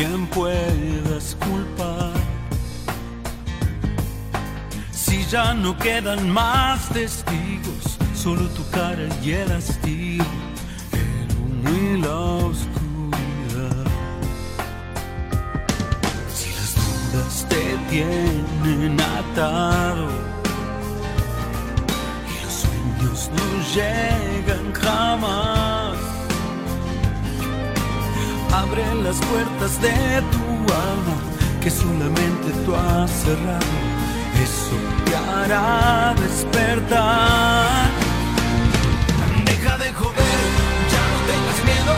a quien puedas culpar. Si ya no quedan más testigos, solo tu cara y el hastío, el humo y la oscuridad. Si las dudas te tienen atado y los sueños no llegan jamás Abre las puertas de tu alma que solamente tú has cerrado. Eso te hará despertar. Deja de joder, ya no tengas miedo,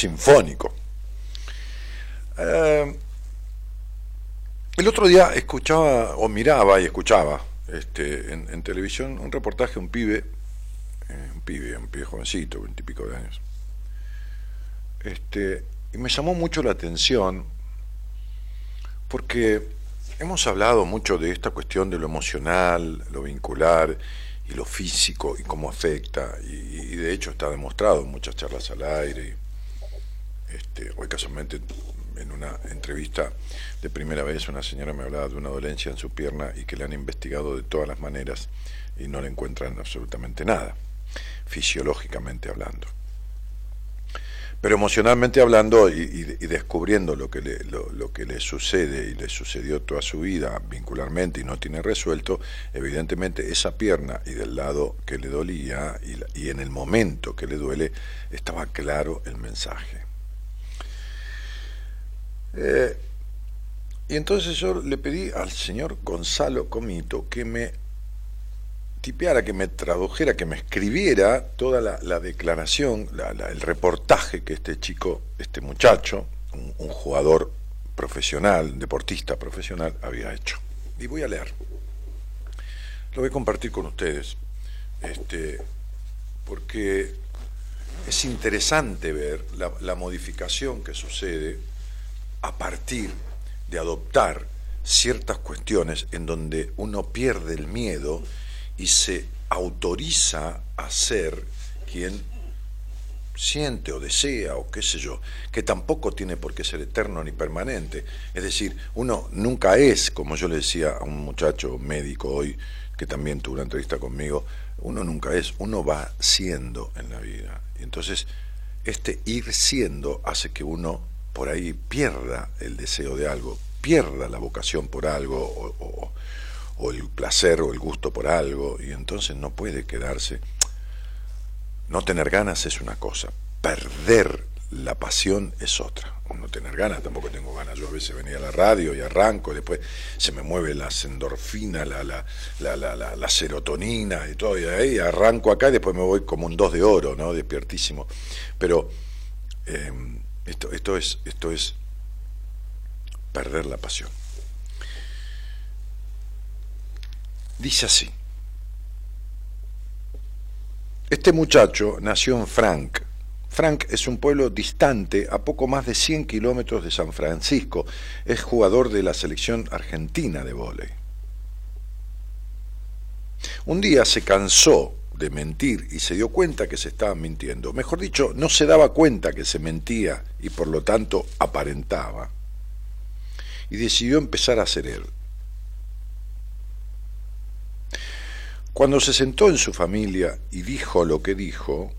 sinfónico. Eh, el otro día escuchaba, o miraba y escuchaba este, en, televisión un reportaje de un pibe, eh, un pibe, un pibe jovencito, veintipico de años. Este, y me llamó mucho la atención porque hemos hablado mucho de esta cuestión de lo emocional, lo vincular y lo físico y cómo afecta, y, y de hecho está demostrado en muchas charlas al aire. Este, hoy casualmente en una entrevista de primera vez una señora me hablaba de una dolencia en su pierna y que le han investigado de todas las maneras y no le encuentran absolutamente nada, fisiológicamente hablando. Pero emocionalmente hablando y, descubriendo lo que, le, lo, que le sucede y le sucedió toda su vida vincularmente y no tiene resuelto, evidentemente esa pierna y del lado que le dolía la- y en el momento que le duele estaba claro el mensaje. Eh, y entonces yo le pedí al señor Gonzalo Comito que me tipeara, que me tradujera, que me escribiera toda la, la declaración, la- la- el reportaje que este chico, este muchacho, un, jugador profesional, deportista profesional, había hecho. Y voy a leer. Lo voy a compartir con ustedes, este, porque es interesante ver la modificación que sucede a partir de adoptar ciertas cuestiones en donde uno pierde el miedo y se autoriza a ser quien siente o desea o qué sé yo, que tampoco tiene por qué ser eterno ni permanente. Es decir, uno nunca es, como yo le decía a un muchacho médico hoy, que también tuvo una entrevista conmigo, uno nunca es, uno va siendo en la vida. Y entonces, este ir siendo hace que uno por ahí pierda el deseo de algo, pierda la vocación por algo, o, el placer o el gusto por algo, y entonces no puede quedarse. No tener ganas es una cosa, perder la pasión es otra. No tener ganas, tampoco tengo ganas. Yo a veces venía a la radio y arranco, después se me mueve las endorfinas, la, la, la- la serotonina y todo, y ahí arranco acá y después me voy como un dos de oro, ¿no? Despiertísimo. Pero eh, esto, esto, es, esto es perder la pasión. Dice así. Este muchacho nació en Frank. Frank es un pueblo distante, a poco más de 100 kilómetros de San Francisco. Es jugador de la selección argentina de vóley. Un día se cansó de mentir y se dio cuenta que se estaba mintiendo. Mejor dicho, no se daba cuenta que se mentía y por lo tanto aparentaba. Y decidió empezar a ser él. Cuando se sentó en su familia y dijo lo que dijo,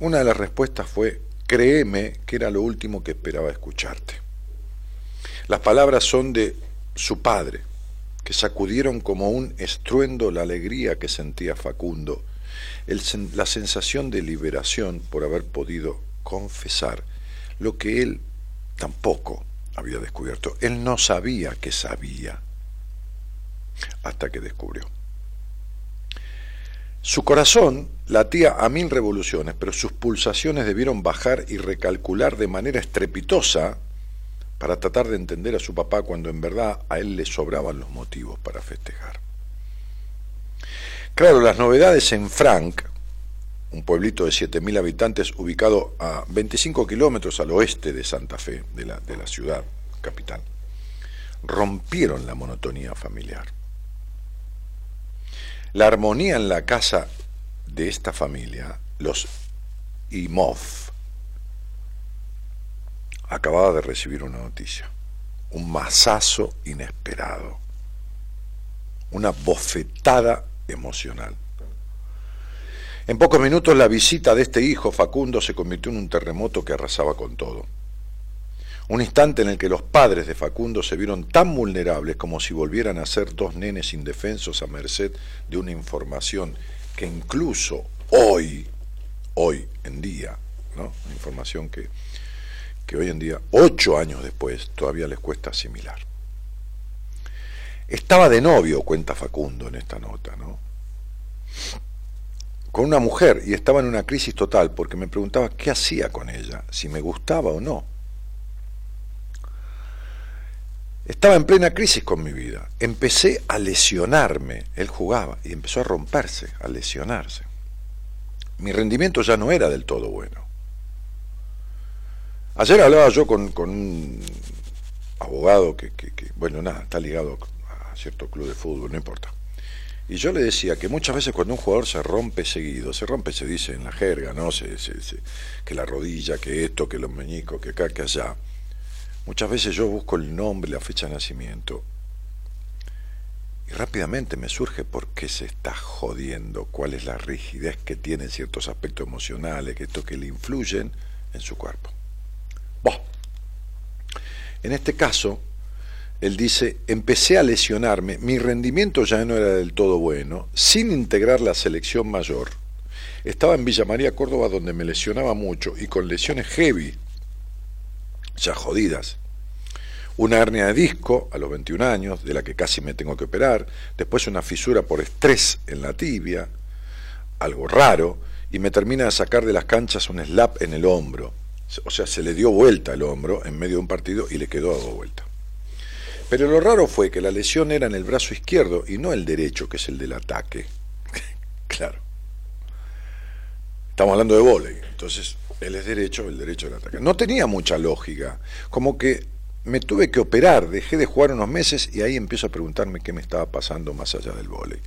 una de las respuestas fue, créeme que era lo último que esperaba escucharte. Las palabras son de su padre, que sacudieron como un estruendo la alegría que sentía Facundo, la sensación de liberación por haber podido confesar lo que él tampoco había descubierto. Él no sabía que sabía hasta que descubrió. Su corazón latía a mil revoluciones, pero sus pulsaciones debieron bajar y recalcular de manera estrepitosa para tratar de entender a su papá cuando en verdad a él le sobraban los motivos para festejar. Claro, las novedades en Frank, un pueblito de 7.000 habitantes ubicado a 25 kilómetros al oeste de Santa Fe, de la, de la ciudad capital, rompieron la monotonía familiar. La armonía en la casa de esta familia, los Imov, acababa de recibir una noticia, un mazazo inesperado, una bofetada emocional. En pocos minutos la visita de este hijo Facundo se convirtió en un terremoto que arrasaba con todo. Un instante en el que los padres de Facundo se vieron tan vulnerables como si volvieran a ser dos nenes indefensos a merced de una información que incluso hoy, hoy en día, ¿no? Una información que, que hoy en día, ocho años después, todavía les cuesta asimilar. Estaba de novio, cuenta Facundo en esta nota, ¿no? con una mujer y estaba en una crisis total porque me preguntaba qué hacía con ella, si me gustaba o no. Estaba en plena crisis con mi vida. Empecé a lesionarme. Él jugaba y empezó a romperse, a lesionarse. Mi rendimiento ya no era del todo bueno. Ayer hablaba yo con, con un abogado que, bueno, nada, está ligado a cierto club de fútbol, no importa. Y yo le decía que muchas veces cuando un jugador se rompe seguido, se rompe, se dice en la jerga, ¿no? Que la rodilla, que esto, que los meñicos, que acá, que allá. Muchas veces yo busco el nombre, la fecha de nacimiento, y rápidamente me surge por qué se está jodiendo, cuál es la rigidez que tiene ciertos aspectos emocionales, que esto que le influyen en su cuerpo. En este caso, él dice, empecé a lesionarme, mi rendimiento ya no era del todo bueno, sin integrar la selección mayor. Estaba en Villa María, Córdoba, donde me lesionaba mucho y con lesiones heavy, ya jodidas. Una hernia de disco a los 21 años, de la que casi me tengo que operar, después una fisura por estrés en la tibia, algo raro, y me termina de sacar de las canchas un slap en el hombro. O sea, se le dio vuelta el hombro en medio de un partido y le quedó dado vuelta. Pero lo raro fue que la lesión era en el brazo izquierdo y no el derecho, que es el del ataque. claro. Estamos hablando de volei, entonces él es derecho, el derecho del ataque. No tenía mucha lógica, como que me tuve que operar, dejé de jugar unos meses y ahí empiezo a preguntarme qué me estaba pasando más allá del volei.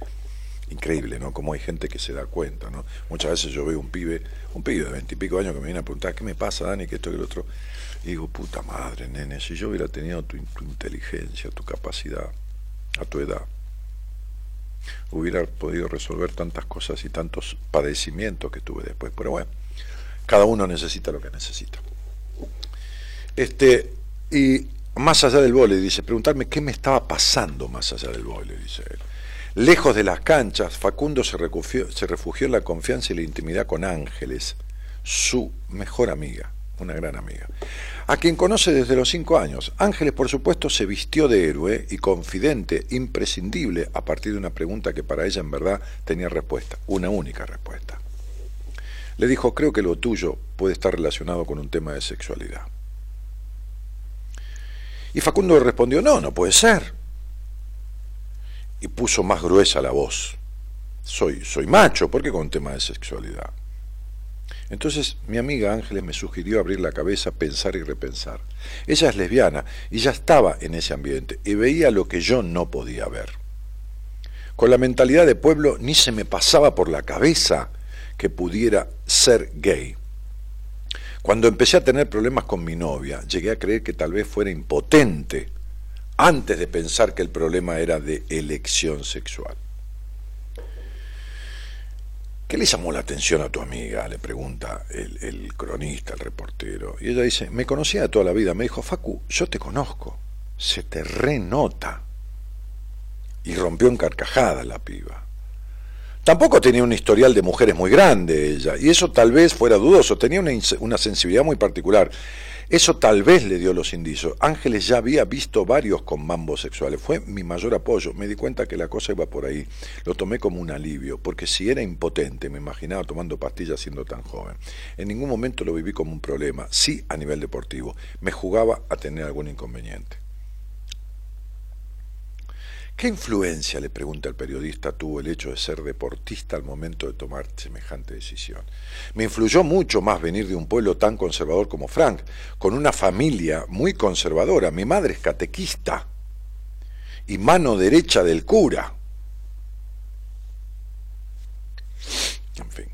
Increíble, ¿no? Como hay gente que se da cuenta, ¿no? Muchas veces yo veo un pibe, un pibe de veintipico años que me viene a preguntar, ¿qué me pasa, Dani? Que esto, que el otro. Y digo, puta madre, nene, si yo hubiera tenido tu, tu inteligencia, tu capacidad, a tu edad, hubiera podido resolver tantas cosas y tantos padecimientos que tuve después. Pero bueno, cada uno necesita lo que necesita. Este, y más allá del vole, dice, preguntarme qué me estaba pasando más allá del vole, dice él. Lejos de las canchas, Facundo se refugió, en la confianza y la intimidad con Ángeles, su mejor amiga, una gran amiga, a quien conoce desde los cinco años. Ángeles, por supuesto, se vistió de héroe y confidente, imprescindible, a partir de una pregunta que para ella en verdad tenía respuesta, una única respuesta. Le dijo, creo que lo tuyo puede estar relacionado con un tema de sexualidad. Y Facundo respondió, no, no puede ser. Y puso más gruesa la voz. Soy, soy macho, ¿por qué con tema de sexualidad? Entonces mi amiga Ángeles me sugirió abrir la cabeza, pensar y repensar. Ella es lesbiana y ya estaba en ese ambiente y veía lo que yo no podía ver. Con la mentalidad de pueblo ni se me pasaba por la cabeza que pudiera ser gay. Cuando empecé a tener problemas con mi novia, llegué a creer que tal vez fuera impotente antes de pensar que el problema era de elección sexual. ¿Qué le llamó la atención a tu amiga? Le pregunta el, cronista, el reportero. Y ella dice, me conocía toda la vida. Me dijo, Facu, yo te conozco. Se te renota. Y rompió en carcajada la piba. Tampoco tenía un historial de mujeres muy grande ella, y eso tal vez fuera dudoso, tenía una, una, sensibilidad muy particular. Eso tal vez le dio los indicios. Ángeles ya había visto varios con mambos sexuales, fue mi mayor apoyo. Me di cuenta que la cosa iba por ahí. Lo tomé como un alivio, porque si era impotente, me imaginaba tomando pastillas siendo tan joven. En ningún momento lo viví como un problema, sí a nivel deportivo. Me jugaba a tener algún inconveniente. ¿Qué influencia, le pregunta el periodista, tuvo el hecho de ser deportista al momento de tomar semejante decisión? Me influyó mucho más venir de un pueblo tan conservador como Frank, con una familia muy conservadora. Mi madre es catequista y mano derecha del cura. En fin.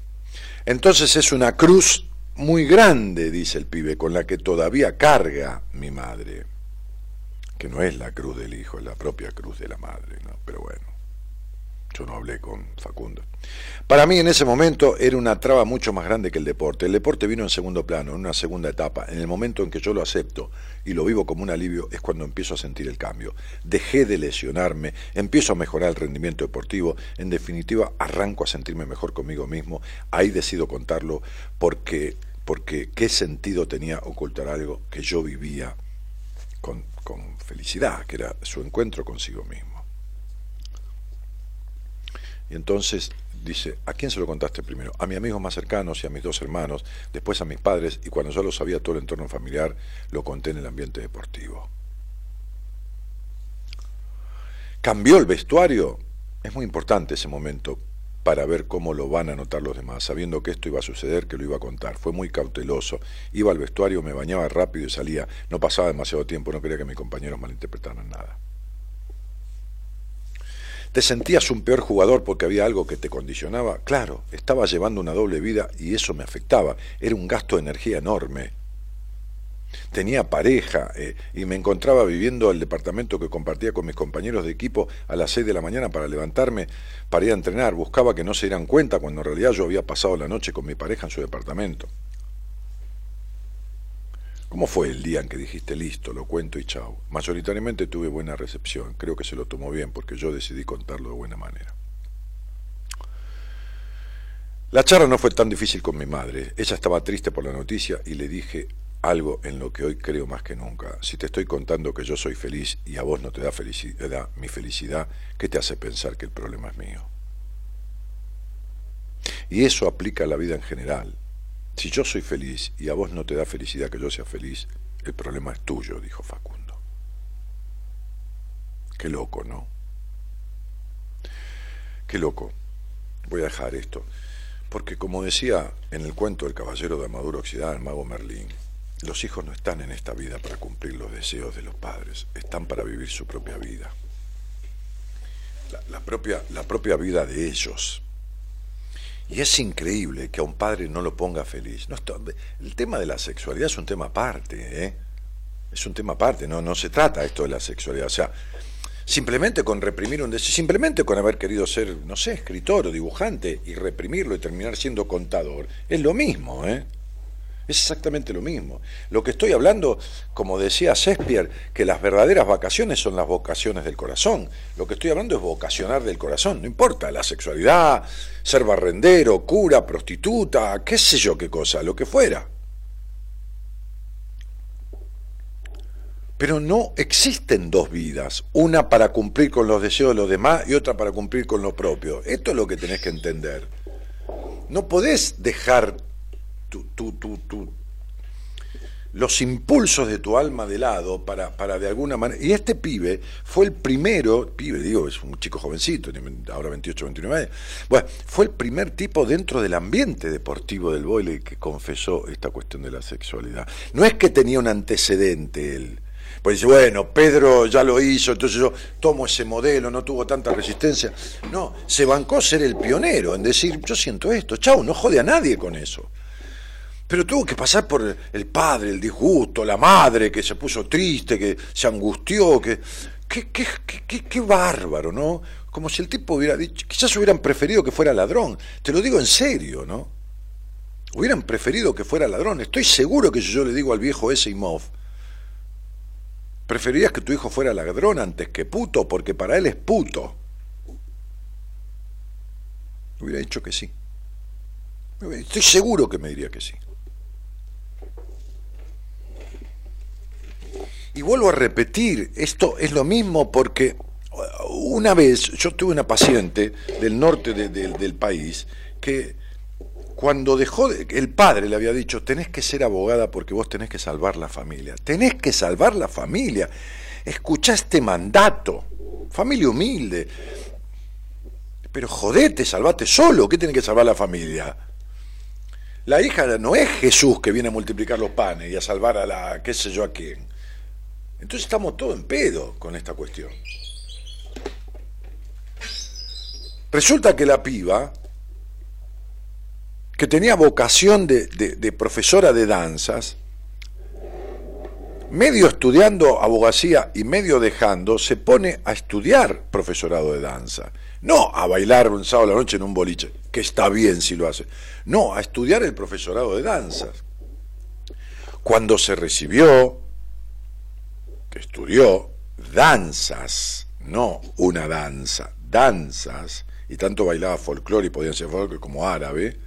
Entonces es una cruz muy grande, dice el pibe, con la que todavía carga mi madre que no es la cruz del hijo, es la propia cruz de la madre, ¿no? Pero bueno, yo no hablé con Facundo. Para mí en ese momento era una traba mucho más grande que el deporte. El deporte vino en segundo plano, en una segunda etapa. En el momento en que yo lo acepto y lo vivo como un alivio es cuando empiezo a sentir el cambio. Dejé de lesionarme, empiezo a mejorar el rendimiento deportivo, en definitiva arranco a sentirme mejor conmigo mismo. Ahí decido contarlo porque, porque qué sentido tenía ocultar algo que yo vivía con, con felicidad, que era su encuentro consigo mismo. Y entonces dice, ¿a quién se lo contaste primero? A mis amigos más cercanos y a mis dos hermanos, después a mis padres, y cuando yo lo sabía todo el entorno familiar, lo conté en el ambiente deportivo. ¿Cambió el vestuario? Es muy importante ese momento para ver cómo lo van a notar los demás, sabiendo que esto iba a suceder, que lo iba a contar. Fue muy cauteloso. Iba al vestuario, me bañaba rápido y salía. No pasaba demasiado tiempo, no quería que mis compañeros malinterpretaran nada. ¿Te sentías un peor jugador porque había algo que te condicionaba? Claro, estaba llevando una doble vida y eso me afectaba. Era un gasto de energía enorme. Tenía pareja eh, y me encontraba viviendo el departamento que compartía con mis compañeros de equipo a las 6 de la mañana para levantarme, para ir a entrenar. Buscaba que no se dieran cuenta cuando en realidad yo había pasado la noche con mi pareja en su departamento. ¿Cómo fue el día en que dijiste listo, lo cuento y chao? Mayoritariamente tuve buena recepción, creo que se lo tomó bien porque yo decidí contarlo de buena manera. La charla no fue tan difícil con mi madre. Ella estaba triste por la noticia y le dije algo en lo que hoy creo más que nunca. Si te estoy contando que yo soy feliz y a vos no te da felicidad, mi felicidad, ¿qué te hace pensar que el problema es mío? Y eso aplica a la vida en general. Si yo soy feliz y a vos no te da felicidad que yo sea feliz, el problema es tuyo, dijo Facundo. Qué loco, ¿no? Qué loco. Voy a dejar esto. Porque como decía en el cuento del caballero de Amadura Oxidada, el mago Merlín, los hijos no están en esta vida para cumplir los deseos de los padres, están para vivir su propia vida. La, propia, la propia vida de ellos. Y es increíble que a un padre no lo ponga feliz. No, el tema de la sexualidad es un tema aparte, ¿eh? Es un tema aparte, no, no se trata esto de la sexualidad. O sea, simplemente con reprimir un deseo, simplemente con haber querido ser, no sé, escritor o dibujante y reprimirlo y terminar siendo contador, es lo mismo, ¿eh? Es exactamente lo mismo. Lo que estoy hablando, como decía Shakespeare, que las verdaderas vacaciones son las vocaciones del corazón. Lo que estoy hablando es vocacionar del corazón. No importa la sexualidad, ser barrendero, cura, prostituta, qué sé yo qué cosa, lo que fuera. Pero no existen dos vidas, una para cumplir con los deseos de los demás y otra para cumplir con lo propio. Esto es lo que tenés que entender. No podés dejar los impulsos de tu alma de lado para, para de alguna manera... Y este pibe fue el primero, pibe digo, es un chico jovencito, ahora 28, 29 años, bueno, fue el primer tipo dentro del ambiente deportivo del boile que confesó esta cuestión de la sexualidad. No es que tenía un antecedente él, pues bueno, Pedro ya lo hizo, entonces yo tomo ese modelo, no tuvo tanta resistencia. No, se bancó ser el pionero en decir, yo siento esto, chau, no jode a nadie con eso. Pero tuvo que pasar por el padre, el disgusto, la madre que se puso triste, que se angustió, que... Qué, qué, qué, qué bárbaro, ¿no? Como si el tipo hubiera dicho, quizás hubieran preferido que fuera ladrón. Te lo digo en serio, ¿no? Hubieran preferido que fuera ladrón. Estoy seguro que si yo le digo al viejo ese Imov, preferirías que tu hijo fuera ladrón antes que puto, porque para él es puto. Hubiera dicho que sí. Estoy seguro que me diría que sí. Y vuelvo a repetir, esto es lo mismo porque una vez yo tuve una paciente del norte del país que cuando dejó, el padre le había dicho, tenés que ser abogada porque vos tenés que salvar la familia, tenés que salvar la familia, escuchá este mandato, familia humilde, pero jodete, salvate solo, ¿qué tiene que salvar la familia? La hija no es Jesús que viene a multiplicar los panes y a salvar a la, qué sé yo a quién. Entonces estamos todos en pedo con esta cuestión. Resulta que la piba, que tenía vocación de, profesora de danzas, medio estudiando abogacía y medio dejando, se pone a estudiar profesorado de danza. No a bailar un sábado a la noche en un boliche, que está bien si lo hace. No, a estudiar el profesorado de danzas. Cuando se recibió, que estudió danzas, no una danza, danzas, y tanto bailaba folclore y podían ser folclore como árabe.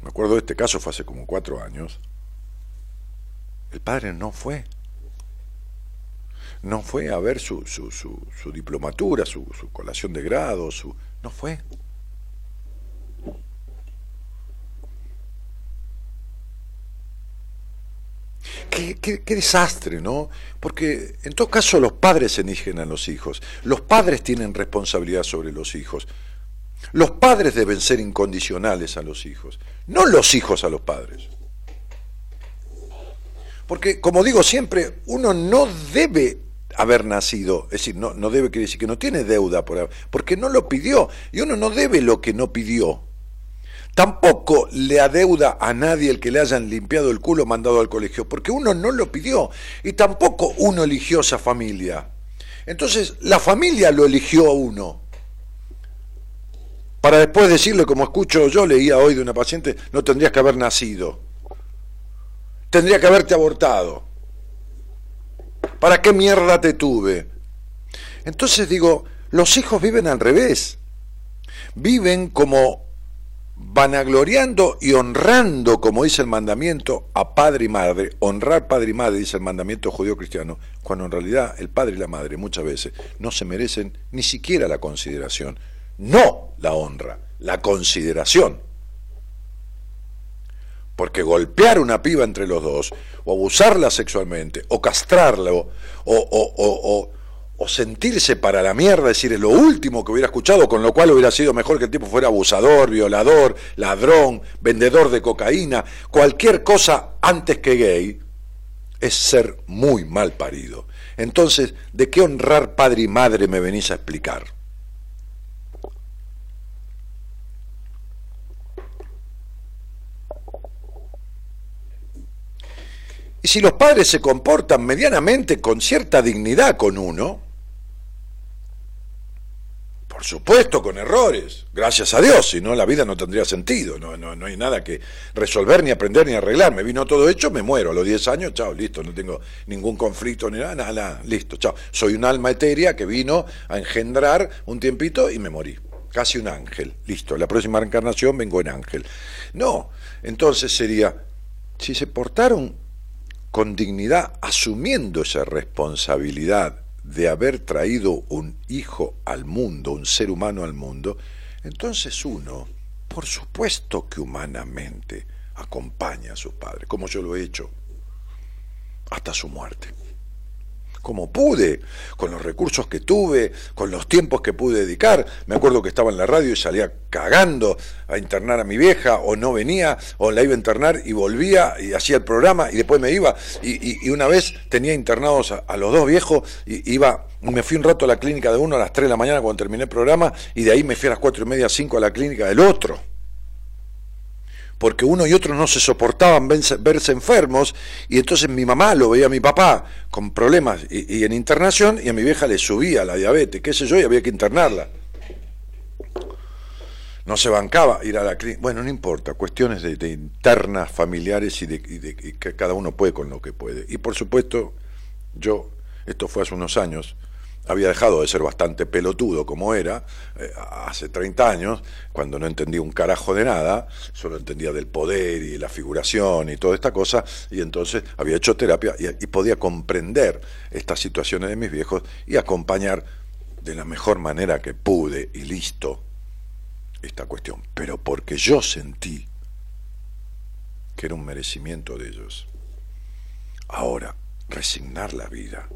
Me acuerdo de este caso, fue hace como cuatro años. El padre no fue. No fue a ver su, su diplomatura, su, su colación de grado, su... no fue. Qué, desastre, ¿no? Porque en todo caso los padres se eligen a los hijos, los padres tienen responsabilidad sobre los hijos. Los padres deben ser incondicionales a los hijos, no los hijos a los padres. Porque, como digo siempre, uno no debe haber nacido, es decir, no, no debe quiere decir que no tiene deuda por porque no lo pidió, y uno no debe lo que no pidió. Tampoco le adeuda a nadie el que le hayan limpiado el culo mandado al colegio, porque uno no lo pidió, y tampoco uno eligió esa familia. Entonces, la familia lo eligió a uno. Para después decirle, como escucho yo, leía hoy de una paciente, no tendrías que haber nacido. Tendría que haberte abortado. ¿Para qué mierda te tuve? Entonces digo, los hijos viven al revés. Viven como vanagloriando y honrando, como dice el mandamiento, a padre y madre. Honrar padre y madre, dice el mandamiento judío cristiano, cuando en realidad el padre y la madre muchas veces no se merecen ni siquiera la consideración. No la honra, la consideración. Porque golpear una piba entre los dos, o abusarla sexualmente, o castrarla, o, o- sentirse para la mierda, decir, es lo último que hubiera escuchado, con lo cual hubiera sido mejor que el tipo fuera abusador, violador, ladrón, vendedor de cocaína, cualquier cosa antes que gay, es ser muy mal parido. Entonces, ¿de qué honrar padre y madre me venís a explicar? Y si los padres se comportan medianamente con cierta dignidad con uno, por supuesto con errores, gracias a Dios, si no la vida no tendría sentido, no, no, no hay nada que resolver, ni aprender, ni arreglar, me vino todo hecho, me muero, a los 10 años, chao, listo, no tengo ningún conflicto ni nada, nada, nada, listo, chao. Soy un alma etérea que vino a engendrar un tiempito y me morí, casi un ángel, listo, la próxima reencarnación vengo en ángel. No, entonces sería, si se portaron con dignidad, asumiendo esa responsabilidad de haber traído un hijo al mundo, un ser humano al mundo, entonces uno, por supuesto que humanamente, acompaña a sus padres, como yo lo he hecho, hasta su muerte. Como pude, con los recursos que tuve, con los tiempos que pude dedicar. Me acuerdo que estaba en la radio y salía cagando a internar a mi vieja, o no venía, o la iba a internar y volvía y hacía el programa y después me iba. Y, y- una vez tenía internados a, los dos viejos y iba, me fui un rato a la clínica de uno a las 3 de la mañana cuando terminé el programa y de ahí me fui a las cuatro y media, 5 a la clínica del otro porque uno y otro no se soportaban verse, enfermos, y entonces mi mamá lo veía a mi papá con problemas y, en internación, y a mi vieja le subía la diabetes, qué sé yo, y había que internarla. No se bancaba ir a la clínica. Bueno, no importa, cuestiones de, internas, familiares y de, y de- y que cada uno puede con lo que puede. Y por supuesto, yo, esto fue hace unos años, había dejado de ser bastante pelotudo como era eh, hace 30 años, cuando no entendía un carajo de nada, solo entendía del poder y la figuración y toda esta cosa, y entonces había hecho terapia y, y podía comprender estas situaciones de mis viejos y acompañar de la mejor manera que pude y listo esta cuestión, pero porque yo sentí que era un merecimiento de ellos. Ahora, resignar la vida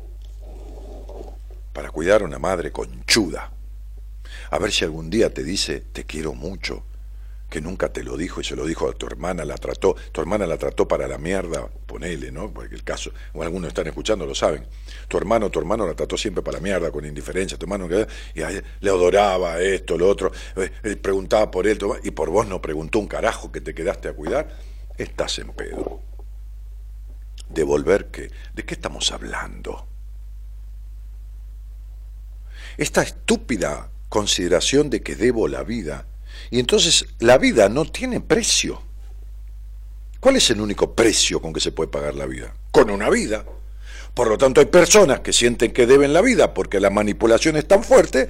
para cuidar a una madre conchuda. A ver si algún día te dice, te quiero mucho, que nunca te lo dijo y se lo dijo a tu hermana, la trató, tu hermana la trató para la mierda, ponele, ¿no? Porque el caso, o algunos están escuchando, lo saben. Tu hermano, tu hermano la trató siempre para la mierda, con indiferencia, tu hermano, y él le adoraba esto, lo otro, eh, él preguntaba por él, y por vos no preguntó un carajo que te quedaste a cuidar, estás en pedo. ¿Devolver qué? ¿De qué estamos hablando? Esta estúpida consideración de que debo la vida. Y entonces la vida no tiene precio. ¿Cuál es el único precio con que se puede pagar la vida? Con una vida. Por lo tanto, hay personas que sienten que deben la vida porque la manipulación es tan fuerte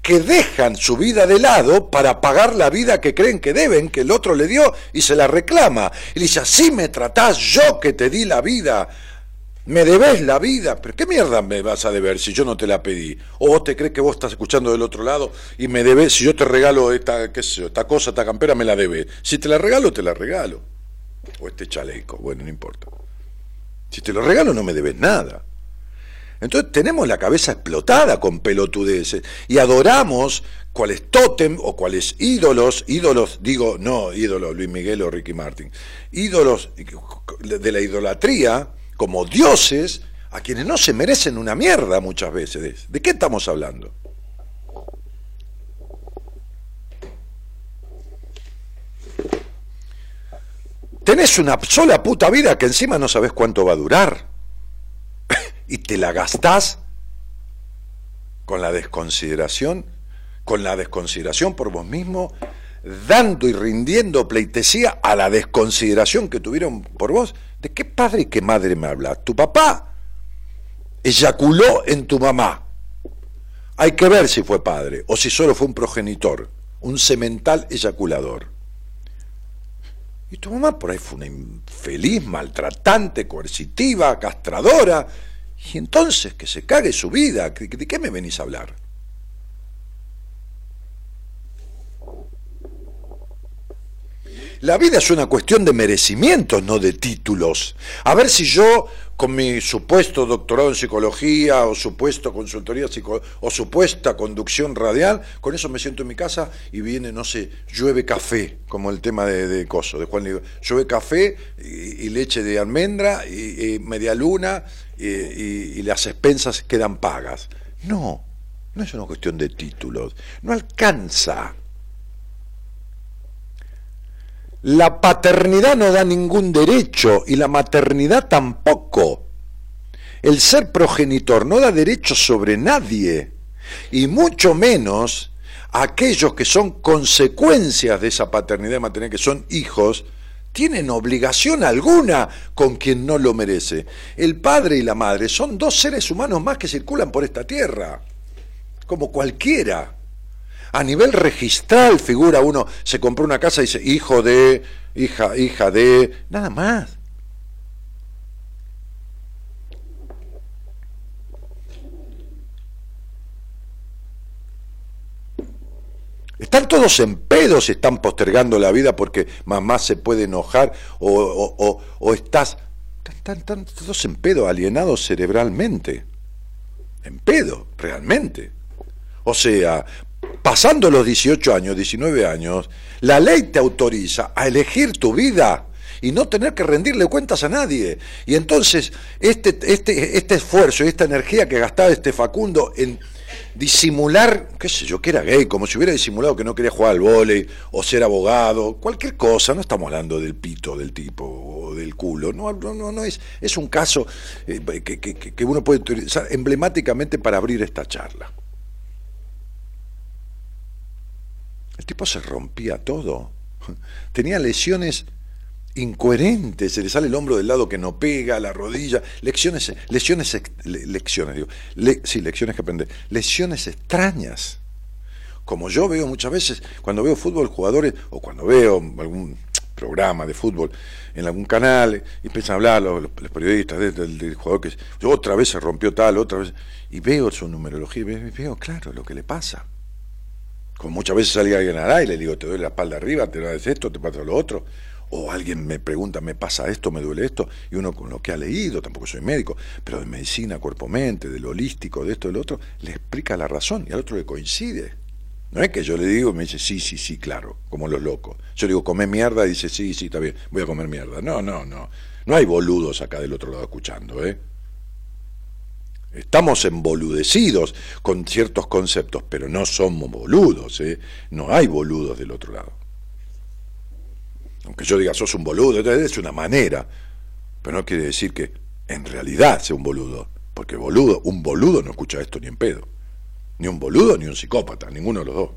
que dejan su vida de lado para pagar la vida que creen que deben, que el otro le dio y se la reclama. Y dice, así me tratás yo que te di la vida. Me debes la vida, pero ¿qué mierda me vas a deber si yo no te la pedí? ¿O vos te crees que vos estás escuchando del otro lado y me debes, si yo te regalo esta, qué sé yo, esta cosa, esta campera, me la debes? Si te la regalo, te la regalo. O este chaleco, bueno, no importa. Si te lo regalo no me debes nada. Entonces tenemos la cabeza explotada con pelotudeces y adoramos cuáles tótem o cuáles ídolos, ídolos, digo, no ídolos Luis Miguel o Ricky Martin, ídolos de la idolatría como dioses a quienes no se merecen una mierda muchas veces. ¿De qué estamos hablando? Tenés una sola puta vida que encima no sabes cuánto va a durar. y te la gastás con la desconsideración, con la desconsideración por vos mismo, dando y rindiendo pleitesía a la desconsideración que tuvieron por vos. ¿De qué padre y qué madre me habla? Tu papá eyaculó en tu mamá. Hay que ver si fue padre o si solo fue un progenitor, un semental eyaculador. Y tu mamá por ahí fue una infeliz, maltratante, coercitiva, castradora. Y entonces que se cague su vida. ¿De qué me venís a hablar? La vida es una cuestión de merecimientos, no de títulos. A ver si yo, con mi supuesto doctorado en psicología, o supuesto consultoría o supuesta conducción radial, con eso me siento en mi casa y viene, no sé, llueve café, como el tema de, Coso, de Juan. Llueve café y, leche de almendra y, media luna y las expensas quedan pagas. No, no es una cuestión de títulos. No alcanza. La paternidad no da ningún derecho y la maternidad tampoco. El ser progenitor no da derecho sobre nadie y mucho menos aquellos que son consecuencias de esa paternidad y maternidad, que son hijos, tienen obligación alguna con quien no lo merece. El padre y la madre son dos seres humanos más que circulan por esta tierra, como cualquiera a nivel registral figura uno, se compró una casa y dice hijo de, hija, hija de, nada más. Están todos en pedos, están postergando la vida porque mamá se puede enojar o, o, estás... Están, están todos en pedo, alienados cerebralmente. En pedo, realmente. O sea, pasando los 18 años, 19 años, la ley te autoriza a elegir tu vida y no tener que rendirle cuentas a nadie. Y entonces, este, este, este esfuerzo y esta energía que gastaba este Facundo en disimular, qué sé yo, que era gay, como si hubiera disimulado que no quería jugar al vóley o ser abogado, cualquier cosa, no estamos hablando del pito del tipo o del culo, no, no, no, es, es un caso eh, que uno puede utilizar emblemáticamente para abrir esta charla. El tipo se rompía todo. Tenía lesiones incoherentes, se le sale el hombro del lado que no pega, la rodilla, lecciones, lesiones, lecciones, digo, sí, lecciones que aprender, lesiones extrañas. Como yo veo muchas veces, cuando veo fútbol, jugadores, o cuando veo algún programa de fútbol en algún canal, y empiezan a hablar los, periodistas del, jugador que otra vez se rompió tal, otra vez, y veo su numerología, y veo, claro, lo que le pasa. Como muchas veces salía alguien al aire y le digo, te duele la espalda arriba, te duele esto, te pasa lo otro. O alguien me pregunta, me pasa esto, me duele esto, y uno con lo que ha leído, tampoco soy médico, pero de medicina, cuerpo-mente, del holístico, de esto, del otro, le explica la razón y al otro le coincide. No es que yo le digo y me dice, sí, sí, sí, claro, como los locos. Yo le digo, come mierda, y dice, sí, sí, está bien, voy a comer mierda. No, no, no. No hay boludos acá del otro lado escuchando, ¿eh? Estamos emboludecidos con ciertos conceptos, pero no somos boludos, ¿eh? no hay boludos del otro lado. Aunque yo diga sos un boludo, es una manera, pero no quiere decir que en realidad sea un boludo, porque boludo, un boludo no escucha esto ni en pedo, ni un boludo ni un psicópata, ninguno de los dos,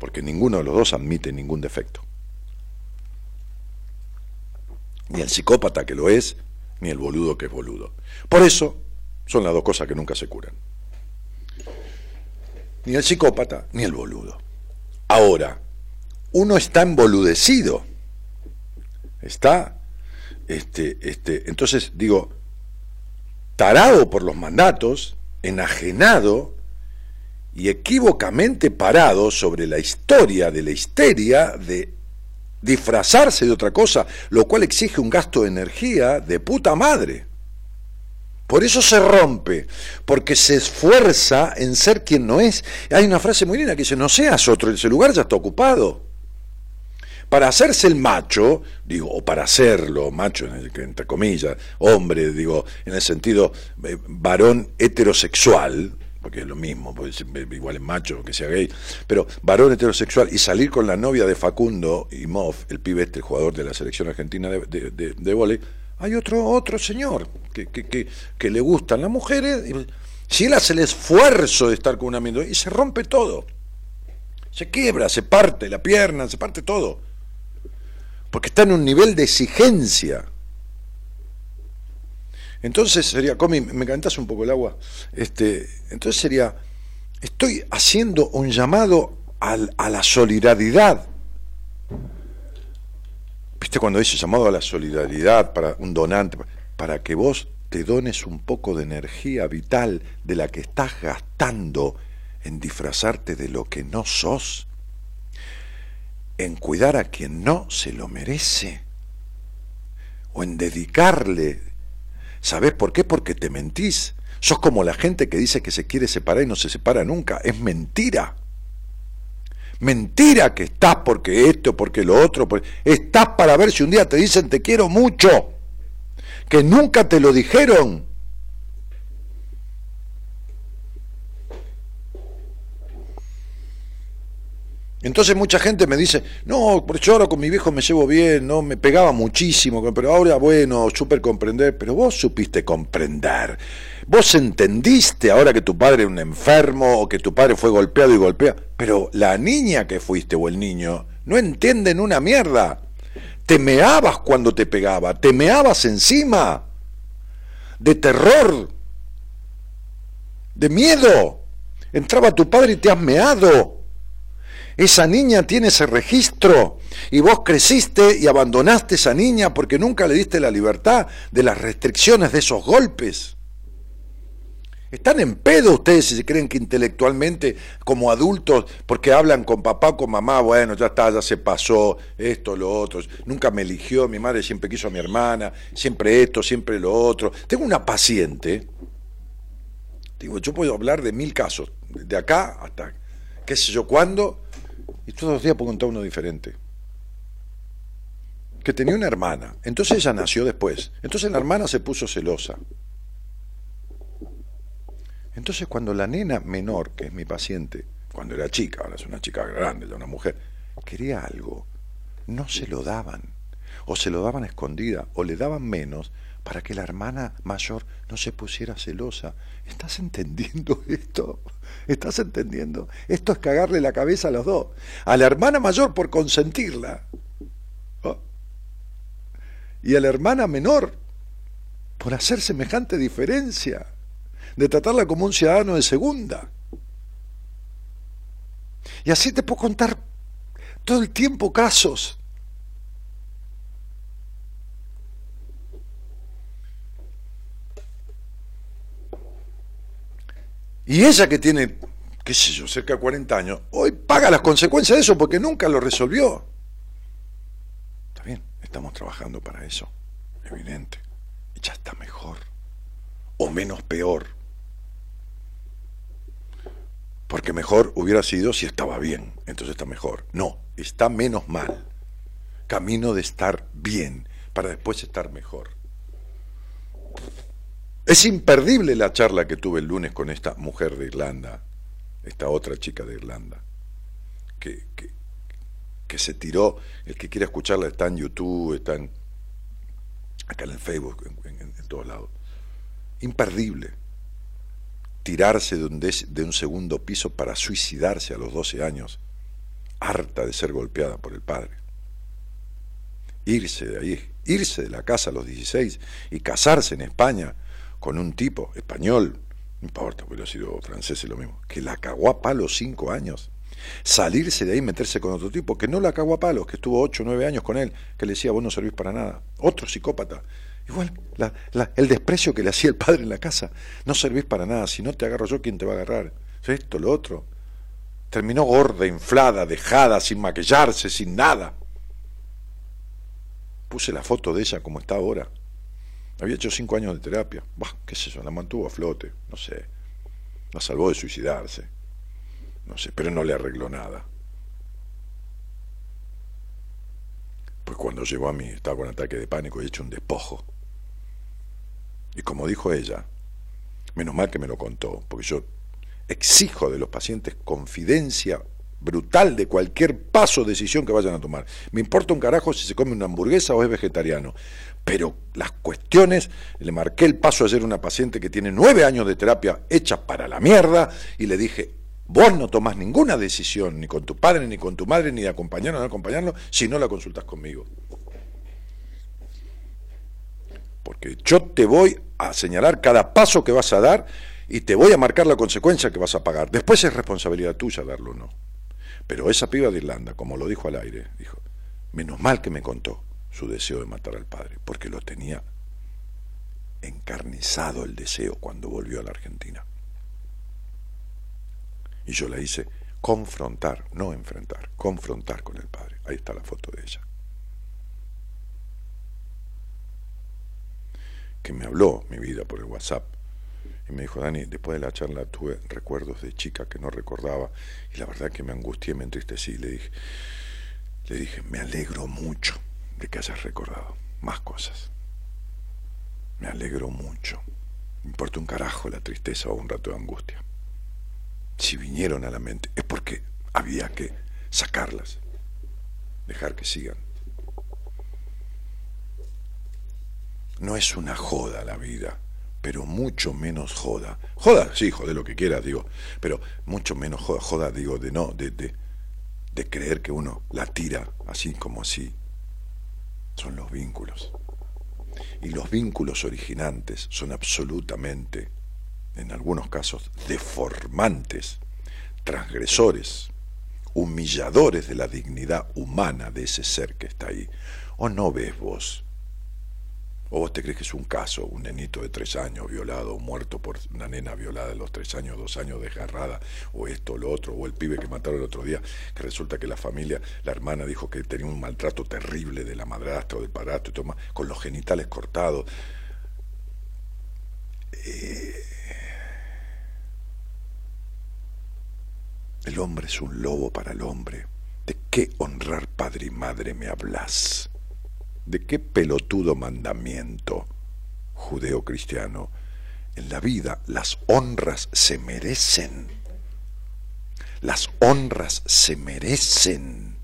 porque ninguno de los dos admite ningún defecto. Ni el psicópata que lo es, ni el boludo que es boludo. Por eso, son las dos cosas que nunca se curan. Ni el psicópata ni el boludo. Ahora, uno está emboludecido. Está, este, este, entonces digo, tarado por los mandatos, enajenado y equívocamente parado sobre la historia de la histeria de disfrazarse de otra cosa, lo cual exige un gasto de energía de puta madre. Por eso se rompe, porque se esfuerza en ser quien no es. Hay una frase muy linda que dice, no seas otro, ese lugar ya está ocupado. Para hacerse el macho, digo, o para hacerlo, macho, entre comillas, hombre, digo, en el sentido eh, varón heterosexual, porque es lo mismo, puede ser igual es macho que sea gay, pero varón heterosexual y salir con la novia de Facundo y Moff, el pibe este, el jugador de la selección argentina de, de, de, vóley, hay otro, otro señor que, que, le gustan las mujeres, si él hace el esfuerzo de estar con un amigo y se rompe todo, se quiebra, se parte la pierna, se parte todo porque está en un nivel de exigencia. Entonces sería, Comi, me cantas un poco el agua. Este, entonces sería, estoy haciendo un llamado a la solidaridad. ¿Viste cuando dice llamado a la solidaridad para un donante? Para que vos te dones un poco de energía vital de la que estás gastando en disfrazarte de lo que no sos en cuidar a quien no se lo merece, o en dedicarle. ¿Sabes por qué? Porque te mentís. Sos como la gente que dice que se quiere separar y no se separa nunca. Es mentira. Mentira que estás porque esto, porque lo otro. Estás para ver si un día te dicen te quiero mucho. Que nunca te lo dijeron. Entonces mucha gente me dice, no, yo ahora con mi viejo me llevo bien, no me pegaba muchísimo, pero ahora bueno, súper comprender, pero vos supiste comprender. Vos entendiste ahora que tu padre era un enfermo o que tu padre fue golpeado y golpea, pero la niña que fuiste o el niño no entienden una mierda. Te meabas cuando te pegaba, te meabas encima de terror, de miedo. Entraba tu padre y te has meado. Esa niña tiene ese registro y vos creciste y abandonaste esa niña porque nunca le diste la libertad de las restricciones de esos golpes. Están en pedo ustedes si se creen que intelectualmente, como adultos, porque hablan con papá o con mamá, bueno, ya está, ya se pasó, esto, lo otro, nunca me eligió, mi madre siempre quiso a mi hermana, siempre esto, siempre lo otro. Tengo una paciente, digo, yo puedo hablar de mil casos, de acá hasta qué sé yo cuándo, y todos los días puedo contar uno diferente. Que tenía una hermana. Entonces ella nació después. Entonces la hermana se puso celosa. Entonces cuando la nena menor, que es mi paciente, cuando era chica, ahora es una chica grande, ya una mujer, quería algo, no se lo daban. O se lo daban escondida, o le daban menos, para que la hermana mayor no se pusiera celosa. ¿Estás entendiendo esto? ¿Estás entendiendo? Esto es cagarle la cabeza a los dos. A la hermana mayor por consentirla. Y a la hermana menor por hacer semejante diferencia. De tratarla como un ciudadano de segunda. Y así te puedo contar todo el tiempo casos Y ella que tiene, qué sé yo, cerca de 40 años, hoy paga las consecuencias de eso porque nunca lo resolvió. Está bien, estamos trabajando para eso, evidente. Y ya está mejor. O menos peor. Porque mejor hubiera sido si estaba bien, entonces está mejor. No, está menos mal. Camino de estar bien para después estar mejor. Es imperdible la charla que tuve el lunes con esta mujer de Irlanda, esta otra chica de Irlanda, que, que, se tiró, el que quiera escucharla está en YouTube, está en, acá en el Facebook, en, todos lados. Imperdible. Tirarse de un, de un segundo piso para suicidarse a los 12 años, harta de ser golpeada por el padre. Irse de ahí, irse de la casa a los 16 y casarse en España con un tipo español, no importa, hubiera sido francés y lo mismo, que la cagó a palos cinco años. Salirse de ahí y meterse con otro tipo, que no la cagó a palos, que estuvo ocho o nueve años con él, que le decía, vos no servís para nada. Otro psicópata. Igual, el desprecio que le hacía el padre en la casa. No servís para nada, si no te agarro yo, ¿quién te va a agarrar? Esto, lo otro. Terminó gorda, inflada, dejada, sin maquillarse, sin nada. Puse la foto de ella como está ahora. Había hecho cinco años de terapia. Bah, qué sé yo, la mantuvo a flote, no sé. La salvó de suicidarse. No sé, pero no le arregló nada. Pues cuando llegó a mí estaba con ataque de pánico y hecho un despojo. Y como dijo ella, menos mal que me lo contó, porque yo exijo de los pacientes confidencia brutal de cualquier paso o decisión que vayan a tomar. Me importa un carajo si se come una hamburguesa o es vegetariano. Pero las cuestiones, le marqué el paso ayer a una paciente que tiene nueve años de terapia hecha para la mierda y le dije, vos no tomás ninguna decisión, ni con tu padre, ni con tu madre, ni de acompañarlo o no acompañarlo, si no la consultas conmigo. Porque yo te voy a señalar cada paso que vas a dar y te voy a marcar la consecuencia que vas a pagar. Después es responsabilidad tuya darlo o no. Pero esa piba de Irlanda, como lo dijo al aire, dijo, menos mal que me contó su deseo de matar al padre, porque lo tenía encarnizado el deseo cuando volvió a la Argentina. Y yo la hice confrontar, no enfrentar, confrontar con el padre. Ahí está la foto de ella. Que me habló mi vida por el WhatsApp y me dijo, Dani, después de la charla tuve recuerdos de chica que no recordaba y la verdad que me angustié, me entristecí. Le dije, le dije, me alegro mucho de que hayas recordado más cosas. Me alegro mucho. Me importa un carajo la tristeza o un rato de angustia. Si vinieron a la mente es porque había que sacarlas, dejar que sigan. No es una joda la vida pero mucho menos joda. Joda, sí, jode lo que quieras, digo, pero mucho menos joda, joda, digo, de no, de, de, de creer que uno la tira así como así. Son los vínculos. Y los vínculos originantes son absolutamente, en algunos casos, deformantes, transgresores, humilladores de la dignidad humana de ese ser que está ahí. ¿O no ves vos ¿O vos te crees que es un caso, un nenito de tres años violado o muerto por una nena violada de los tres años, dos años desgarrada, o esto, o lo otro, o el pibe que mataron el otro día, que resulta que la familia, la hermana dijo que tenía un maltrato terrible de la madrastra o del padrastro, y toma, con los genitales cortados. Eh, el hombre es un lobo para el hombre. ¿De qué honrar padre y madre me hablas? ¿De qué pelotudo mandamiento judeo-cristiano? En la vida las honras se merecen. Las honras se merecen.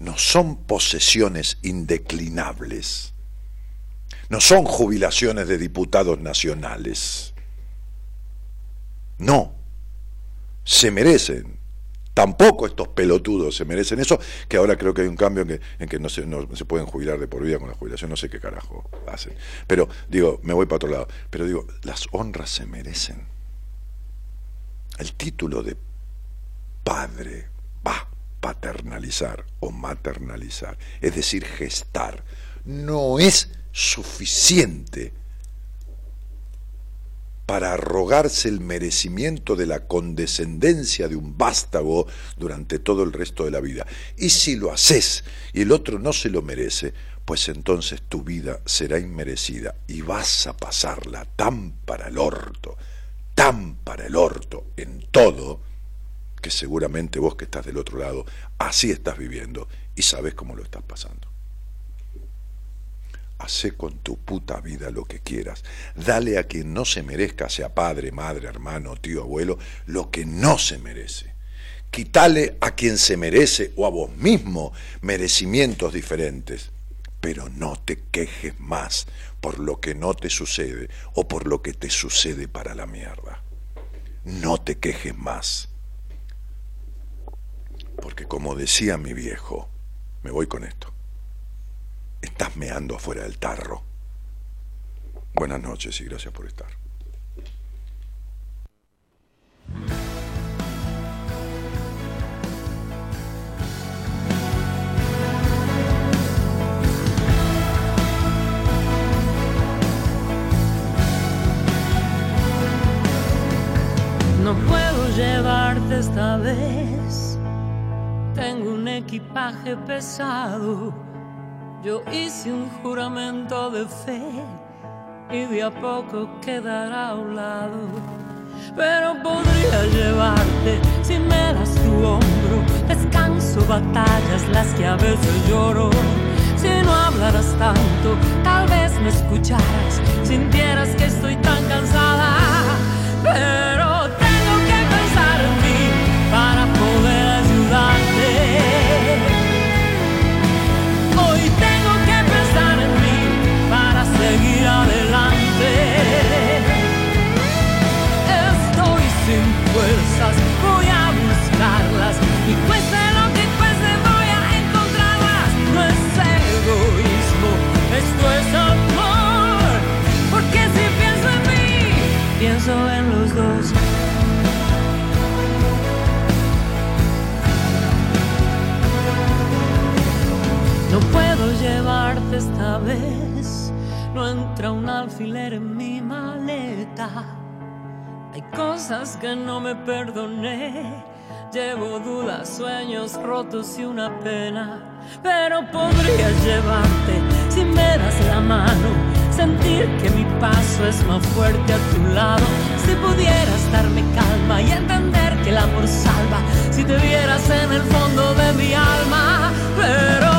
No son posesiones indeclinables. No son jubilaciones de diputados nacionales. No. Se merecen Tampoco estos pelotudos se merecen eso, que ahora creo que hay un cambio en que, no, se, no se pueden jubilar de por vida con la jubilación, no sé qué carajo hacen. Pero digo, me voy para otro lado, pero digo, las honras se merecen. El título de padre va paternalizar o maternalizar, es decir, gestar, no es suficiente para arrogarse el merecimiento de la condescendencia de un vástago durante todo el resto de la vida. Y si lo haces y el otro no se lo merece, pues entonces tu vida será inmerecida y vas a pasarla tan para el orto, tan para el orto en todo, que seguramente vos que estás del otro lado, así estás viviendo y sabes cómo lo estás pasando. Hacé con tu puta vida lo que quieras. Dale a quien no se merezca, sea padre, madre, hermano, tío, abuelo, lo que no se merece. Quítale a quien se merece o a vos mismo merecimientos diferentes. Pero no te quejes más por lo que no te sucede o por lo que te sucede para la mierda. No te quejes más. Porque como decía mi viejo, me voy con esto estás meando afuera del tarro. Buenas noches y gracias por estar. No puedo llevarte esta vez. Tengo un equipaje pesado Yo hice un juramento de fe y de a poco quedará a un lado. Pero podría llevarte si me das tu hombro. Descanso batallas las que a veces lloro. Si no hablaras tanto, tal vez me escucharas, sintieras que estoy tan cansada. Pero esta vez, no entra un alfiler en mi maleta. Hay cosas que no me perdoné, llevo dudas, sueños rotos y una pena. Pero podría llevarte si me das la mano, sentir que mi paso es más fuerte a tu lado. Si pudieras darme calma y entender que el amor salva, si te vieras en el fondo de mi alma. Pero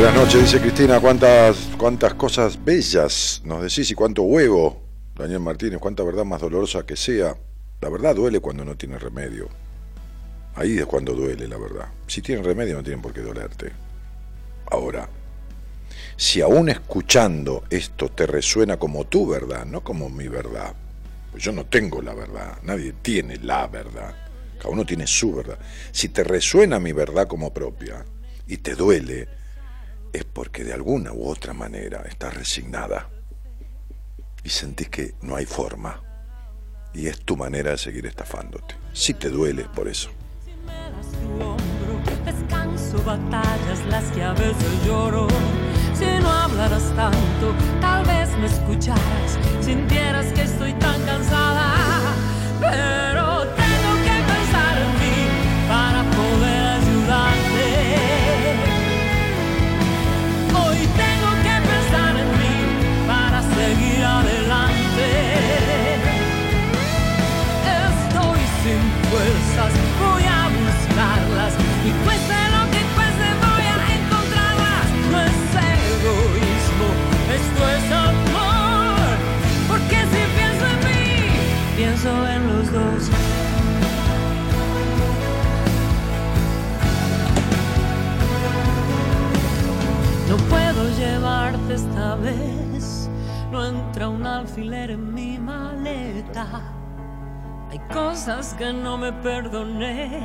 Buenas noches, dice Cristina, cuántas, cuántas cosas bellas nos decís y cuánto huevo, Daniel Martínez, cuánta verdad más dolorosa que sea. La verdad duele cuando no tiene remedio. Ahí es cuando duele la verdad. Si tienen remedio no tienen por qué dolerte. Ahora, si aún escuchando esto te resuena como tu verdad, no como mi verdad, pues yo no tengo la verdad, nadie tiene la verdad, cada uno tiene su verdad. Si te resuena mi verdad como propia y te duele, es porque de alguna u otra manera estás resignada y sentís que no hay forma y es tu manera de seguir estafándote. Si te duele por eso. Descanso batallas las que a veces lloro. Si no hablaras tanto, tal vez me escucharas, sintieras que estoy tan cansada. No puedo llevarte esta vez, no entra un alfiler en mi maleta. Hay cosas que no me perdoné,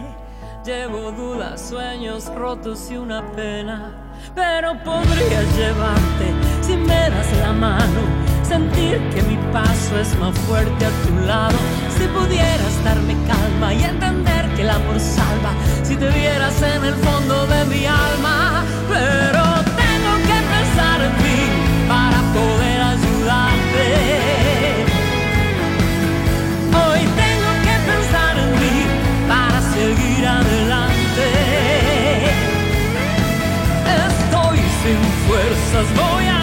llevo dudas, sueños rotos y una pena. Pero podría llevarte si me das la mano, sentir que mi paso es más fuerte a tu lado. Si pudieras darme calma y entender que el amor salva, si te vieras en el fondo de mi alma. Pero cosas voy a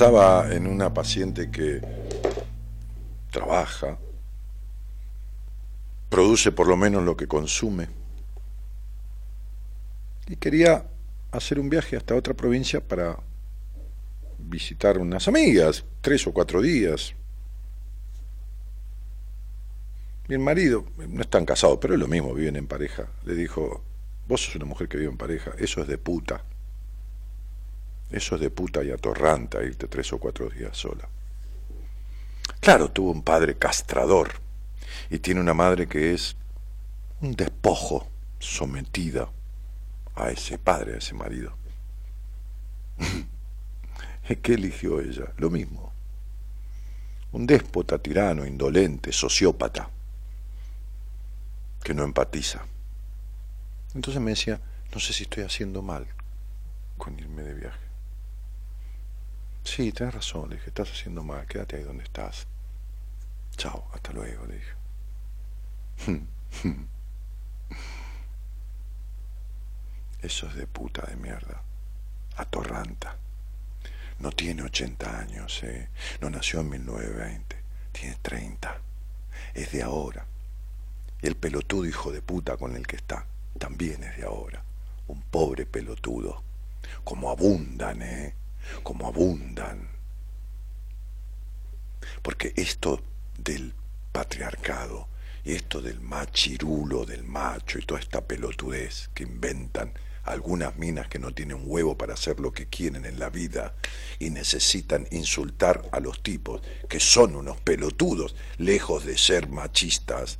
Pensaba en una paciente que trabaja, produce por lo menos lo que consume, y quería hacer un viaje hasta otra provincia para visitar unas amigas, tres o cuatro días. Mi marido, no están casados, pero es lo mismo, viven en pareja, le dijo, vos sos una mujer que vive en pareja, eso es de puta. Eso es de puta y atorranta irte tres o cuatro días sola. Claro, tuvo un padre castrador y tiene una madre que es un despojo sometida a ese padre, a ese marido. ¿Qué eligió ella? Lo mismo. Un déspota, tirano, indolente, sociópata, que no empatiza. Entonces me decía, no sé si estoy haciendo mal con irme de viaje. Sí, tenés razón, le dije, estás haciendo mal, quédate ahí donde estás. Chao, hasta luego, le dije. Eso es de puta de mierda. Atorranta. No tiene 80 años, ¿eh? No nació en 1920. Tiene 30. Es de ahora. El pelotudo hijo de puta con el que está también es de ahora. Un pobre pelotudo. Como abundan, ¿eh? Como abundan. Porque esto del patriarcado y esto del machirulo, del macho y toda esta pelotudez que inventan algunas minas que no tienen huevo para hacer lo que quieren en la vida y necesitan insultar a los tipos que son unos pelotudos, lejos de ser machistas.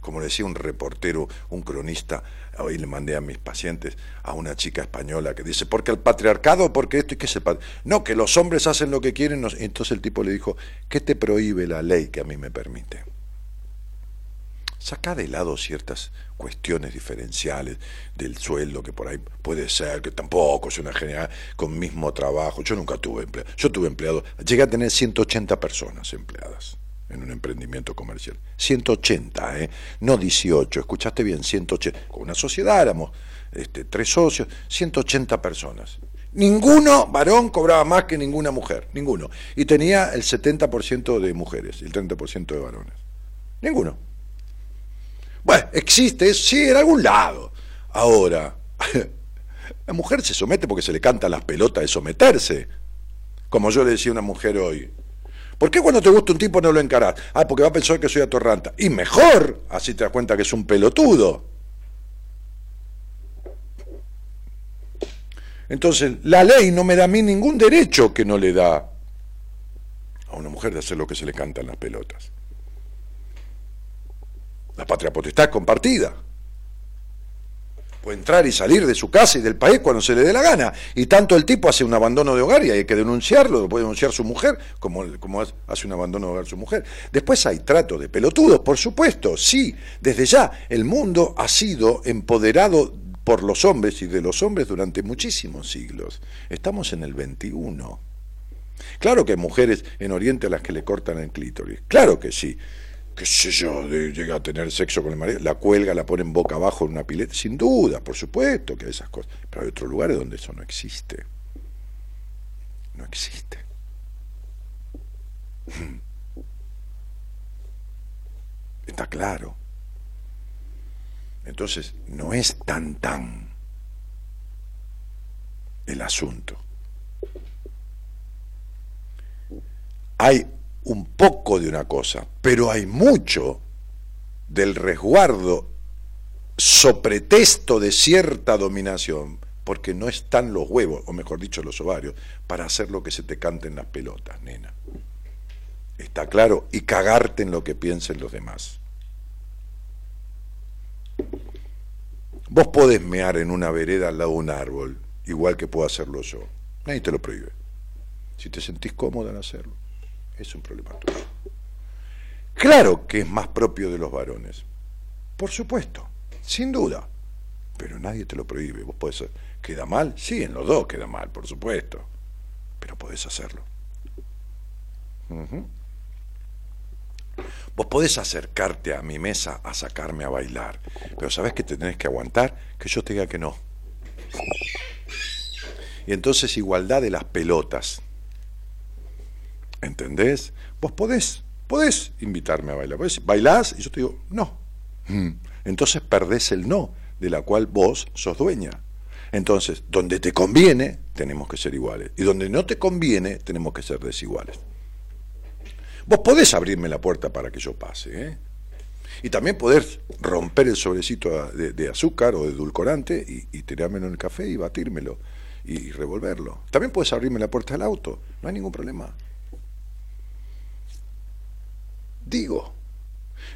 Como decía un reportero, un cronista, hoy le mandé a mis pacientes a una chica española que dice, porque el patriarcado, porque esto y que sepa. No, que los hombres hacen lo que quieren. Entonces el tipo le dijo, ¿qué te prohíbe la ley que a mí me permite? Saca de lado ciertas cuestiones diferenciales del sueldo que por ahí puede ser, que tampoco es una general, con mismo trabajo. Yo nunca tuve empleado. Yo tuve empleado, llegué a tener 180 personas empleadas en un emprendimiento comercial. 180, ¿eh? no 18, escuchaste bien, 180. Con una sociedad éramos este, tres socios, 180 personas. Ninguno varón cobraba más que ninguna mujer, ninguno. Y tenía el 70% de mujeres y el 30% de varones. Ninguno. Bueno, existe, sí, en algún lado. Ahora, la mujer se somete porque se le canta las pelotas de someterse. Como yo le decía a una mujer hoy, ¿Por qué cuando te gusta un tipo no lo encarás? Ah, porque va a pensar que soy atorranta. Y mejor, así te das cuenta que es un pelotudo. Entonces, la ley no me da a mí ningún derecho que no le da a una mujer de hacer lo que se le canta en las pelotas. La patria potestad es compartida. Puede entrar y salir de su casa y del país cuando se le dé la gana. Y tanto el tipo hace un abandono de hogar y hay que denunciarlo, lo puede denunciar su mujer, como, como hace un abandono de hogar su mujer. Después hay trato de pelotudos, por supuesto, sí. Desde ya, el mundo ha sido empoderado por los hombres y de los hombres durante muchísimos siglos. Estamos en el 21. Claro que hay mujeres en Oriente a las que le cortan el clítoris. Claro que sí qué sé yo, llega a tener sexo con el marido, la cuelga, la pone en boca abajo en una pileta, sin duda, por supuesto que hay esas cosas, pero hay otros lugares donde eso no existe. No existe. Está claro. Entonces, no es tan tan. el asunto. Hay un poco de una cosa, pero hay mucho del resguardo so pretexto de cierta dominación, porque no están los huevos, o mejor dicho, los ovarios, para hacer lo que se te cante en las pelotas, nena. ¿Está claro? Y cagarte en lo que piensen los demás. Vos podés mear en una vereda al lado de un árbol, igual que puedo hacerlo yo. Nadie te lo prohíbe. Si te sentís cómodo en hacerlo, es un problema tuyo. Claro que es más propio de los varones. Por supuesto, sin duda. Pero nadie te lo prohíbe. Vos podés. ¿Queda mal? Sí, en los dos queda mal, por supuesto. Pero podés hacerlo. Vos podés acercarte a mi mesa a sacarme a bailar, pero sabés que te tenés que aguantar que yo te diga que no. Y entonces igualdad de las pelotas. ¿Entendés? Vos podés, podés invitarme a bailar. Podés, bailás y yo te digo, no. Mm. Entonces perdés el no, de la cual vos sos dueña. Entonces, donde te conviene, tenemos que ser iguales. Y donde no te conviene, tenemos que ser desiguales. Vos podés abrirme la puerta para que yo pase, ¿eh? Y también podés romper el sobrecito de, azúcar o de edulcorante y, y, tirármelo en el café y batírmelo y, y revolverlo. También podés abrirme la puerta del auto, no hay ningún problema. Digo,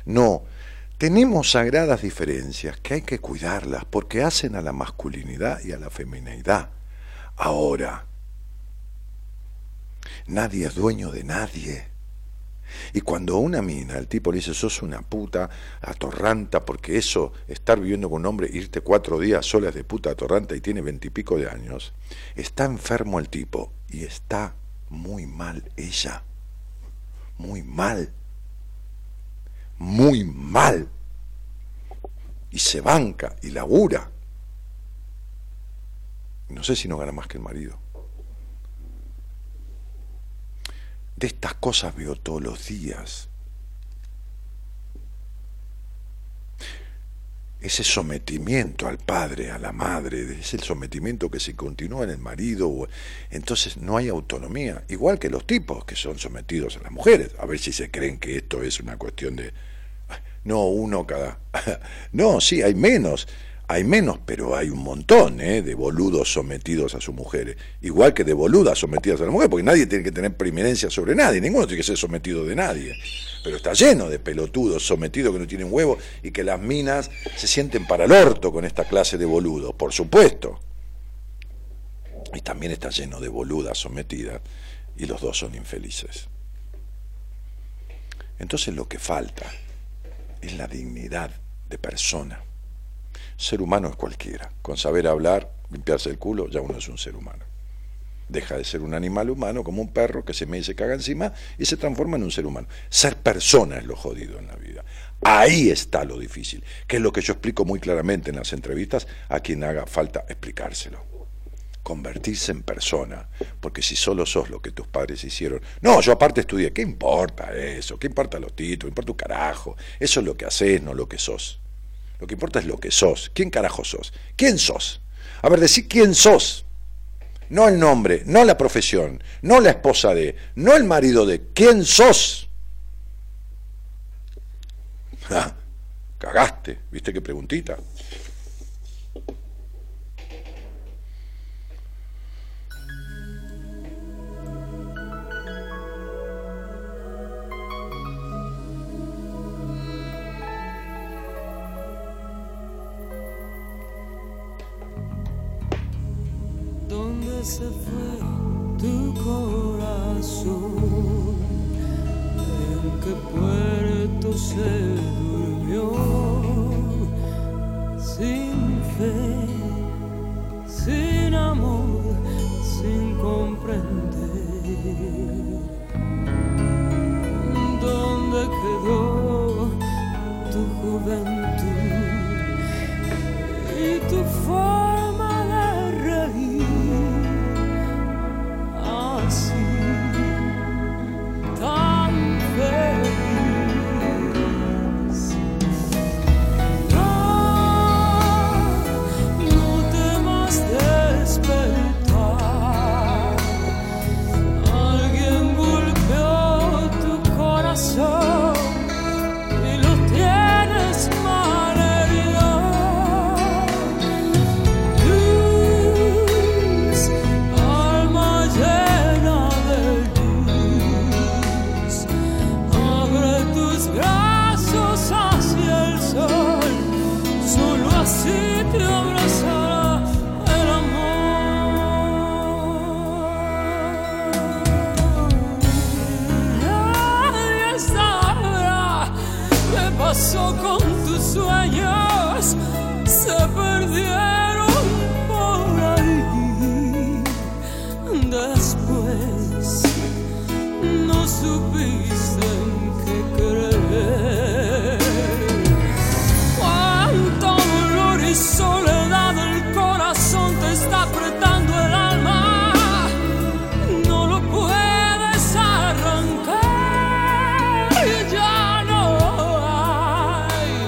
no, tenemos sagradas diferencias que hay que cuidarlas porque hacen a la masculinidad y a la feminidad. Ahora, nadie es dueño de nadie. Y cuando una mina, el tipo le dice, sos una puta atorranta, porque eso, estar viviendo con un hombre, irte cuatro días solas de puta atorranta y tiene veintipico de años, está enfermo el tipo y está muy mal ella. Muy mal. Muy mal. Y se banca y labura. No sé si no gana más que el marido. De estas cosas veo todos los días. Ese sometimiento al padre, a la madre, es el sometimiento que se continúa en el marido. Entonces no hay autonomía, igual que los tipos que son sometidos a las mujeres. A ver si se creen que esto es una cuestión de... No, uno cada... No, sí, hay menos. Hay menos, pero hay un montón ¿eh? de boludos sometidos a sus mujeres. Igual que de boludas sometidas a las mujeres, porque nadie tiene que tener preeminencia sobre nadie, ninguno tiene que ser sometido de nadie. Pero está lleno de pelotudos sometidos que no tienen huevo y que las minas se sienten para el orto con esta clase de boludos, por supuesto. Y también está lleno de boludas sometidas y los dos son infelices. Entonces lo que falta es la dignidad de persona ser humano es cualquiera. Con saber hablar, limpiarse el culo, ya uno es un ser humano. Deja de ser un animal humano como un perro que se me caga encima y se transforma en un ser humano. Ser persona es lo jodido en la vida. Ahí está lo difícil, que es lo que yo explico muy claramente en las entrevistas a quien haga falta explicárselo. Convertirse en persona, porque si solo sos lo que tus padres hicieron. No, yo aparte estudié, ¿qué importa eso? ¿Qué importa los títulos? ¿Importa un carajo? Eso es lo que haces, no lo que sos. Lo que importa es lo que sos. ¿Quién carajo sos? ¿Quién sos? A ver, decí quién sos. No el nombre, no la profesión, no la esposa de, no el marido de. ¿Quién sos? Ah, cagaste, ¿viste qué preguntita? Se fue tu corazón? ¿En qué puerto se durmió? Sin fe, sin amor, sin comprender. ¿Dónde quedó tu juventud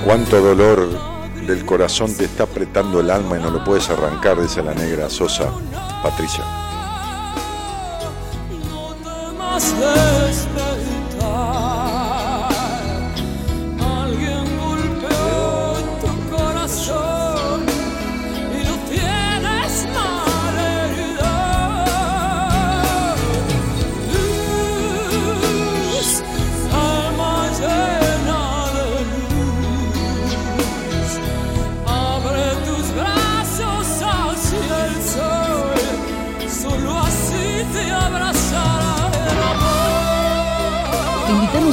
Cuánto dolor del corazón te está apretando el alma y no lo puedes arrancar, dice la negra Sosa. Patricia.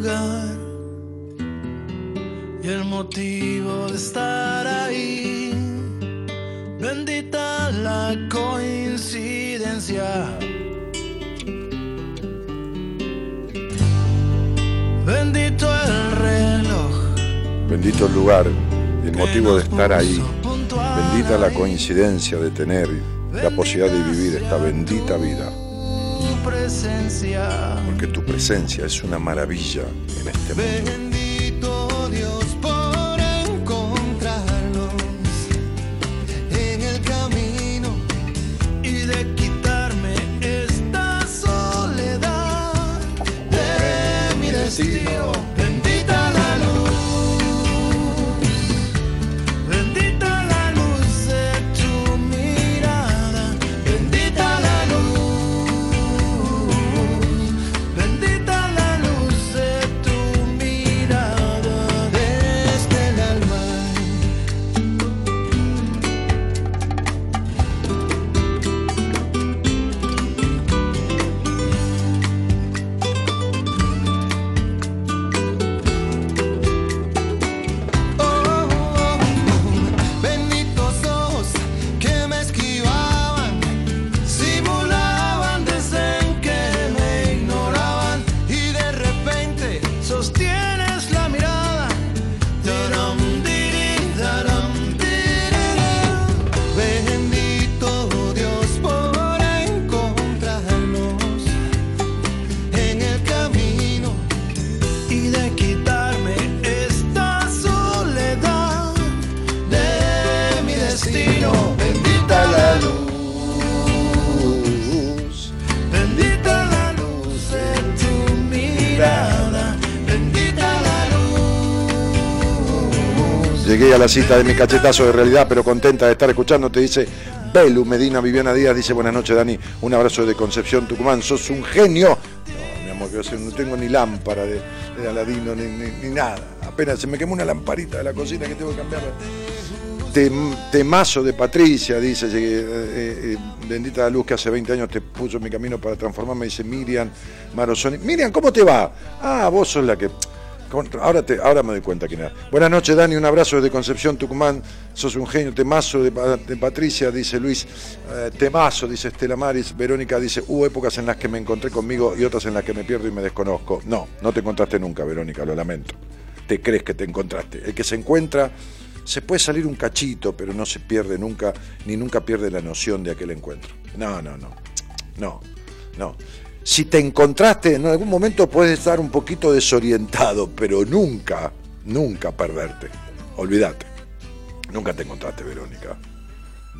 lugar y el motivo de estar ahí. Bendita la coincidencia. Bendito el reloj. Bendito el lugar y el motivo de estar ahí. Bendita la coincidencia de tener la posibilidad de vivir esta bendita vida. Presencia. Porque tu presencia es una maravilla en este mundo. La cita de mi cachetazo de realidad, pero contenta de estar escuchando. Te dice Belu Medina Viviana Díaz. Dice buenas noches, Dani. Un abrazo de Concepción, Tucumán. Sos un genio. No, mi amor, que no tengo ni lámpara de, Aladino ni, ni- nada. Apenas se me quemó una lamparita de la cocina que tengo que cambiar. Tem- temazo de Patricia, dice, llegué, eh, eh, bendita la luz que hace 20 años te puso en mi camino para transformarme, dice Miriam Marosoni. Miriam, ¿cómo te va? Ah, vos sos la que... Ahora, te, ahora me doy cuenta quién era. Buenas noches, Dani, un abrazo desde Concepción, Tucumán. Sos un genio, temazo de, de Patricia, dice Luis. Eh, temazo, dice Estela Maris. Verónica dice, hubo épocas en las que me encontré conmigo y otras en las que me pierdo y me desconozco. No, no te encontraste nunca, Verónica, lo lamento. Te crees que te encontraste. El que se encuentra se puede salir un cachito, pero no se pierde nunca, ni nunca pierde la noción de aquel encuentro. No, no, no. No, no. Si te encontraste, en algún momento puedes estar un poquito desorientado, pero nunca, nunca perderte. Olvídate. Nunca te encontraste, Verónica.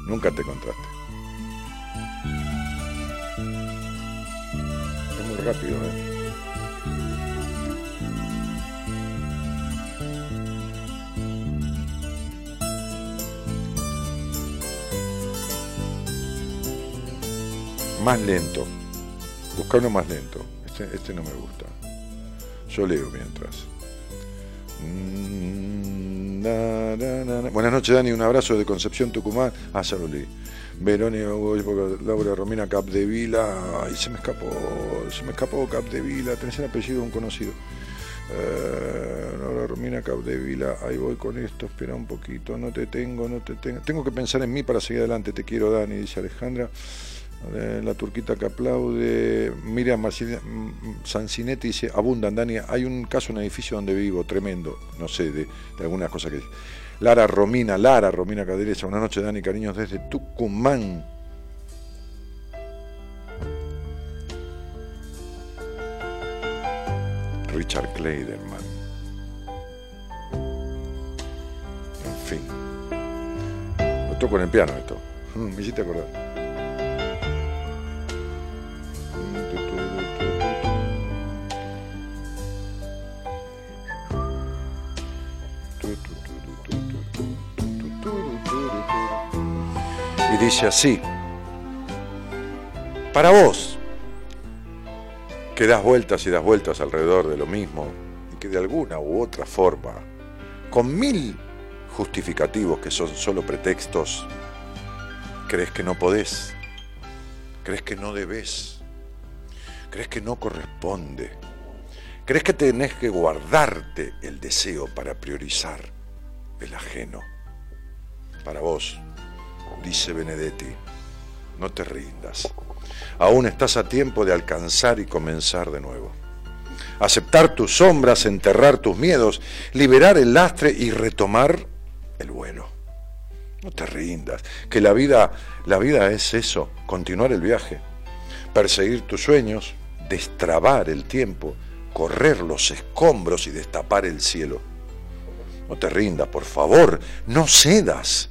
Nunca te encontraste. Es muy rápido, ¿eh? Más lento. Busca uno más lento. Este, este no me gusta. Yo leo mientras. Mm, na, na, na, na. Buenas noches, Dani. Un abrazo de Concepción, Tucumán. Ah, ya lo leí. Verónica Laura Romina Capdevila. Ay, se me escapó. Se me escapó Capdevila. Tenés el apellido de un conocido. Eh, Laura Romina Capdevila. Ahí voy con esto. Espera un poquito. No te tengo, no te tengo. Tengo que pensar en mí para seguir adelante. Te quiero, Dani, dice Alejandra. Eh, la turquita que aplaude. Marcina- mm, Sancinetti dice, abundan, Dani, hay un caso en un edificio donde vivo, tremendo, no sé, de, algunas cosas que. Lara Romina, Lara Romina Cadereza, buenas noches, Dani, cariños desde Tucumán. Richard Kleiderman. En fin. Lo toco en el piano esto. Mm, Me hiciste acordar. Dice así, para vos, que das vueltas y das vueltas alrededor de lo mismo, y que de alguna u otra forma, con mil justificativos que son solo pretextos, crees que no podés, crees que no debes, crees que no corresponde, crees que tenés que guardarte el deseo para priorizar el ajeno. Para vos, dice Benedetti, no te rindas. Aún estás a tiempo de alcanzar y comenzar de nuevo. Aceptar tus sombras, enterrar tus miedos, liberar el lastre y retomar el vuelo. No te rindas, que la vida, la vida es eso, continuar el viaje, perseguir tus sueños, destrabar el tiempo, correr los escombros y destapar el cielo. No te rindas, por favor, no cedas.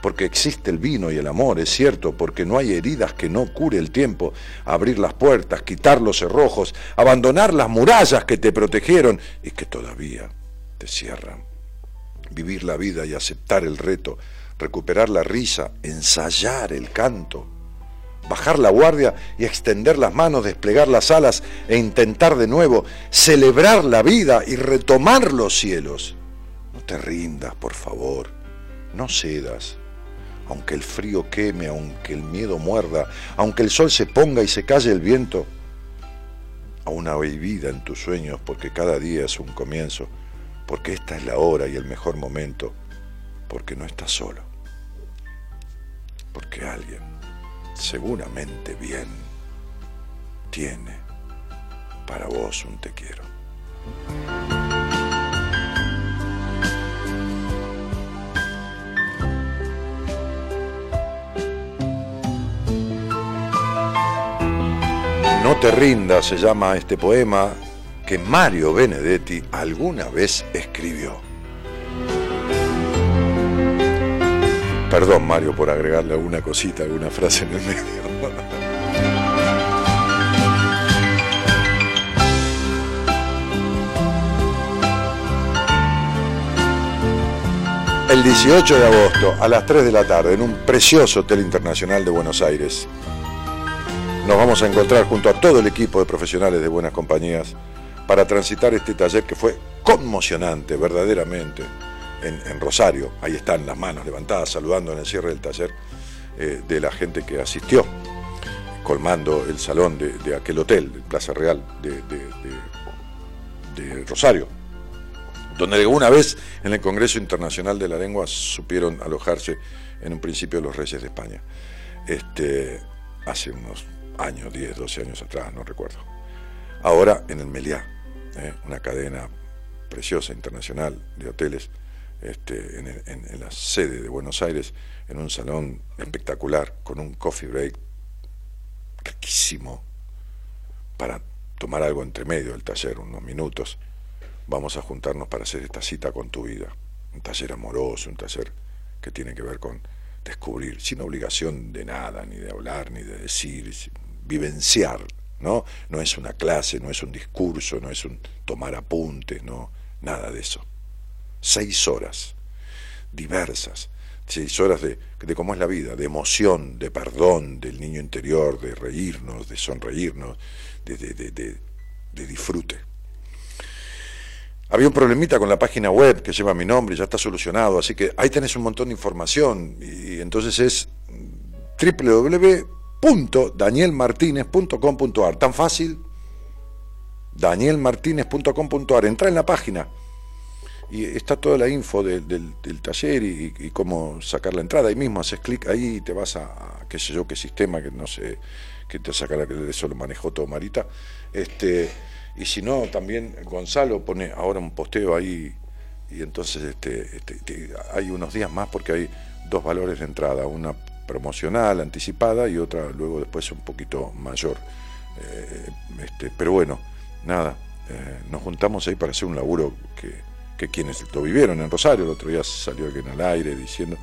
Porque existe el vino y el amor, es cierto, porque no hay heridas que no cure el tiempo. Abrir las puertas, quitar los cerrojos, abandonar las murallas que te protegieron y que todavía te cierran. Vivir la vida y aceptar el reto, recuperar la risa, ensayar el canto, bajar la guardia y extender las manos, desplegar las alas e intentar de nuevo, celebrar la vida y retomar los cielos. No te rindas, por favor, no cedas aunque el frío queme, aunque el miedo muerda, aunque el sol se ponga y se calle el viento, aún hay vida en tus sueños porque cada día es un comienzo, porque esta es la hora y el mejor momento, porque no estás solo, porque alguien, seguramente bien, tiene para vos un te quiero. No te rindas se llama este poema que Mario Benedetti alguna vez escribió. Perdón Mario por agregarle alguna cosita, alguna frase en el medio. El 18 de agosto a las 3 de la tarde en un precioso Hotel Internacional de Buenos Aires nos vamos a encontrar junto a todo el equipo de profesionales de buenas compañías para transitar este taller que fue conmocionante, verdaderamente, en, Rosario. Ahí están las manos levantadas, saludando en el cierre del taller eh, de la gente que asistió, colmando el salón de, aquel hotel, de Plaza Real de Rosario, donde alguna vez en el Congreso Internacional de la Lengua supieron alojarse en un principio los reyes de España. Este, hace unos años, 10, 12 años atrás, no recuerdo. Ahora en el Meliá, ¿eh? una cadena preciosa internacional de hoteles, este, en, el- en- la sede de Buenos Aires, en un salón espectacular, con un coffee break riquísimo, para tomar algo entre medio del taller, unos minutos. Vamos a juntarnos para hacer esta cita con tu vida. Un taller amoroso, un taller que tiene que ver con descubrir, sin obligación de nada, ni de hablar, ni de decir, vivenciar, ¿no? No es una clase, no es un discurso, no es un tomar apuntes, no, nada de eso. Seis horas, diversas, seis horas de, de cómo es la vida, de emoción, de perdón del niño interior, de reírnos, de sonreírnos, de, de, de, de, disfrute. Había un problemita con la página web que lleva mi nombre, ya está solucionado, así que ahí tenés un montón de información y entonces es www.danielmartinez.com.ar. Tan fácil, danielmartinez.com.ar. Entra en la página y está toda la info del, del- taller y, cómo sacar la entrada. Ahí mismo haces clic ahí y te vas a, qué sé yo, qué sistema, que no sé, que te saca eso lo manejó todo Marita. Este, y si no, también Gonzalo pone ahora un posteo ahí y entonces este, este, te- hay unos días más porque hay dos valores de entrada, una promocional, anticipada y otra luego después un poquito mayor. Eh, este, pero bueno, nada, eh, nos juntamos ahí para hacer un laburo que, que quienes lo vivieron en Rosario, el otro día salió alguien al aire diciendo,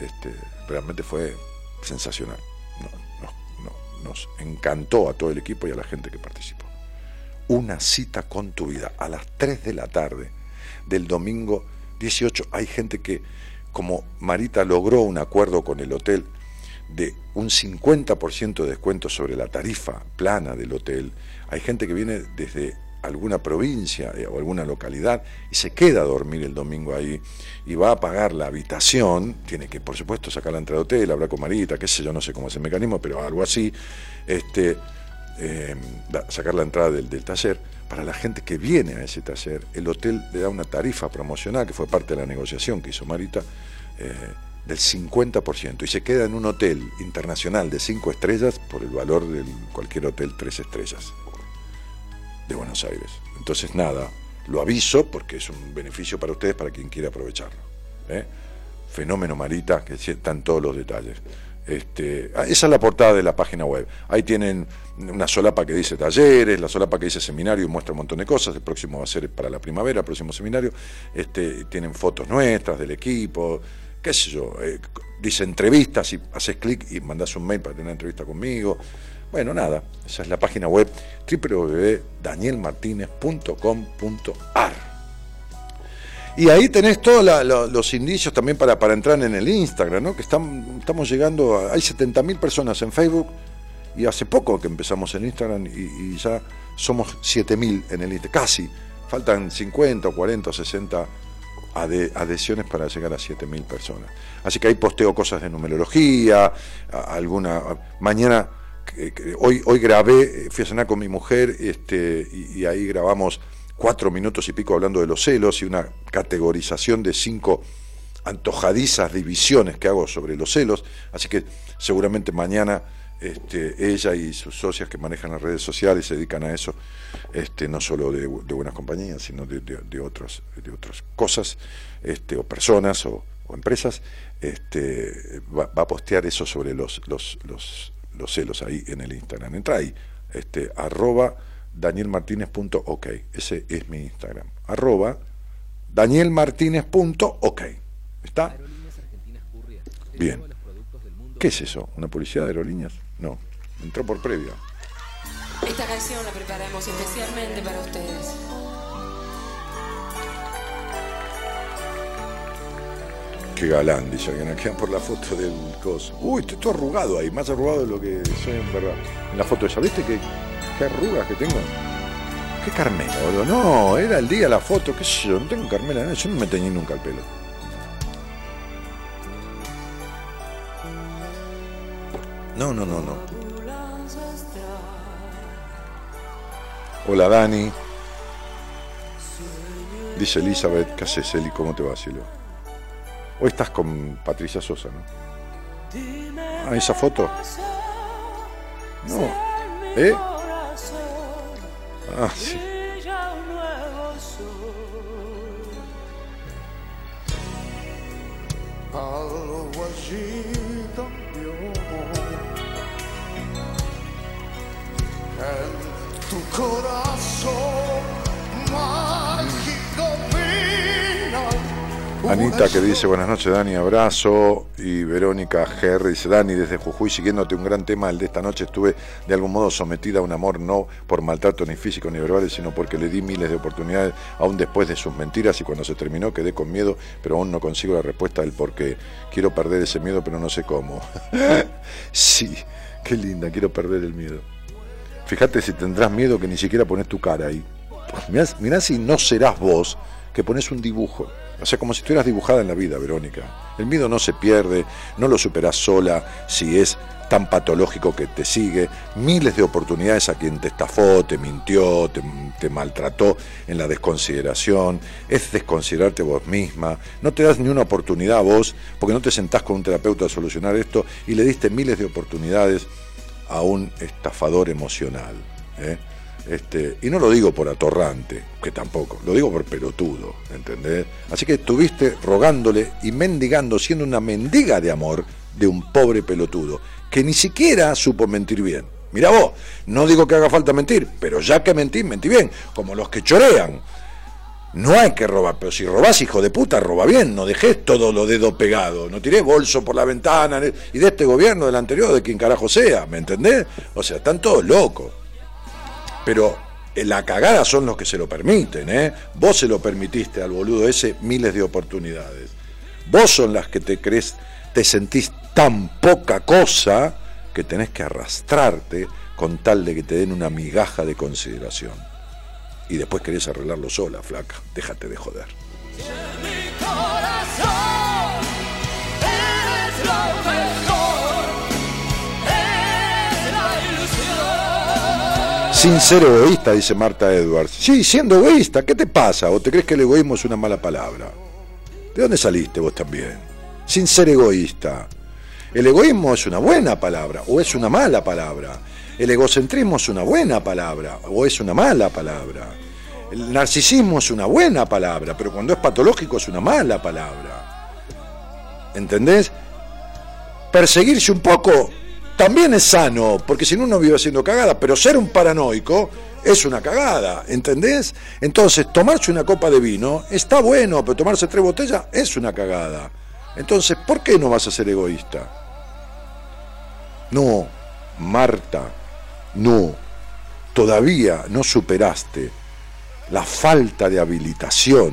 este, realmente fue sensacional. No, no, no, nos encantó a todo el equipo y a la gente que participó. Una cita con tu vida a las 3 de la tarde del domingo 18. Hay gente que, como Marita logró un acuerdo con el hotel de un 50% de descuento sobre la tarifa plana del hotel, hay gente que viene desde alguna provincia eh, o alguna localidad y se queda a dormir el domingo ahí y va a pagar la habitación, tiene que por supuesto sacar la entrada de hotel, hablar con Marita, qué sé yo, no sé cómo es el mecanismo, pero algo así, este, da- sacar la entrada del, del taller. Para la gente que viene a ese taller, el hotel le da una tarifa promocional, que fue parte de la negociación que hizo Marita, eh, del 50%, y se queda en un hotel internacional de 5 estrellas por el valor de cualquier hotel 3 estrellas de Buenos Aires. Entonces, nada, lo aviso porque es un beneficio para ustedes, para quien quiera aprovecharlo. ¿eh? Fenómeno Marita, que están todos los detalles. Este, ah, esa es la portada de la página web. Ahí tienen una solapa que dice talleres, la solapa que dice seminario y muestra un montón de cosas. El próximo va a ser para la primavera, el próximo seminario. Este, tienen fotos nuestras del equipo, qué eh, dice entrevistas y haces clic y mandas un mail para tener una entrevista conmigo. Bueno, nada, esa es la página web www.danielmartinez.com.ar. Y ahí tenés todos los indicios también para, para entrar en el Instagram, ¿no? Que estamos llegando a. Hay 70.000 personas en Facebook y hace poco que empezamos en Instagram y, ya somos 7.000 en el Instagram. Casi. Faltan 50 o 40 o 60 ade- adhesiones para llegar a 7.000 personas. Así que ahí posteo cosas de numerología, alguna. Mañana. hoy, hoy grabé, eh, fui a cenar con mi mujer este, y ahí grabamos cuatro minutos y pico hablando de los celos y una categorización de cinco antojadizas divisiones que hago sobre los celos, así que seguramente mañana este, ella y sus socias que manejan las redes sociales se dedican a eso, este, no solo de, de buenas compañías, sino de, de, de otros, de otras cosas, este, o personas o, o empresas, este, va, va a postear eso sobre los, los, los, los celos ahí en el Instagram. Entra ahí, este, arroba danielmartinez.ok, ese es mi Instagram, arroba danielmartinez.ok. ¿Está? Bien. ¿Qué es eso? ¿Una publicidad de aerolíneas? No, entró por previa. Esta canción la preparamos especialmente para ustedes. Qué galán, dice alguien acá por la foto del coso. Uy, estoy todo arrugado ahí, más arrugado de lo que soy en verdad. En la foto esa, ¿viste qué, qué arrugas que tengo? ¿Qué Carmela, boludo? No, era el día la foto, qué sé yo, no tengo Carmela, yo no me teñí nunca el pelo. No, no, no, no. Hola Dani. Dice Elizabeth, ¿qué haces Eli? ¿Cómo te va, cielo? Hoy estás con Patricia Sosa, ¿no? Ah, esa foto. No. ¿Eh? Ah, sí. Anita que dice buenas noches Dani, abrazo. Y Verónica GR dice Dani, desde Jujuy siguiéndote un gran tema, el de esta noche estuve de algún modo sometida a un amor no por maltrato ni físico ni verbal, sino porque le di miles de oportunidades aún después de sus mentiras y cuando se terminó quedé con miedo, pero aún no consigo la respuesta del por qué. Quiero perder ese miedo, pero no sé cómo. sí, qué linda, quiero perder el miedo. Fíjate si tendrás miedo que ni siquiera pones tu cara ahí. Mirá, mirá si no serás vos que pones un dibujo. O sea, como si estuvieras dibujada en la vida, Verónica. El miedo no se pierde, no lo superás sola si es tan patológico que te sigue. Miles de oportunidades a quien te estafó, te mintió, te, maltrató en la desconsideración. Es desconsiderarte vos misma. No te das ni una oportunidad a vos porque no te sentás con un terapeuta a solucionar esto y le diste miles de oportunidades a un estafador emocional. ¿eh? Este, y no lo digo por atorrante, que tampoco, lo digo por pelotudo, ¿entendés? Así que estuviste rogándole y mendigando, siendo una mendiga de amor de un pobre pelotudo, que ni siquiera supo mentir bien. Mira vos, no digo que haga falta mentir, pero ya que mentí, mentí bien, como los que chorean. No hay que robar, pero si robás, hijo de puta, roba bien, no dejes todo lo dedo pegado, no tiré bolso por la ventana, y de este gobierno, del anterior, de quien carajo sea, ¿me entendés? O sea, están todos locos pero la cagada son los que se lo permiten, ¿eh? Vos se lo permitiste al boludo ese miles de oportunidades. Vos son las que te crees, te sentís tan poca cosa que tenés que arrastrarte con tal de que te den una migaja de consideración. Y después querés arreglarlo sola, flaca. Déjate de joder. Sin ser egoísta, dice Marta Edwards. Sí, siendo egoísta, ¿qué te pasa? ¿O te crees que el egoísmo es una mala palabra? ¿De dónde saliste vos también? Sin ser egoísta. El egoísmo es una buena palabra o es una mala palabra. El egocentrismo es una buena palabra o es una mala palabra. El narcisismo es una buena palabra, pero cuando es patológico es una mala palabra. ¿Entendés? Perseguirse un poco también es sano, porque si no uno vive haciendo cagada, pero ser un paranoico es una cagada, ¿entendés? Entonces, tomarse una copa de vino está bueno, pero tomarse tres botellas es una cagada. Entonces, ¿por qué no vas a ser egoísta? No, Marta, no, todavía no superaste la falta de habilitación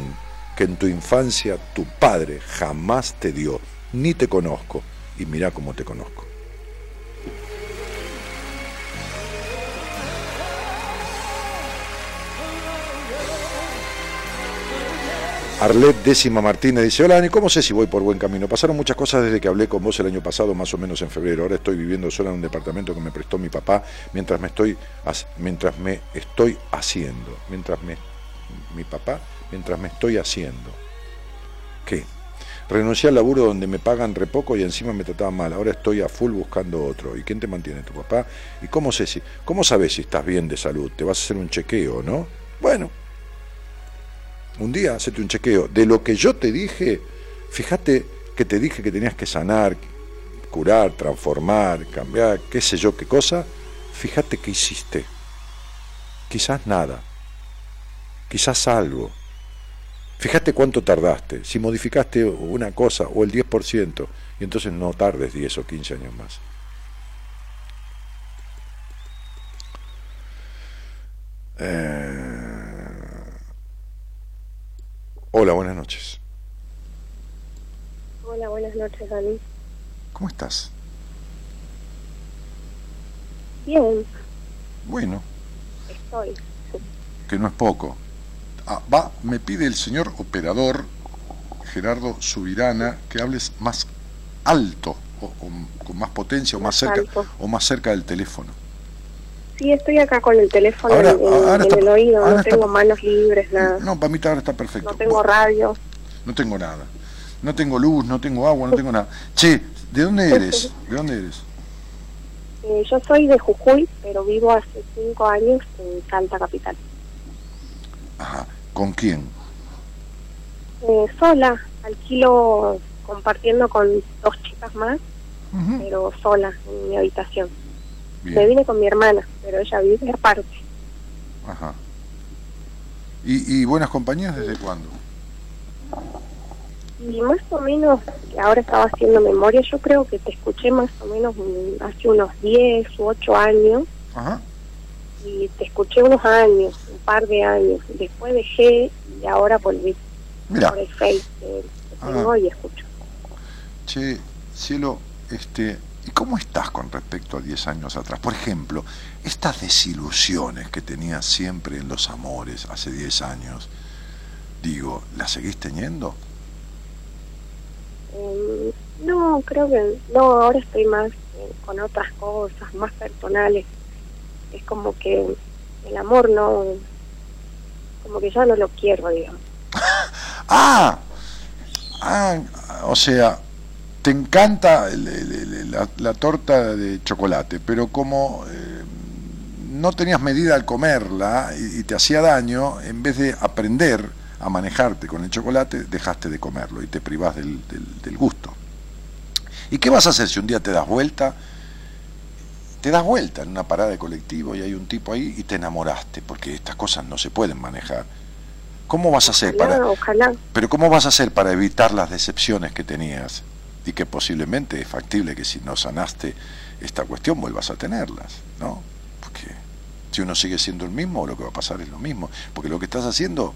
que en tu infancia tu padre jamás te dio, ni te conozco, y mira cómo te conozco. Arlet Décima Martínez dice, hola Dani, ¿cómo sé si voy por buen camino? Pasaron muchas cosas desde que hablé con vos el año pasado, más o menos en febrero. Ahora estoy viviendo sola en un departamento que me prestó mi papá mientras me estoy, mientras me estoy haciendo. Mientras me, mi papá, mientras me estoy haciendo. ¿Qué? Renuncié al laburo donde me pagan re poco y encima me trataban mal. Ahora estoy a full buscando otro. ¿Y quién te mantiene? ¿Tu papá? ¿Y cómo sé si, cómo sabes si estás bien de salud? ¿Te vas a hacer un chequeo, no? Bueno, un día hacete un chequeo. De lo que yo te dije, fíjate que te dije que tenías que sanar, curar, transformar, cambiar, qué sé yo qué cosa, fíjate qué hiciste. Quizás nada, quizás algo. Fíjate cuánto tardaste, si modificaste una cosa o el 10%, y entonces no tardes 10 o 15 años más. Eh, Hola, buenas noches. Hola, buenas noches, Dani. ¿Cómo estás? Bien, Bueno, estoy. que no es poco. Ah, va, me pide el señor operador Gerardo Subirana que hables más alto o, o con más potencia o más, Más cerca alto. o más cerca del teléfono. Sí, estoy acá con el teléfono Ahora- en, en- ahora en está- el oído, ahora no está- tengo manos libres, nada. No, para mí ahora está perfecto. No tengo radio. no tengo nada. No tengo luz, no tengo agua, no tengo nada. Che, ¿de dónde eres? ¿De dónde eres? Eh, yo soy de Jujuy, pero vivo hace cinco años en Salta Capital. Ajá. ¿Con quién? Eh, sola, alquilo compartiendo con dos chicas más, pero sola en mi habitación. Me vine con mi hermana, pero ella vive aparte. Ajá. ¿Y, y buenas compañías desde cuándo? Y más o menos, que ahora estaba haciendo memoria, yo creo que te escuché más o menos hace unos 10 u 8 años Ajá. y te escuché unos años, un par de años. Después dejé y ahora volví Mira, por el Face que que tengo Ah. y escucho. che, cielo, este, ¿y cómo estás con respecto a 10 años atrás? Por ejemplo, estas desilusiones que tenías siempre en los amores hace 10 años, digo, ¿las seguís teniendo? Eh, no, creo que no, ahora estoy más eh, con otras cosas, más personales. Es como que el amor no, como que ya no lo quiero, digamos. Ah, ah, o sea, te encanta el- el- el- la, la torta de chocolate, pero como eh, no tenías medida al comerla y, y te hacía daño, en vez de aprender a manejarte con el chocolate, dejaste de comerlo y te privás del, del- del gusto. ¿Y qué vas a hacer si un día te das vuelta? Te das vuelta en una parada de colectivo y hay un tipo ahí y te enamoraste, porque estas cosas no se pueden manejar. ¿Cómo vas a hacer para, ojalá. pero ¿cómo vas a hacer para evitar las decepciones que tenías? Y que posiblemente es factible que si no sanaste esta cuestión vuelvas a tenerlas, ¿no? Porque si uno sigue siendo el mismo, lo que va a pasar es lo mismo. Porque lo que estás haciendo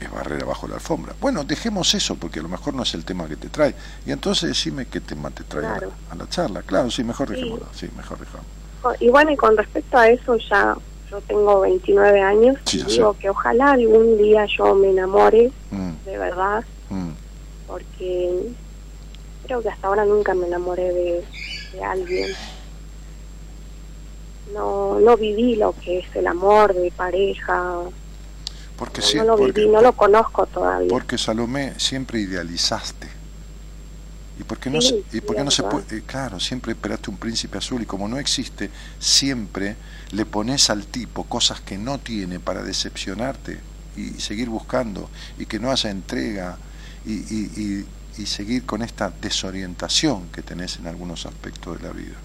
es barrer abajo la alfombra. Bueno, dejemos eso, porque a lo mejor no es el tema que te trae. Y entonces decime qué tema te trae a- Claro. a, la charla. Claro, sí, mejor dejémoslo. Sí, mejor dejamos. Co- Y bueno, y con respecto a eso, ya yo tengo 29 años Sí, y digo sé. que ojalá algún día yo me enamore Mm, de verdad, mm. porque creo que hasta ahora nunca me enamoré de, de alguien. No, no viví lo que es el amor de pareja, Porque, no, sí, no lo porque- viví, no lo conozco todavía. Porque Salomé siempre idealizaste. ¿Y por qué no, Sí, se, y por sí, qué no se puede? eh, claro, siempre esperaste un príncipe azul y como no existe, siempre le pones al tipo cosas que no tiene para decepcionarte y seguir buscando y que no haya entrega y, y- y- y seguir con esta desorientación que tenés en algunos aspectos de la vida.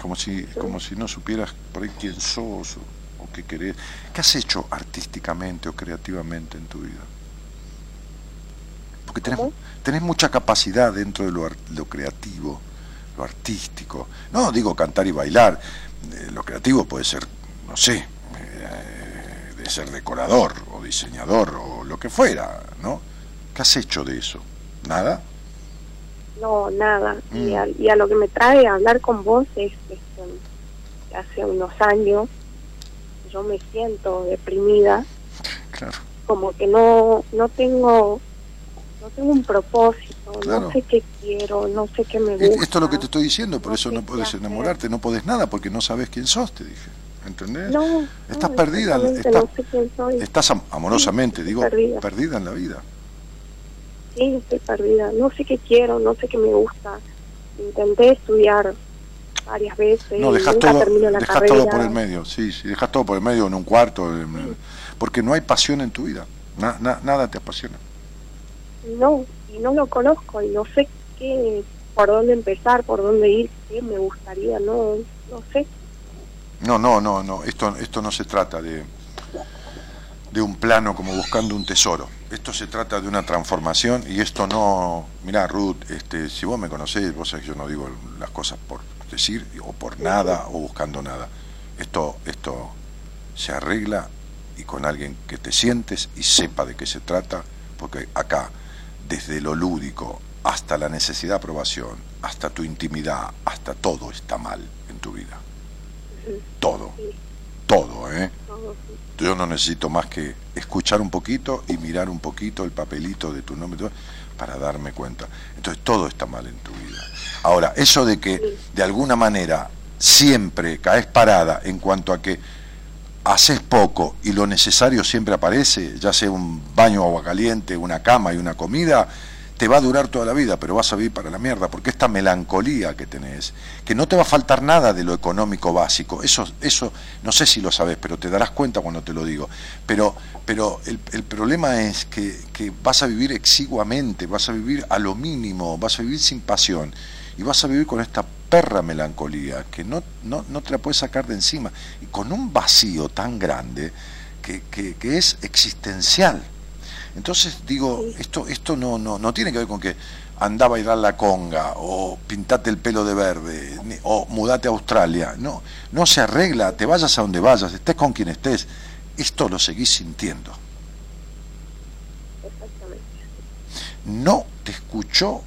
Como si, como si no supieras por ahí quién sos o, o qué querés. ¿Qué has hecho artísticamente o creativamente en tu vida? Porque tenés, tenés mucha capacidad dentro de lo, lo creativo, lo artístico. No digo cantar y bailar. eh, lo creativo puede ser, no sé, eh, de ser decorador o diseñador o lo que fuera, ¿no? ¿Qué has hecho de eso? ¿Nada? No, nada. Y, Mm. a, y a lo que me trae a hablar con vos es este, que hace unos años yo me siento deprimida, Claro. como que no no tengo no tengo un propósito, Claro. no sé qué quiero, no sé qué me E- gusta. Esto es lo que te estoy diciendo, por no eso no puedes enamorarte, no podés nada porque no sabes quién sos, te dije. ¿Entendés? No, Estás no, perdida, estás- sé quién soy. Estás am- amorosamente, Sí, digo, perdida. perdida en la vida. Sí, estoy perdida. No sé qué quiero, no sé qué me gusta. Intenté estudiar varias veces, No, dejas nunca todo, termino la carrera. todo por el medio, sí, sí, dejas todo por el medio en un cuarto, en- porque no hay pasión en tu vida, Na- na- nada te apasiona. No, y no lo conozco y no sé qué, por dónde empezar, por dónde ir, qué me gustaría, no, no sé. No, no, no, no, esto, esto no se trata de, de un plano como buscando un tesoro. Esto se trata de una transformación y esto no, mirá Ruth, este, si vos me conocés, vos sabés que yo no digo las cosas por decir o por nada o buscando nada. Esto, esto se arregla y con alguien que te sientes y sepa de qué se trata, porque acá, desde lo lúdico hasta la necesidad de aprobación, hasta tu intimidad, hasta todo está mal en tu vida. Todo, todo, ¿eh? Yo no necesito más que escuchar un poquito y mirar un poquito el papelito de tu nombre para darme cuenta. Entonces todo está mal en tu vida. Ahora, eso de que de alguna manera siempre caes parada en cuanto a que haces poco y lo necesario siempre aparece, ya sea un baño agua caliente, una cama y una comida, te va a durar toda la vida, pero vas a vivir para la mierda, porque esta melancolía que tenés, que no te va a faltar nada de lo económico básico, eso, eso no sé si lo sabes, pero te darás cuenta cuando te lo digo. Pero, pero el, el problema es que, que vas a vivir exiguamente, vas a vivir a lo mínimo, vas a vivir sin pasión y vas a vivir con esta perra melancolía que no, no, no te la puedes sacar de encima y con un vacío tan grande que, que, que es existencial. Entonces digo, esto, esto no, no, no tiene que ver con que andá a bailar la conga o pintate el pelo de verde ni- o mudate a Australia. No, no se arregla, te vayas a donde vayas, estés con quien estés. Esto lo seguís sintiendo. Exactamente. No te escuchó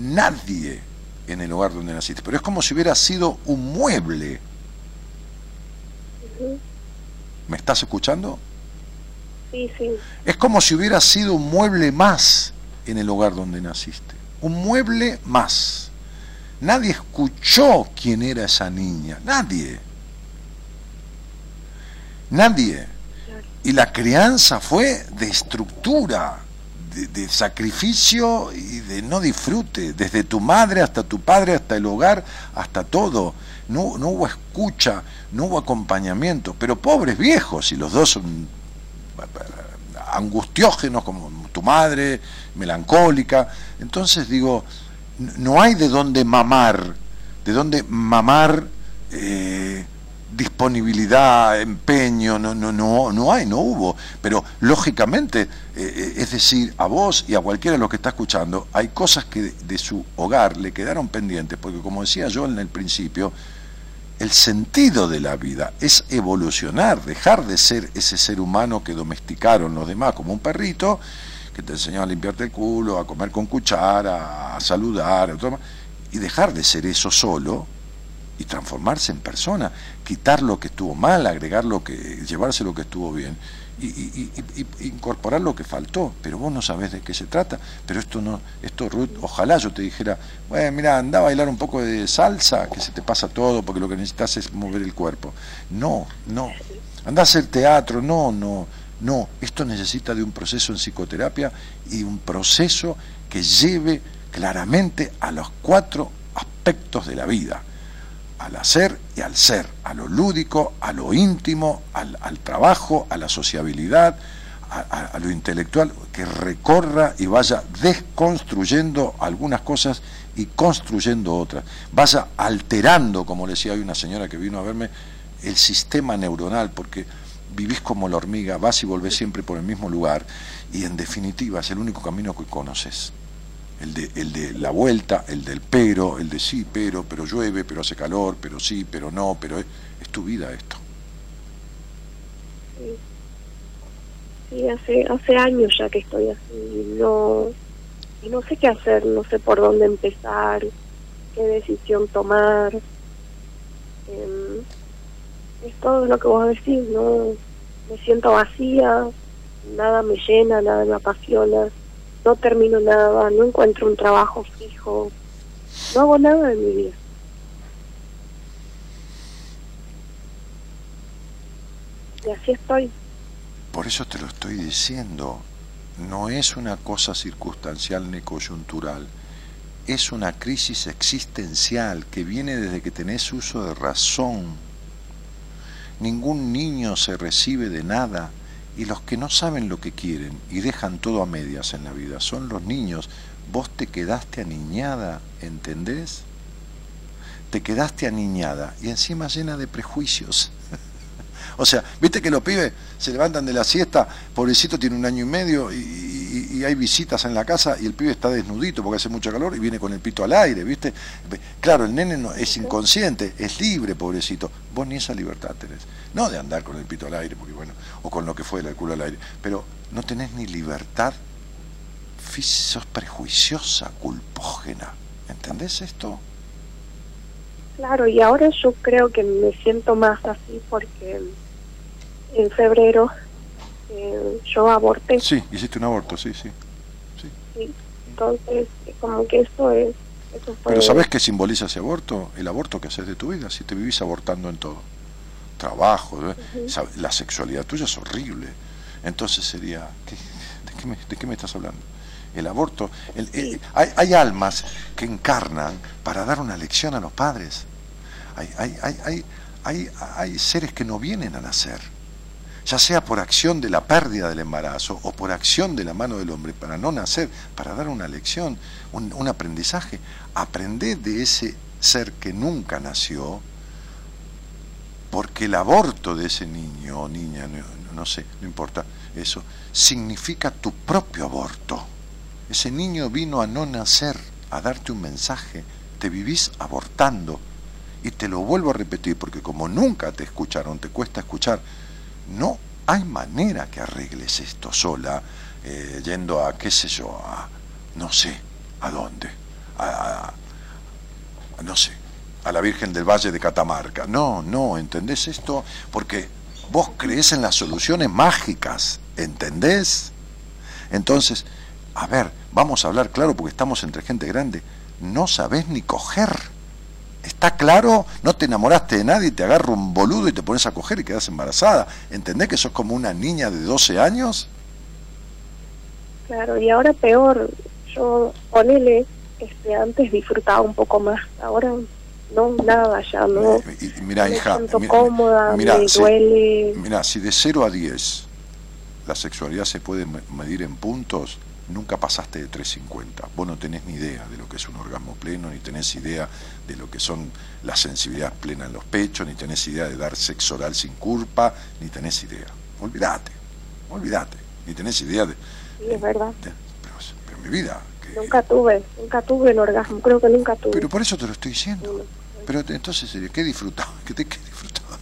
nadie en el lugar donde naciste, pero es como si hubiera sido un mueble. ¿Me estás escuchando? Es como si hubiera sido un mueble más en el lugar donde naciste. Un mueble más. Nadie escuchó quién era esa niña. Nadie. Nadie. Y la crianza fue de estructura, de, de sacrificio y de no disfrute. Desde tu madre hasta tu padre, hasta el hogar, hasta todo. No, no hubo escucha, no hubo acompañamiento. Pero pobres viejos, y los dos son angustiógenos como tu madre, melancólica. Entonces digo, no hay de dónde mamar, de dónde mamar eh, disponibilidad, empeño, no, no, no, no hay, no hubo. Pero lógicamente, eh, es decir, a vos y a cualquiera de los que está escuchando, hay cosas que de su hogar le quedaron pendientes, porque como decía yo en el principio, el sentido de la vida es evolucionar, dejar de ser ese ser humano que domesticaron los demás como un perrito, que te enseñó a limpiarte el culo, a comer con cuchara, a saludar, y dejar de ser eso solo y transformarse en persona, quitar lo que estuvo mal, agregar lo que, llevarse lo que estuvo bien y, y- incorporar lo que faltó. Pero vos no sabés de qué se trata. Pero esto no, esto Ruth, ojalá yo te dijera, bueno, mira, anda a bailar un poco de salsa, que se te pasa todo, porque lo que necesitas es mover el cuerpo. No, no. Anda a hacer teatro, no, no, no. Esto necesita de un proceso en psicoterapia y un proceso que lleve claramente a los cuatro aspectos de la vida al hacer y al ser, a lo lúdico, a lo íntimo, al, al trabajo, a la sociabilidad, a, a- a lo intelectual, que recorra y vaya desconstruyendo algunas cosas y construyendo otras. Vaya alterando, como le decía hoy una señora que vino a verme, el sistema neuronal, porque vivís como la hormiga, vas y volvés siempre por el mismo lugar, y en definitiva es el único camino que conoces el de, el de la vuelta, el del pero, el de sí, pero, pero llueve, pero hace calor, pero sí, pero no, pero es, es tu vida esto. sí, hace, hace años ya que estoy así, no, y no sé qué hacer, no sé por dónde empezar, qué decisión tomar. Em, es todo lo que vos decís, ¿no? Me siento vacía, nada me llena, nada me apasiona, no termino nada, no encuentro un trabajo fijo, no hago nada en mi vida. Y así estoy. Por eso te lo estoy diciendo, no es una cosa circunstancial ni coyuntural, es una crisis existencial que viene desde que tenés uso de razón. Ningún niño se recibe de nada y los que no saben lo que quieren y dejan todo a medias en la vida son los niños. Vos te quedaste aniñada, ¿entendés? Te quedaste aniñada y encima llena de prejuicios. O sea, viste que los pibes se levantan de la siesta, pobrecito tiene un año y medio y, hay visitas en la casa y el pibe está desnudito porque hace mucho calor y viene con el pito al aire, ¿viste? Claro, el nene no, es inconsciente, es libre, pobrecito. Vos ni esa libertad tenés. No de andar con el pito al aire, porque bueno, o con lo que fue el culo al aire, pero no tenés ni libertad, sos prejuiciosa, culpógena. ¿Entendés esto? Claro, y ahora yo creo que me siento más así porque en febrero eh, yo aborté. Sí, hiciste un aborto, sí, sí. sí. Entonces, como que eso es. Eso fue, Pero ¿sabés qué simboliza ese aborto? El aborto que haces de tu vida, si te vivís abortando en todo. Trabajo, ¿eh? La sexualidad tuya es horrible. Entonces sería, ¿qué- de, qué me, de qué me estás hablando? El aborto, el- el- hay, hay almas que encarnan para dar una lección a los padres. Hay, hay, hay, hay, hay, hay seres que no vienen a nacer, ya sea por acción de la pérdida del embarazo o por acción de la mano del hombre para no nacer, para dar una lección, un, aprendizaje. Aprender de ese ser que nunca nació, porque el aborto de ese niño o niña, no, no sé, no importa, eso, significa tu propio aborto. Ese niño vino a no nacer, a darte un mensaje, te vivís abortando. Y te lo vuelvo a repetir, porque como nunca te escucharon, te cuesta escuchar, no hay manera que arregles esto sola, eh, yendo a, qué sé yo, a, no sé, a dónde, a, a- no sé, a la Virgen del Valle de Catamarca. No, no, ¿entendés esto? Porque vos crees en las soluciones mágicas, ¿entendés? Entonces, a ver, vamos a hablar claro porque estamos entre gente grande. No sabés ni coger. ¿Está claro? No te enamoraste de nadie, te agarra un boludo y te pones a coger y quedas embarazada. ¿Entendés que sos como una niña de 12 años? Claro, y ahora peor, yo ponele, este, antes disfrutaba un poco más, ahora no, nada ya, no, Y, y mira, me hija, siento mi- cómoda, mira, me si- duele, Mira, si de 0 a 10 la sexualidad se puede me- medir en puntos, nunca pasaste de 350. Vos no tenés ni idea de lo que es un orgasmo pleno, ni tenés idea de lo que son las sensibilidades plenas en los pechos, ni tenés idea de dar sexo oral sin culpa, ni tenés idea. Olvídate, olvídate, ni tenés idea de... sí, es verdad, de- pero, pero mi vida... que- nunca tuve, nunca tuve el orgasmo, creo que nunca tuve. pero por eso te lo estoy diciendo. Pero entonces, ¿qué disfrutaba? ¿Qué, te- qué disfrutaba?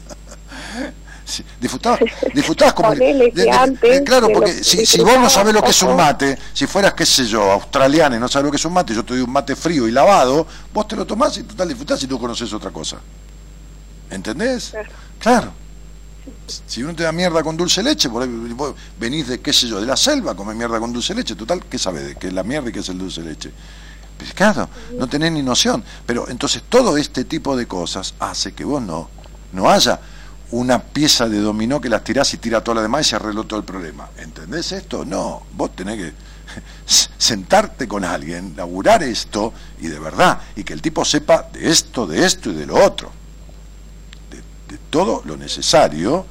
Sí, disfrutabas, disfrutabas como... De- de- eh, claro, porque lo- si, si vos no sabés lo que es un mate, si fueras, qué sé yo, australiana y no sabés lo que es un mate, yo te doy un mate frío y lavado, vos te lo tomás y total disfrutás y tú conoces otra cosa. ¿Entendés? Claro. Claro. Si uno te da mierda con dulce leche, por ahí vos venís de, qué sé yo, de la selva, comés mierda con dulce leche, total, ¿qué sabés de qué es la mierda y qué es el dulce leche? Pues claro, no tenés ni noción. Pero entonces todo este tipo de cosas hace que vos no, no haya una pieza de dominó que las tirás y tira toda la demás y se arregló todo el problema. ¿Entendés esto? No, vos tenés que sentarte con alguien, laburar esto y de verdad, y que el tipo sepa de esto, de esto y de lo otro. De, todo lo necesario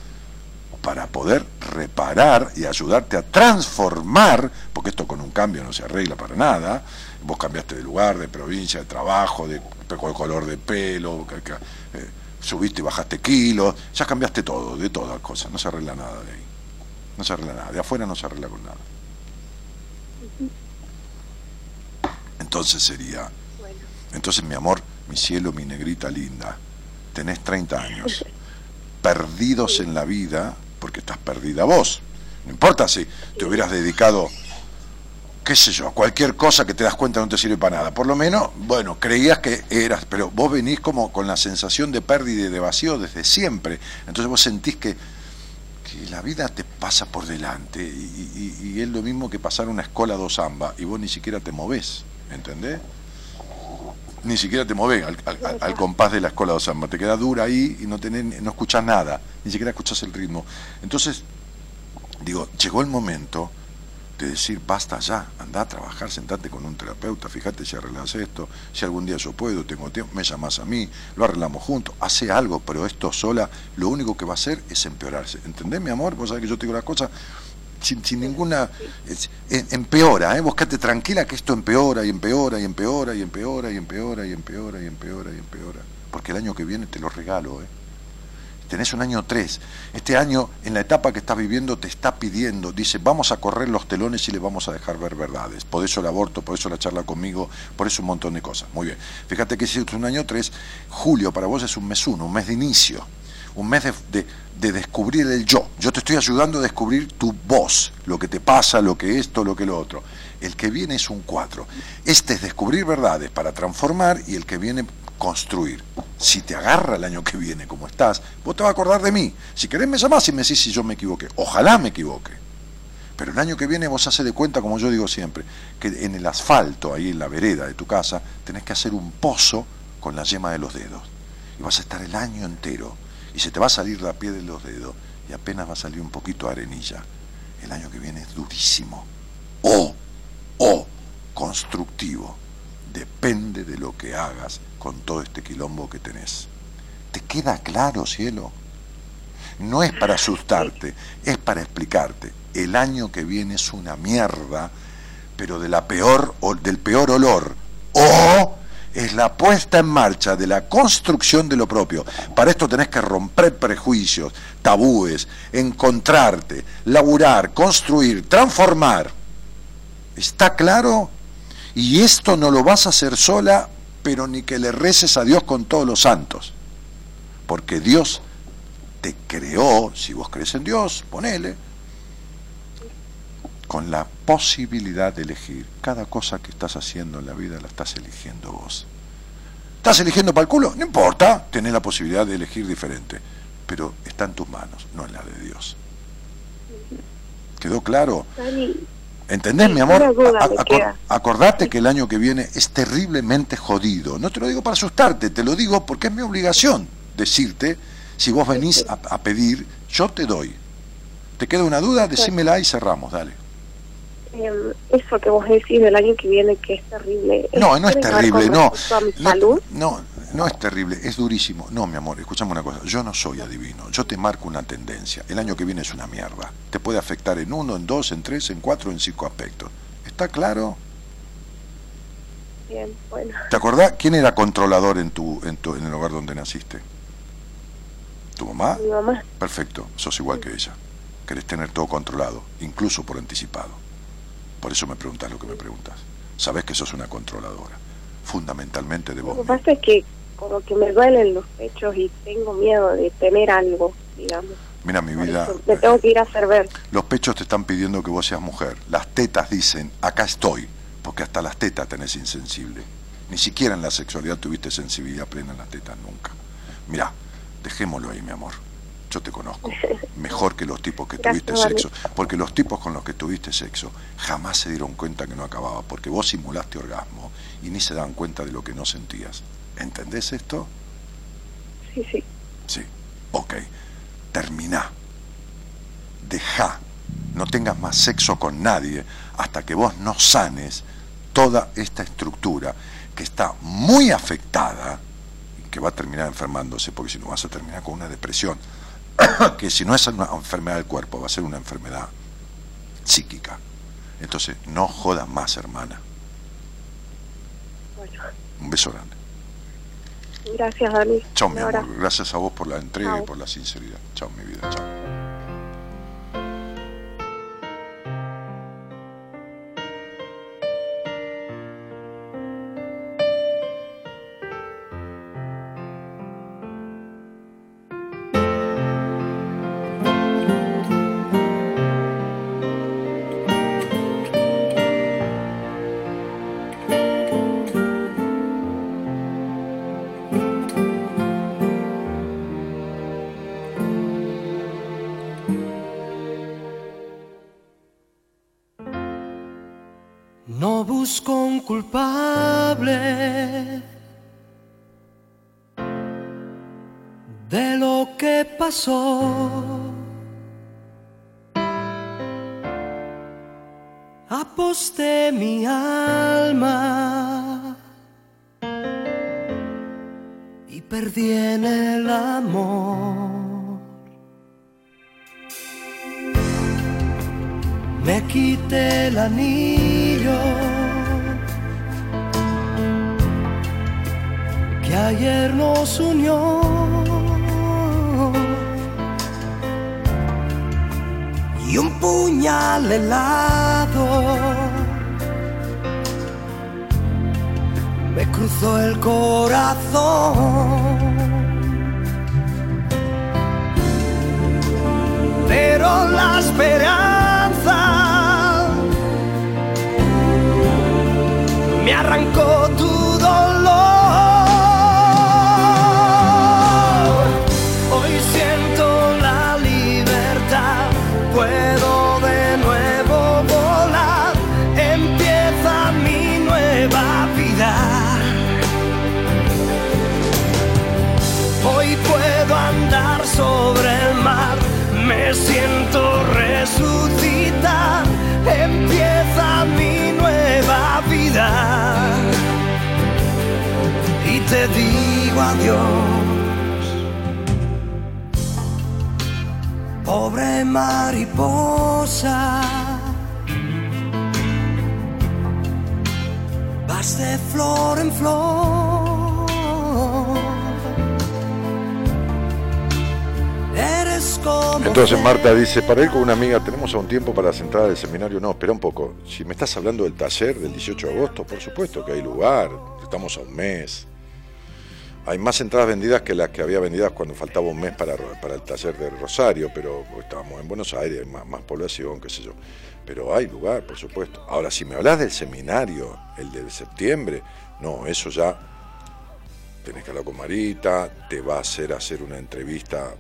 para poder reparar y ayudarte a transformar, porque esto con un cambio no se arregla para nada, vos cambiaste de lugar, de provincia, de trabajo, de, de color de pelo, eh, subiste y bajaste kilos, ya cambiaste todo, de todas cosas, no se arregla nada de ahí, no se arregla nada, de afuera no se arregla con nada. Entonces sería, entonces mi amor, mi cielo, mi negrita linda, tenés 30 años, perdidos en la vida, porque estás perdida vos. No importa si te hubieras dedicado, qué sé yo, cualquier cosa que te das cuenta no te sirve para nada. Por lo menos, bueno, creías que eras, pero vos venís como con la sensación de pérdida y de vacío desde siempre. Entonces vos sentís que, que la vida te pasa por delante y, es lo mismo que pasar una escola dos amba y vos ni siquiera te movés, ¿entendés? Ni siquiera te movés al, compás de la escuela dos samba, te queda dura ahí y no, tenés, no escuchás nada, ni siquiera escuchás el ritmo. Entonces, digo, llegó el momento de decir, basta ya, anda a trabajar, sentate con un terapeuta, fíjate si arreglas esto, si algún día yo puedo, tengo tiempo, me llamas a mí, lo arreglamos juntos, hace algo, pero esto sola lo único que va a hacer es empeorarse. ¿Entendés, mi amor? Vos sabés que yo te digo las cosas sin, sin ninguna... em- empeora, ¿eh? Vos quédate tranquila que esto empeora y empeora y empeora y empeora y empeora y empeora y empeora y empeora. Porque el año que viene te lo regalo, ¿eh? Tenés un año tres. Este año, en la etapa que estás viviendo, te está pidiendo, dice, vamos a correr los telones y le vamos a dejar ver verdades. Por eso el aborto, por eso la charla conmigo, por eso un montón de cosas. Muy bien. Fíjate que si es un año tres, julio para vos es un mes uno, un mes de inicio, un mes de, de- de descubrir el yo. Yo te estoy ayudando a descubrir tu voz, lo que te pasa, lo que esto, lo que lo otro. El que viene es un cuatro. Este es descubrir verdades para transformar y el que viene construir. Si te agarra el año que viene como estás, vos te vas a acordar de mí. Si querés me llamás y me decís si yo me equivoqué. Ojalá me equivoque. Pero el año que viene vos haces de cuenta, como yo digo siempre, que en el asfalto, ahí en la vereda de tu casa, tenés que hacer un pozo con la yema de los dedos. Y vas a estar el año entero. Y se te va a salir la piel de los dedos. Y apenas va a salir un poquito de arenilla. El año que viene es durísimo. O, o, constructivo. Depende de lo que hagas con todo este quilombo que tenés. ¿Te queda claro, cielo? No es para asustarte, es para explicarte. El año que viene es una mierda, pero de la peor o del peor olor. O es la puesta en marcha de la construcción de lo propio. Para esto tenés que romper prejuicios, tabúes, encontrarte, laburar, construir, transformar. ¿Está claro? Y esto no lo vas a hacer sola, pero ni que le reces a Dios con todos los santos. Porque Dios te creó, si vos crees en Dios, ponele, con la posibilidad de elegir. Cada cosa que estás haciendo en la vida la estás eligiendo vos. ¿Estás eligiendo para el culo? No importa, tenés la posibilidad de elegir diferente. Pero está en tus manos, no en la de Dios. ¿Quedó claro? ¿Entendés, Sí, mi amor? duda acor- acordate que el año que viene es terriblemente jodido. No te lo digo para asustarte, te lo digo porque es mi obligación decirte, si vos venís a, a pedir, yo te doy. ¿Te queda una duda? Decímela y cerramos, dale. Em, eso que vos decís del año que viene que es terrible. No, no es ¿tiene que ver terrible, no. salud? no, no es terrible, es durísimo. No, mi amor, escuchame una cosa, yo no soy adivino, yo te marco una tendencia. El año que viene es una mierda. Te puede afectar en uno, en dos, en tres, en cuatro, en cinco aspectos. ¿Está claro? Bien, bueno. ¿Te acordás quién era controlador en tu, en tu, en el hogar donde naciste? ¿Tu mamá? Mi mamá, Perfecto, sos igual que ella. Querés tener todo controlado, incluso por anticipado. Por eso me preguntas lo que me preguntas. Sabés que sos una controladora, fundamentalmente de lo vos. que misma. pasa es que como que me duelen los pechos y tengo miedo de tener algo, digamos. Mira mi vida, me tengo que ir a hacer ver. los pechos te están pidiendo que vos seas mujer. Las tetas dicen, acá estoy, porque hasta las tetas tenés insensible. Ni siquiera en la sexualidad tuviste sensibilidad plena en las tetas, nunca. Mirá, dejémoslo ahí, mi amor. Yo te conozco mejor que los tipos que Gracias, tuviste sexo. Porque los tipos con los que tuviste sexo jamás se dieron cuenta que no acababa, porque vos simulaste orgasmo y ni se daban cuenta de lo que no sentías. ¿Entendés esto? Sí, sí. Sí. Ok. Terminá. Deja. No tengas más sexo con nadie hasta que vos no sanes toda esta estructura que está muy afectada y que va a terminar enfermándose, porque si no vas a terminar con una depresión, que si no es una enfermedad del cuerpo, va a ser una enfermedad psíquica. Entonces, no jodas más, hermana. Bueno, Un beso grande. gracias, Dani. Chao, mi amor. Gracias a vos por la entrega y por la sinceridad. Chao, mi vida. Chao. Culpable de lo que pasó. Aposté mi alma y perdí en el amor. Me quité el anillo que ayer nos unió. Y un puñal helado me cruzó el corazón. pero la esperanza me arrancó siento resucitar, empieza mi nueva vida. Y te digo adiós, pobre mariposa. Vas de flor en flor Entonces Marta dice, para ir con una amiga, ¿tenemos aún tiempo para las entradas del seminario? No, espera un poco. Si me estás hablando del taller del 18 de agosto, por supuesto que hay lugar. Estamos a un mes. Hay más entradas vendidas que las que había vendidas cuando faltaba un mes para, para el taller de Rosario, pero estábamos en Buenos Aires, hay más, más población, qué sé yo. Pero hay lugar, por supuesto. Ahora, si me hablas del seminario, el de septiembre, no, eso ya tenés que hablar con Marita, te va a hacer hacer una entrevista,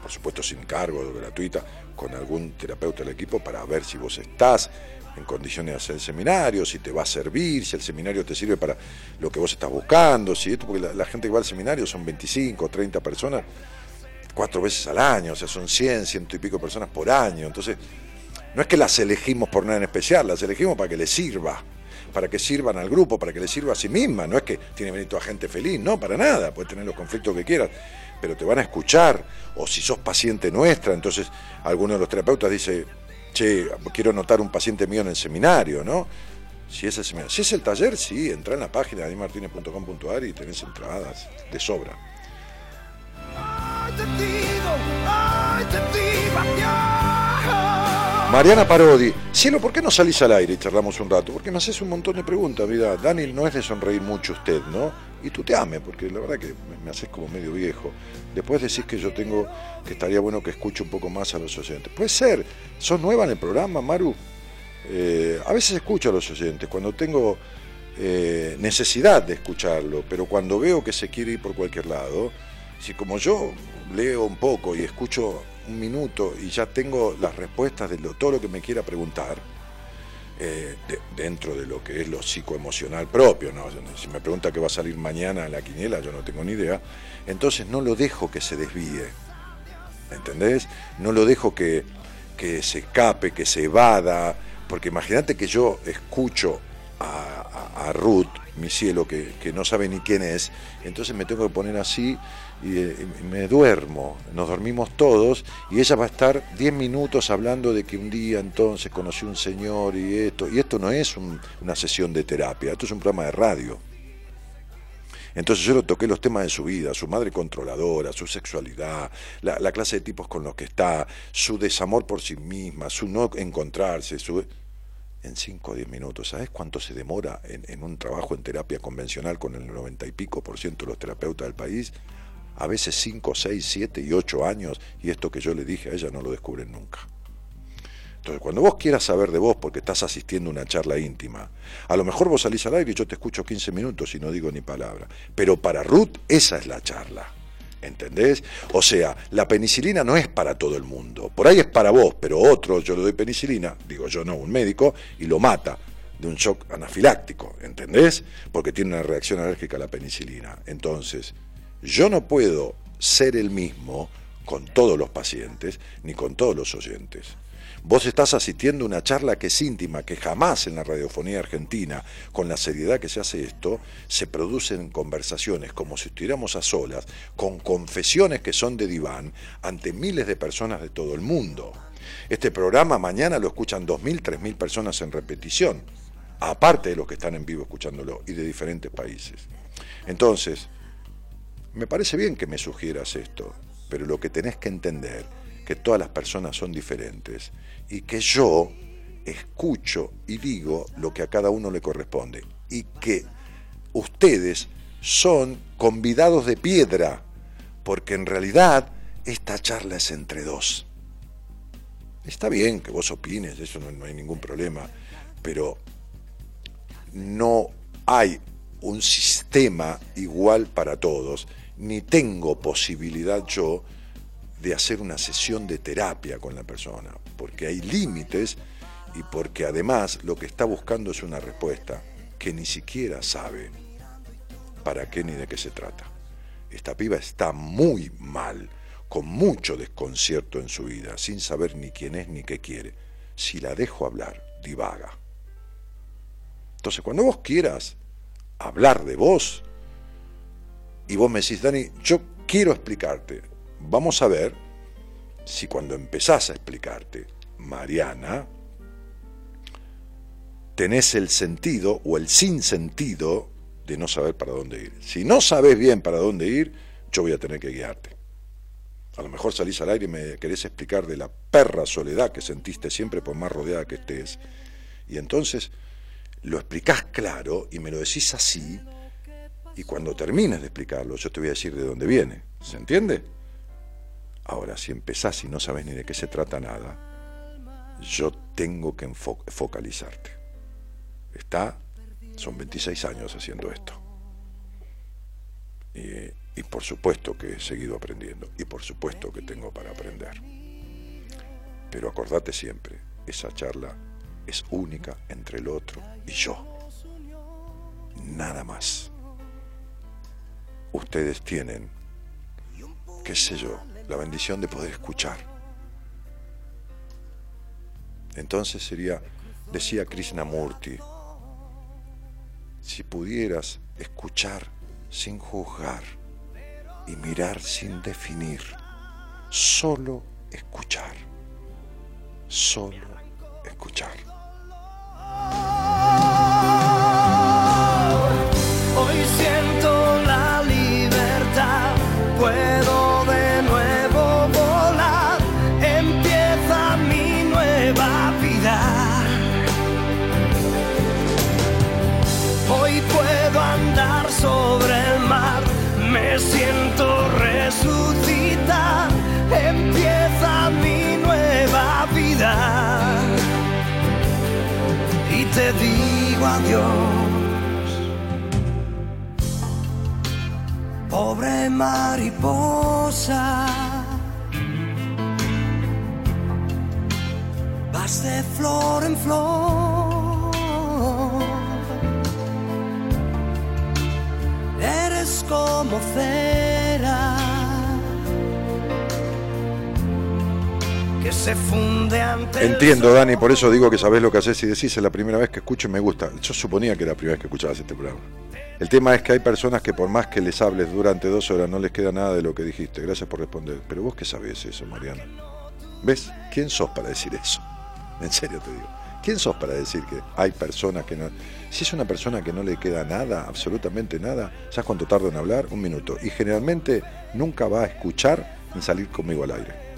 por supuesto sin cargo, gratuita, con algún terapeuta del equipo para ver si vos estás en condiciones de hacer el seminario, si te va a servir, si el seminario te sirve para lo que vos estás buscando, si esto, porque la, gente que va al seminario son 25 o 30 personas cuatro veces al año, o sea, son 100, ciento y pico personas por año, entonces no es que las elegimos por nada en especial, las elegimos para que les sirva, para que sirvan al grupo, para que les sirva a sí misma, no es que tiene que venir toda gente feliz, no, para nada, puedes tener los conflictos que quieras, pero te van a escuchar, o si sos paciente nuestra, entonces alguno de los terapeutas dice, che, quiero notar un paciente mío en el seminario, ¿no? Si es el seminario. Si es el taller, sí, entra en la página de y tenés entradas de sobra. Mariana Parodi, cielo, ¿por qué no salís al aire y charlamos un rato? Porque me haces un montón de preguntas, vida. Dani, no es de sonreír mucho usted, ¿no? Y tú te ames, porque la verdad que me- me haces como medio viejo. Después decís que yo tengo, que estaría bueno que escuche un poco más a los oyentes. Puede ser, sos nueva en el programa, Maru. Eh, a veces escucho a los oyentes, cuando tengo eh, necesidad de escucharlo, pero cuando veo que se quiere ir por cualquier lado, si como yo leo un poco y escucho un minuto y ya tengo las respuestas de lo- todo lo que me quiera preguntar, eh, de- dentro de lo que es lo psicoemocional propio, ¿no? si me pregunta qué va a salir mañana la quiniela, yo no tengo ni idea, entonces no lo dejo que se desvíe, ¿entendés? No lo dejo que, que se escape, que se evada, porque imagínate que yo escucho a, a- a Ruth, mi cielo, que, que no sabe ni quién es, entonces me tengo que poner así y, me duermo, nos dormimos todos y ella va a estar 10 minutos hablando de que un día entonces conoció un señor y esto, y esto no es un- una sesión de terapia, esto es un programa de radio. Entonces yo le toqué los temas de su vida, su madre controladora, su sexualidad, la, la clase de tipos con los que está, su desamor por sí misma, su no encontrarse, su... En 5 o 10 minutos, ¿sabes cuánto se demora en, en un trabajo en terapia convencional con el 90 y pico por ciento de los terapeutas del país? A veces 5, 6, 7 y 8 años, y esto que yo le dije a ella no lo descubren nunca. Entonces, cuando vos quieras saber de vos porque estás asistiendo a una charla íntima, a lo mejor vos salís al aire y yo te escucho 15 minutos y no digo ni palabra. Pero para Ruth esa es la charla. ¿Entendés? O sea, la penicilina no es para todo el mundo. Por ahí es para vos, pero otro, yo le doy penicilina, digo yo no, un médico, y lo mata de un shock anafiláctico. ¿Entendés? Porque tiene una reacción alérgica a la penicilina. Entonces, yo no puedo ser el mismo con todos los pacientes ni con todos los oyentes. Vos estás asistiendo a una charla que es íntima, que jamás en la radiofonía argentina, con la seriedad que se hace esto, se producen conversaciones como si estuviéramos a solas, con confesiones que son de diván, ante miles de personas de todo el mundo. Este programa mañana lo escuchan 2.000, 3.000 personas en repetición, aparte de los que están en vivo escuchándolo, y de diferentes países. Entonces, me parece bien que me sugieras esto, pero lo que tenés que entender que todas las personas son diferentes y que yo escucho y digo lo que a cada uno le corresponde y que ustedes son convidados de piedra, porque en realidad esta charla es entre dos. Está bien que vos opines, eso no hay ningún problema, pero no hay un sistema igual para todos, ni tengo posibilidad yo de hacer una sesión de terapia con la persona, porque hay límites y porque además lo que está buscando es una respuesta que ni siquiera sabe para qué ni de qué se trata. Esta piba está muy mal, con mucho desconcierto en su vida, sin saber ni quién es ni qué quiere. Si la dejo hablar, divaga. Entonces, cuando vos quieras hablar de vos, y vos me decís, Dani, yo quiero explicarte, vamos a ver si cuando empezás a explicarte, Mariana, tenés el sentido o el sinsentido de no saber para dónde ir. Si no sabes bien para dónde ir, yo voy a tener que guiarte. A lo mejor salís al aire y me querés explicar de la perra soledad que sentiste siempre por más rodeada que estés. Y entonces lo explicás claro y me lo decís así. Y cuando termines de explicarlo, yo te voy a decir de dónde viene. ¿Se entiende? Ahora, si empezás y no sabes ni de qué se trata nada, yo tengo que focalizarte. Está, son 26 años haciendo esto. Y, y por supuesto que he seguido aprendiendo. Y por supuesto que tengo para aprender. Pero acordate siempre, esa charla es única entre el otro y yo. Nada más. Ustedes tienen, qué sé yo, la bendición de poder escuchar. Entonces sería, decía Krishnamurti, si pudieras escuchar sin juzgar y mirar sin definir, solo escuchar, solo escuchar. Adiós. Pobre mariposa, vas de flor en flor. Eres como cera que se funde ante Entiendo. Dani, por eso digo que sabés lo que haces y decís, es la primera vez que escucho y me gusta. Yo suponía que era la primera vez que escuchabas este programa. El tema es que hay personas que por más que les hables durante dos horas no les queda nada de lo que dijiste. Gracias por responder. Pero vos qué sabés eso, Mariana. ¿Ves? ¿Quién sos para decir eso? En serio te digo. ¿Quién sos para decir que hay personas que no... Si es una persona que no le queda nada, absolutamente nada, ¿sabes cuánto tarda en hablar? Un minuto. Y generalmente nunca va a escuchar ni salir conmigo al aire.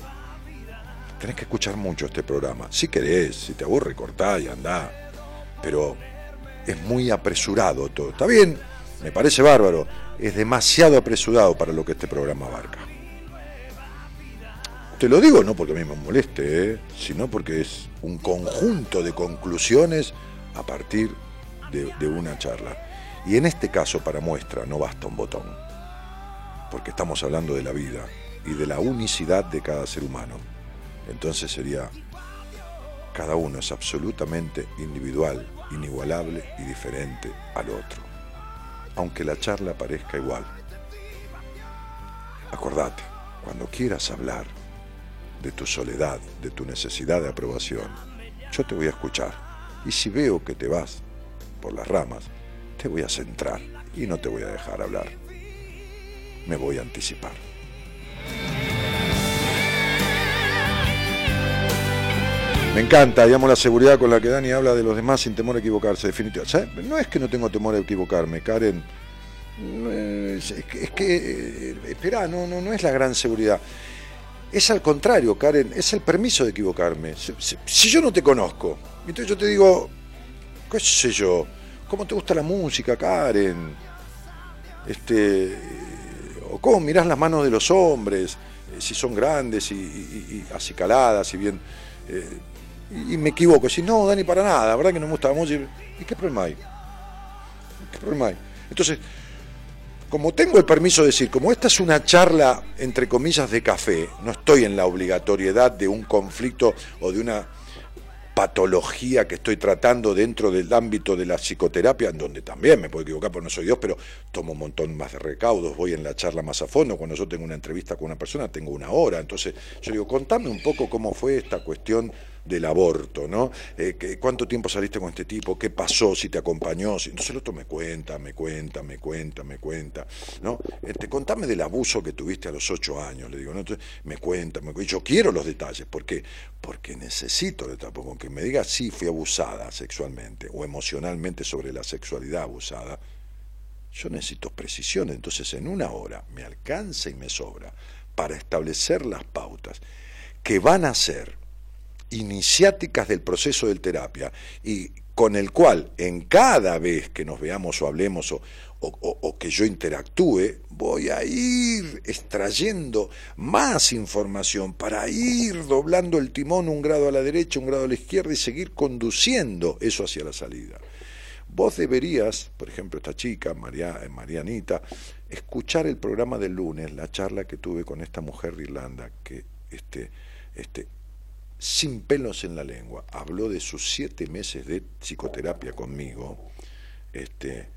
Tenés que escuchar mucho este programa. Si querés, si te aburre, cortá y andá. Pero es muy apresurado todo. Está bien, me parece bárbaro. Es demasiado apresurado para lo que este programa abarca. Te lo digo no porque a mí me moleste, ¿eh? sino porque es un conjunto de conclusiones a partir de, de una charla. Y en este caso, para muestra, no basta un botón, porque estamos hablando de la vida y de la unicidad de cada ser humano. Entonces sería, cada uno es absolutamente individual, inigualable y diferente al otro, aunque la charla parezca igual. Acordate, cuando quieras hablar de tu soledad, de tu necesidad de aprobación, yo te voy a escuchar. Y si veo que te vas por las ramas, te voy a centrar y no te voy a dejar hablar. Me voy a anticipar. Me encanta, digamos, la seguridad con la que Dani habla de los demás sin temor a equivocarse, definitivamente. No es que no tengo temor a equivocarme, Karen. Es que, es eh, espera, no, no, no es la gran seguridad. Es al contrario, Karen, es el permiso de equivocarme. Si, yo no te conozco, entonces yo te digo, qué sé yo, ¿cómo te gusta la música, Karen? Este, o cómo mirás las manos de los hombres, eh, si son grandes y, y- y bien. eh, y, me equivoco, si no, Dani, para nada, la verdad que no me gusta la música. ¿Y qué problema hay? ¿Qué problema hay? Entonces, como tengo el permiso de decir, como esta es una charla, entre comillas, de café, no estoy en la obligatoriedad de un conflicto o de una patología que estoy tratando dentro del ámbito de la psicoterapia, en donde también me puedo equivocar porque no soy Dios, pero tomo un montón más de recaudos, voy en la charla más a fondo, cuando yo tengo una entrevista con una persona tengo una hora, entonces yo digo, contame un poco cómo fue esta cuestión del aborto, ¿no? Eh, ¿Cuánto tiempo saliste con este tipo? ¿Qué pasó? ¿Si te acompañó? Si- Entonces el otro me cuenta, me cuenta, me cuenta, me cuenta, ¿no? Este, contame del abuso que tuviste a los ocho años, le digo, ¿no? Entonces, me cuenta, me cuenta. Yo quiero los detalles, ¿por qué? Porque necesito detalles, con que me diga sí fui abusada sexualmente o emocionalmente sobre la sexualidad abusada, yo necesito precisión, entonces en una hora me alcanza y me sobra para establecer las pautas que van a ser iniciáticas del proceso de terapia y con el cual en cada vez que nos veamos o hablemos o, que yo interactúe, voy a ir extrayendo más información para ir doblando el timón un grado a la derecha, un grado a la izquierda y seguir conduciendo eso hacia la salida. Vos deberías, por ejemplo, esta chica, María, eh, Marianita, escuchar el programa del lunes, la charla que tuve con esta mujer de Irlanda, que este, este, sin pelos en la lengua, habló de sus siete meses de psicoterapia conmigo, este,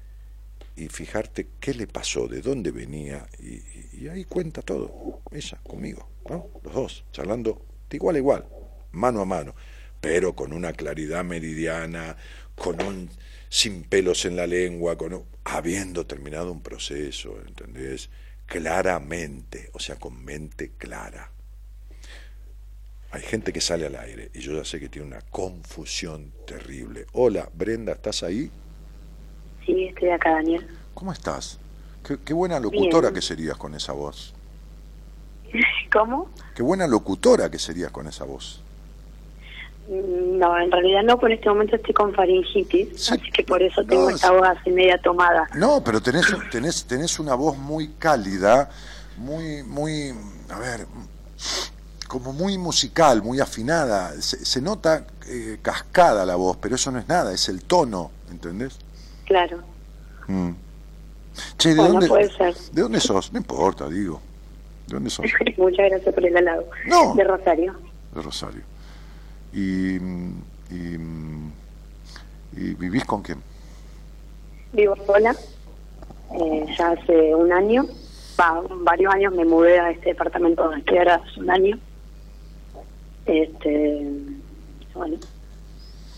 y fijarte qué le pasó, de dónde venía, y, ahí cuenta todo, ella conmigo, ¿no? los dos, charlando de igual a igual, mano a mano, pero con una claridad meridiana, con un sin pelos en la lengua, con habiendo terminado un proceso, ¿entendés? Claramente, o sea, con mente clara. Hay gente que sale al aire y yo ya sé que tiene una confusión terrible. Hola, Brenda, ¿estás ahí? Sí, estoy acá, Daniel. ¿Cómo estás? Qué, qué buena locutora Bien. que serías con esa voz. ¿Cómo? Qué buena locutora que serías con esa voz. Mm, No, en realidad no, por este momento estoy con faringitis, Sí. así que por eso No, tengo es- esta voz así media tomada. No, pero tenés, tenés, tenés una voz muy cálida, muy, muy, a ver, como muy musical, muy afinada. Se, se nota eh, cascada la voz, pero eso no es nada, es el tono, ¿entendés? Claro. Mm. Che, ¿de Bueno, dónde, puede ser. ¿de dónde sos? No importa, digo. ¿De dónde sos? Muchas gracias por el halago. No. De Rosario. De Rosario. Y, y, y vivís con quién? Vivo sola. Eh, ya hace un año, va, varios años me mudé a este departamento donde estoy ahora hace un año. Este, bueno,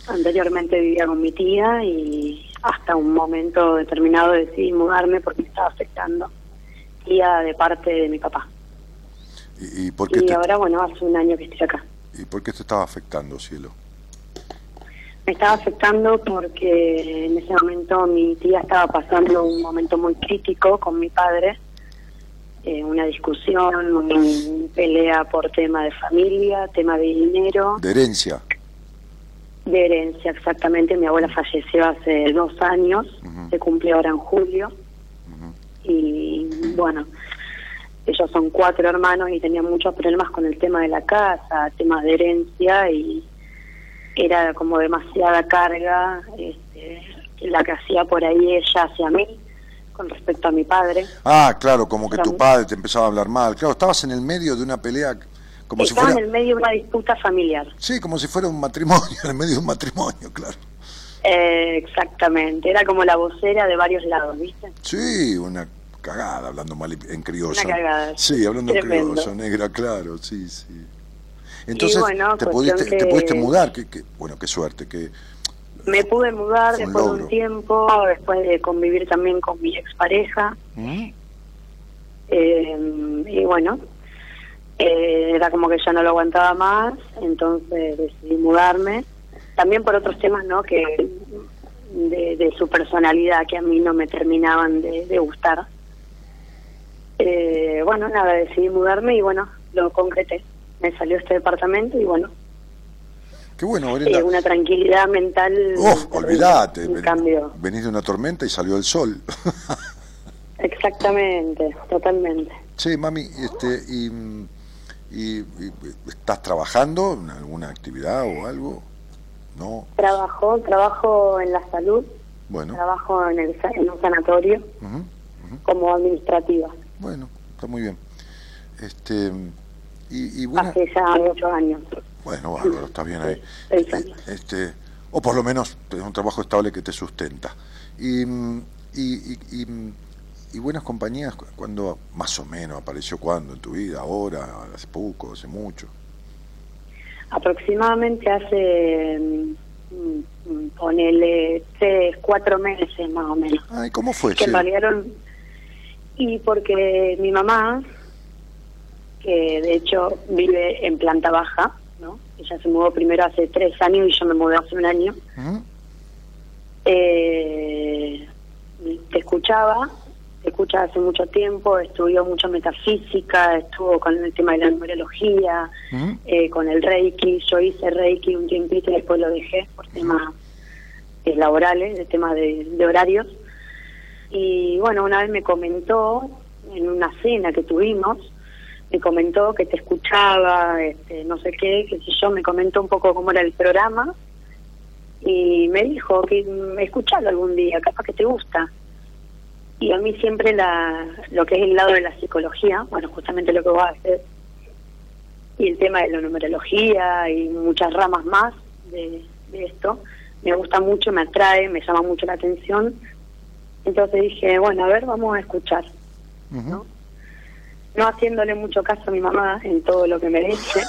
anteriormente vivía con mi tía y hasta un momento determinado decidí mudarme porque me estaba afectando. Tía de parte de mi papá. ¿Y, y por, qué Y te, ahora, bueno, hace un año que estoy acá. ¿Y por qué te estaba afectando, cielo? Me estaba afectando porque en ese momento mi tía estaba pasando un momento muy crítico con mi padre, eh, una discusión, una pelea por tema de familia, tema de dinero, De herencia. de herencia exactamente. Mi abuela falleció hace dos años, se cumplió ahora en julio, y bueno, ellos son cuatro hermanos y tenían muchos problemas con el tema de la casa, temas de herencia y era como demasiada carga este, la que hacía por ahí ella hacia mí con respecto a mi padre. Ah, claro, como que tu padre te empezaba a hablar mal. Claro, estabas en el medio de una pelea, como si fuera... en el medio de una disputa familiar. Sí, como si fuera un matrimonio, en el medio de un matrimonio, claro. Eh, exactamente, era como la vocera de varios lados, ¿viste? Sí, una cagada, hablando mal en criollo. Una cagada, Sí, hablando en criollo, negra, claro, sí, sí. Entonces, bueno, te, pudiste, te pudiste mudar, que, que- bueno, qué suerte, que Me pude mudar después de un tiempo, después de convivir también con mi expareja. ¿Mm? Eh, y bueno, eh, era como que ya no lo aguantaba más, entonces decidí mudarme. También por otros temas, ¿no? Que de, de su personalidad que a mí no me terminaban de, de gustar. Eh, bueno, nada, decidí mudarme y bueno, lo concreté. Me salió este departamento y bueno, Qué bueno, Brenda. eh, una tranquilidad mental. Terrible, olvídate, Un ven- cambio. venís de una tormenta y salió el sol. Exactamente, totalmente. Che, mami, este, y, y- y- ¿estás trabajando en alguna actividad o algo? No, Trabajo, trabajo en la salud, bueno, trabajo en, el, en un sanatorio como administrativa. bueno, está muy bien. Este, y, y bueno, Hace ya muchos años. Bueno, bárbaro, está bien ahí. Eh. Este, o por lo menos es un trabajo estable que te sustenta. Y, y, y, y, y buenas compañías, cu- cuando más o menos apareció cuando en tu vida, ahora, hace poco, hace mucho. Aproximadamente hace, mm, ponele, tres, cuatro meses más o menos. Ay, ¿cómo fue? que eran- Y porque mi mamá, que de hecho vive en planta baja. Ella se mudó primero hace tres años y yo me mudé hace un año. Ujú. Eh, te escuchaba, te, escucha hace mucho tiempo, estudió mucho metafísica, estuvo con el tema de la numerología, Ujú. eh, con el Reiki. Yo hice Reiki un tiempito y después lo dejé por temas eh, laborales, de temas de, de horarios. Y bueno, una vez me comentó, en una cena que tuvimos, me comentó que te escuchaba, este, no sé qué, que si yo me comentó un poco cómo era el programa y me dijo que mm, escuchalo algún día, capaz que te gusta. Y a mí siempre la, lo que es el lado de la psicología, bueno, justamente lo que voy a hacer, y el tema de la numerología y muchas ramas más de, esto, me gusta mucho, me atrae, me llama mucho la atención. Entonces dije, bueno, a ver, vamos a escuchar. Ujú. ¿no? No haciéndole mucho caso a mi mamá en todo lo que me dice.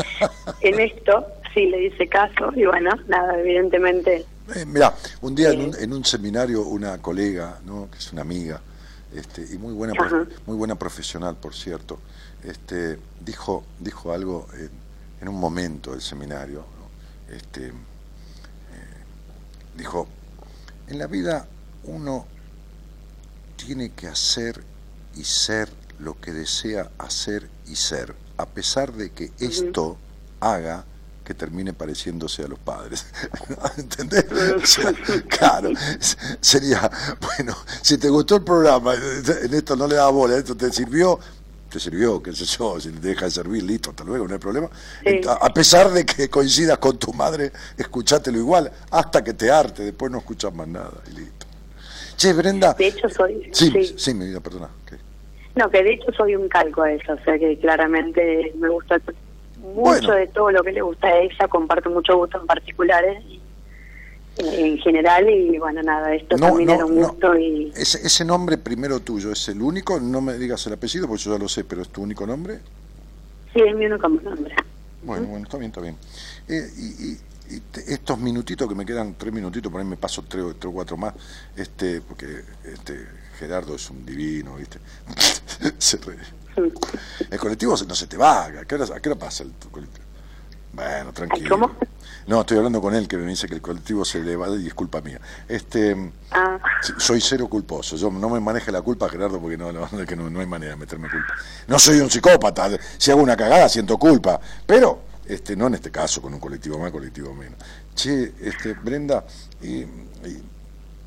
en esto sí le hice caso y bueno, nada, evidentemente Eh, mirá, un día en un, en un seminario una colega, ¿no? que es una amiga, este, y muy buena, Ajá. muy buena profesional, por cierto, este, dijo, dijo algo en, en un momento del seminario, ¿no? este, eh, dijo, en la vida uno tiene que hacer y ser lo que desea hacer y ser, a pesar de que esto haga que termine pareciéndose a los padres. ¿Entendés? O sea, claro, sería, bueno, si te gustó el programa, en esto no le da bola, esto te sirvió, te sirvió, qué sé yo, si te deja de servir, listo, hasta luego, no hay problema. Sí. A pesar de que coincidas con tu madre, escuchátelo igual, hasta que te arte, después no escuchas más nada y listo. Che, Brenda. de hecho soy Sí, sí. sí, mi vida, perdona. ok. No que de hecho soy un calco a eso o sea que claramente me gusta mucho Bueno. de todo lo que le gusta a ella comparto mucho gusto en particulares y- en general y bueno nada esto No, también no, era un no. gusto y Ese, ese nombre primero tuyo, ¿es el único? No me digas el apellido porque yo ya lo sé, pero ¿es tu único nombre? sí es mi único nombre Bueno, bueno, está bien, está bien. Eh, y y- estos minutitos que me quedan, tres minutitos, por ahí me paso tres, o- tres o cuatro más, este, porque este Gerardo es un divino, ¿viste? Se ríe. El colectivo no se te va, ¿a qué hora, a qué hora pasa el colectivo? Bueno, tranquilo. ¿cómo? No, estoy hablando con él que me dice que el colectivo se le va y es culpa mía. Este, ah Soy cero culposo. Yo no me maneje la culpa, Gerardo, porque no, no, que no, no hay manera de meterme culpa. No soy un psicópata. Si hago una cagada, siento culpa. Pero, este, no en este caso, con un colectivo más, colectivo menos. Che, este, Brenda, y, y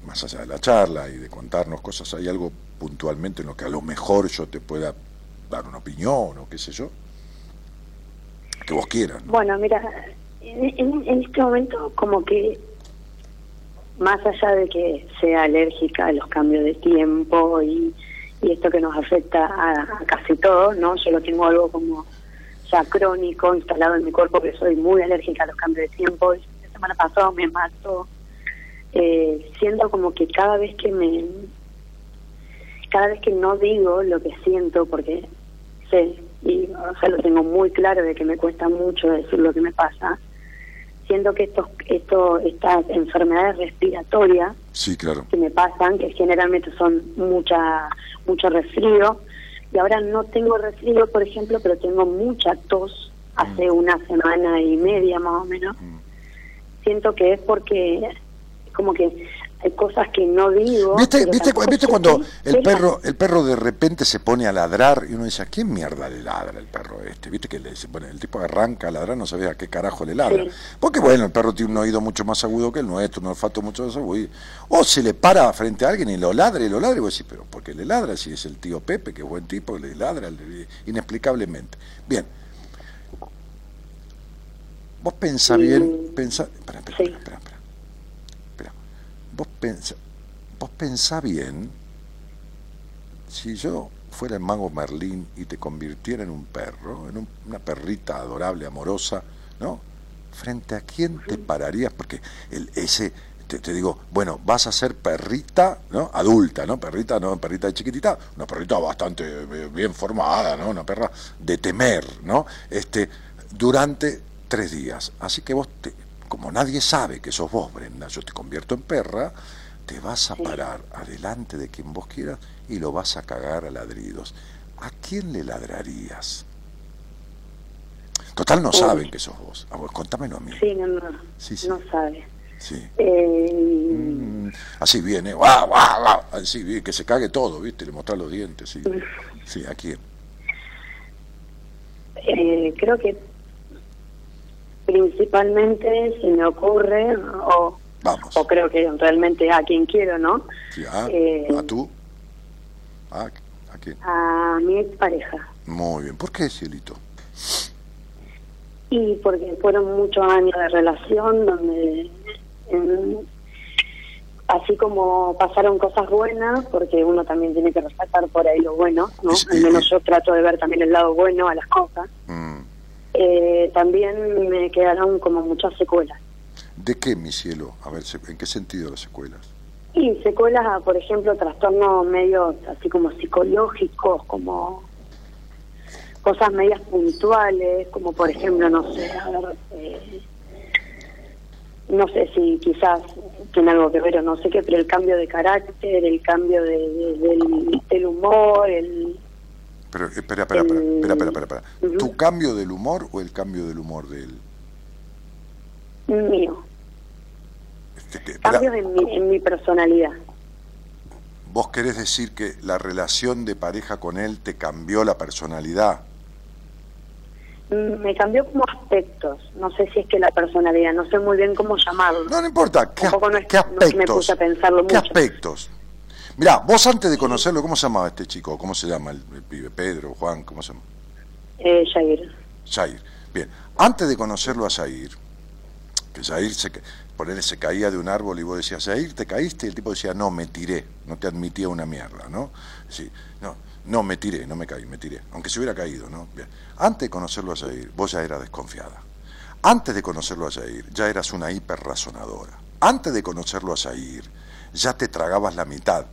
más allá de la charla y de contarnos cosas, ¿hay algo puntualmente en lo que a lo mejor yo te pueda dar una opinión o qué sé yo? Que vos quieras, ¿no? Bueno, mira, en, en- en este momento como que más allá de que sea alérgica a los cambios de tiempo y, y esto que nos afecta a, a casi todos, ¿no? Yo lo tengo algo como ya crónico instalado en mi cuerpo que soy muy alérgica a los cambios de tiempo. La semana pasada me mató. Eh, siento como que cada vez que me cada vez que no digo lo que siento porque sé y o sea, lo tengo muy claro de que me cuesta mucho decir lo que me pasa siento que estos esto estas enfermedades respiratorias Sí, claro. que me pasan que generalmente son mucha mucho resfrío y ahora no tengo resfrío por ejemplo pero tengo mucha tos hace una semana y media más o menos. Siento que es porque como que hay cosas que no digo ¿Viste, viste, cuando el perro, el perro de repente se pone a ladrar y uno dice, ¿a qué mierda le ladra el perro este? Viste que le, se pone, el tipo arranca a ladrar, no sabía a qué carajo le ladra. Sí. Porque bueno, el perro tiene un oído mucho más agudo que el nuestro, un olfato mucho más agudo. O se le para frente a alguien y lo ladra y lo ladra y vos decís, pero ¿por qué le ladra? Si es el tío Pepe, que es buen tipo, le ladra le- inexplicablemente. Bien. Vos pensá bien, pensá, espera, espera, sí. espera, espera, espera. Vos pensá, vos pensá bien, si yo fuera el mago Merlín y te convirtiera en un perro, en un- una perrita adorable, amorosa, ¿no? ¿Frente a quién te pararías? Porque el, ese, te, te digo, bueno, vas a ser perrita, ¿no? Adulta, ¿no? Perrita, no, perrita de chiquitita, una perrita bastante eh, bien formada, ¿no? Una perra de temer, ¿no? Este, durante tres días. Así que vos, te, como nadie sabe que sos vos, Brenda, yo te convierto en perra, te vas a parar adelante de quien vos quieras y lo vas a cagar a ladridos. ¿A quién le ladrarías? Total no saben que sos vos. A vos, contámelo a mí. sí no no Sí, no sabe Sí. Eh, Mm, Así viene, guau, guau, guau, así, que se cague todo, ¿viste? Le mostrar los dientes, sí. Sí, ¿a quién? Eh, creo que principalmente se me ocurre, o, Vamos. o creo que realmente a quien quiero, ¿no? Sí, ¿a, Eh, ¿A tú? ¿A, ¿A quién? A mi expareja. Muy bien. ¿Por qué, Cielito? Y porque fueron muchos años de relación donde, en- así como pasaron cosas buenas, porque uno también tiene que rescatar por ahí lo bueno, ¿no? Al menos yo trato de ver también el lado bueno a las cosas. Mm, Eh, también me quedaron como muchas secuelas. ¿De qué, mi cielo? A ver, ¿en qué sentido las secuelas? Y secuelas, a, por ejemplo, trastornos medios así como psicológicos, como cosas medias puntuales, como por ejemplo, no sé, a ver, eh, no sé si quizás tiene algo que ver o no sé qué, pero el cambio de carácter, el cambio de, de- del, del humor, el... Pero, eh, espera, espera, espera, espera, espera, espera, espera. Ujú. ¿Tu cambio del humor o el cambio del humor de él? mío, Este, cambios en mi, en mi personalidad. ¿Vos querés decir que la relación de pareja con él te cambió la personalidad? Me cambió como aspectos, no sé si es que la personalidad, no sé muy bien cómo llamarlo. No, no importa. ¿Qué, no es- qué no me aspectos? puse a pensarlo ¿Qué mucho. aspectos? Mirá, vos antes de conocerlo, ¿cómo se llamaba este chico? ¿Cómo se llama el, el pibe? ¿Pedro, Juan? ¿Cómo se llama? Eh, Jair. Jair. Bien, antes de conocerlo a Jair, que Jair se, por él se caía de un árbol y vos decías, Jair, ¿te caíste? Y el tipo decía, no, me tiré, no te admitía una mierda, ¿no? Sí, no, no, me tiré, no me caí, me tiré, aunque se hubiera caído, ¿no? Bien, antes de conocerlo a Jair, vos ya eras desconfiada. Antes de conocerlo a Jair, ya eras una hiperrazonadora. Antes de conocerlo a Jair, ya te tragabas la mitad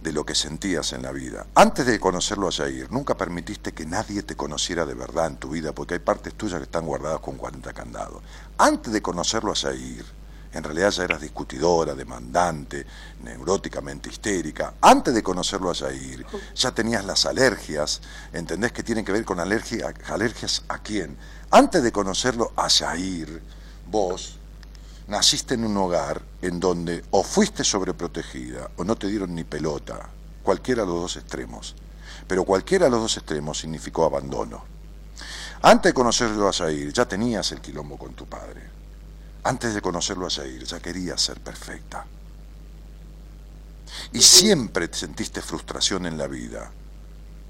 de lo que sentías en la vida. Antes de conocerlo a Jair, nunca permitiste que nadie te conociera de verdad en tu vida, porque hay partes tuyas que están guardadas con 40 candados. Antes de conocerlo a Jair, en realidad ya eras discutidora, demandante, neuróticamente histérica. Antes de conocerlo a Jair, ya tenías las alergias, ¿entendés que tienen que ver con alergia, alergias a quién? Antes de conocerlo a Jair, vos naciste en un hogar en donde o fuiste sobreprotegida o no te dieron ni pelota, cualquiera de los dos extremos. Pero cualquiera de los dos extremos significó abandono. Antes de conocerlo a Jair, ya tenías el quilombo con tu padre. Antes de conocerlo a Jair, ya querías ser perfecta. Y siempre sentiste frustración en la vida,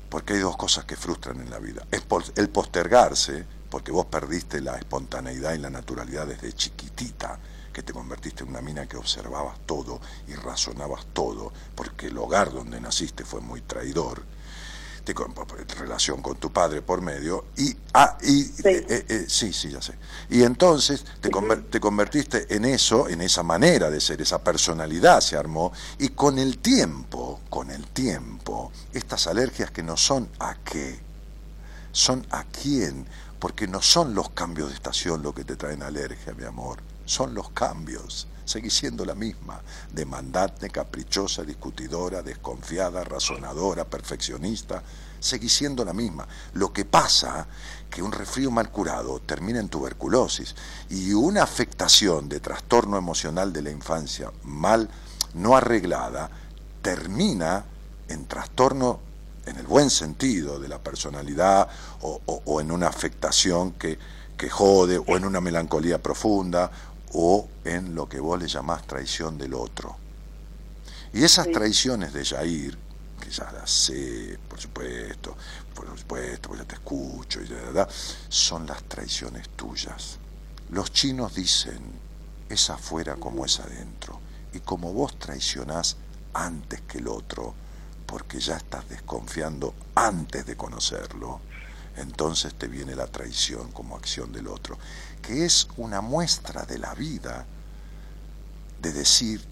porque hay dos cosas que frustran en la vida. El postergarse, porque vos perdiste la espontaneidad y la naturalidad desde chiquitita, que te convertiste en una mina que observabas todo y razonabas todo, porque el hogar donde naciste fue muy traidor, te con- relación con tu padre por medio, y, ah, y Sí. eh, eh, eh, sí, sí, ya sé. Y entonces te, conver- te convertiste en eso, en esa manera de ser, esa personalidad se armó, y con el tiempo, con el tiempo, estas alergias que no son a qué, son a quién, porque no son los cambios de estación lo que te traen alergia, mi amor, son los cambios. Seguís siendo la misma, demandante, caprichosa, discutidora, desconfiada, razonadora, perfeccionista, seguís siendo la misma. Lo que pasa que un resfrío mal curado termina en tuberculosis y una afectación de trastorno emocional de la infancia mal no arreglada termina en trastorno en el buen sentido de la personalidad o, o- o en una afectación que, que jode o en una melancolía profunda o en lo que vos le llamás traición del otro. Y esas traiciones de Jair, que ya las sé, por supuesto, por supuesto, pues ya te escucho, y son las traiciones tuyas. Los chinos dicen, es afuera como es adentro. Y como vos traicionás antes que el otro, porque ya estás desconfiando antes de conocerlo, entonces te viene la traición como acción del otro, que es una muestra de la vida, de decir,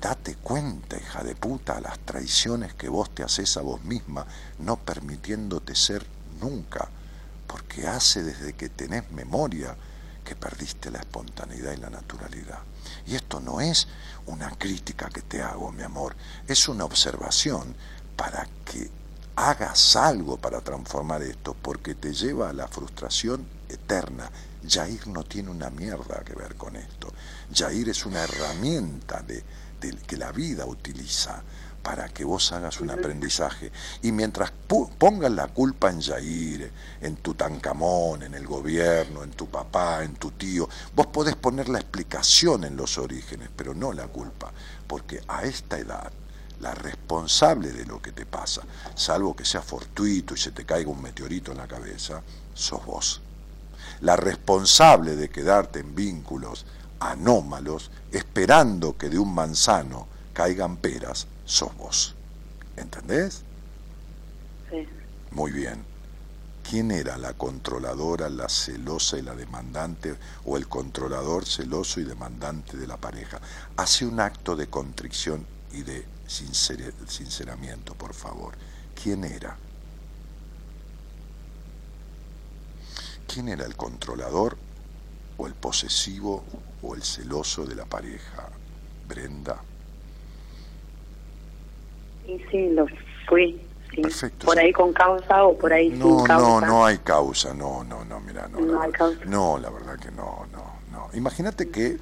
date cuenta, hija de puta, las traiciones que vos te haces a vos misma, no permitiéndote ser nunca, porque hace desde que tenés memoria que perdiste la espontaneidad y la naturalidad. Y esto no es una crítica que te hago, mi amor, es una observación para que hagas algo para transformar esto, porque te lleva a la frustración eterna. Jair no tiene una mierda que ver con esto. Jair es una herramienta de que la vida utiliza para que vos hagas un aprendizaje. Y mientras pongas la culpa en Jair, en Tutankamón, en el gobierno, en tu papá, en tu tío, vos podés poner la explicación en los orígenes, pero no la culpa, porque a esta edad la responsable de lo que te pasa, salvo que sea fortuito y se te caiga un meteorito en la cabeza, sos vos. La responsable de quedarte en vínculos anómalos, esperando que de un manzano caigan peras, sos vos. ¿Entendés? Sí. Muy bien. ¿Quién era la controladora, la celosa y la demandante o el controlador celoso y demandante de la pareja? Hace un acto de contrición y de sinceramiento, por favor. ¿Quién era? ¿Quién era el controlador o el posesivo o el celoso de la pareja? Brenda. Y sí, lo fui. sí. Perfecto, Por ahí con causa o por ahí No, sin causa. no, no hay causa, no, no, no, mira, no. No la hay causa. No, la verdad que no, no, no. Imagínate que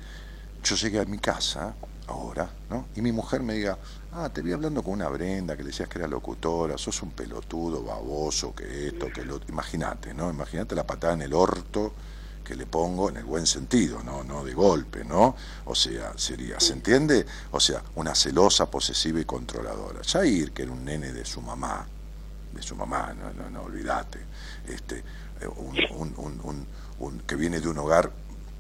yo llegué a mi casa ahora, ¿no? Y mi mujer me diga, ah, te vi hablando con una Brenda que le decías que era locutora, sos un pelotudo, baboso, que esto, que lo otro. Imagínate, ¿no? Imagínate la patada en el orto que le pongo en el buen sentido, no, no de golpe, ¿no? O sea, sería, ¿se entiende? O sea, una celosa, posesiva y controladora. Jair, que era un nene de su mamá, de su mamá, no, no, no olvídate, este, eh, un, un- un- un- un- que viene de un hogar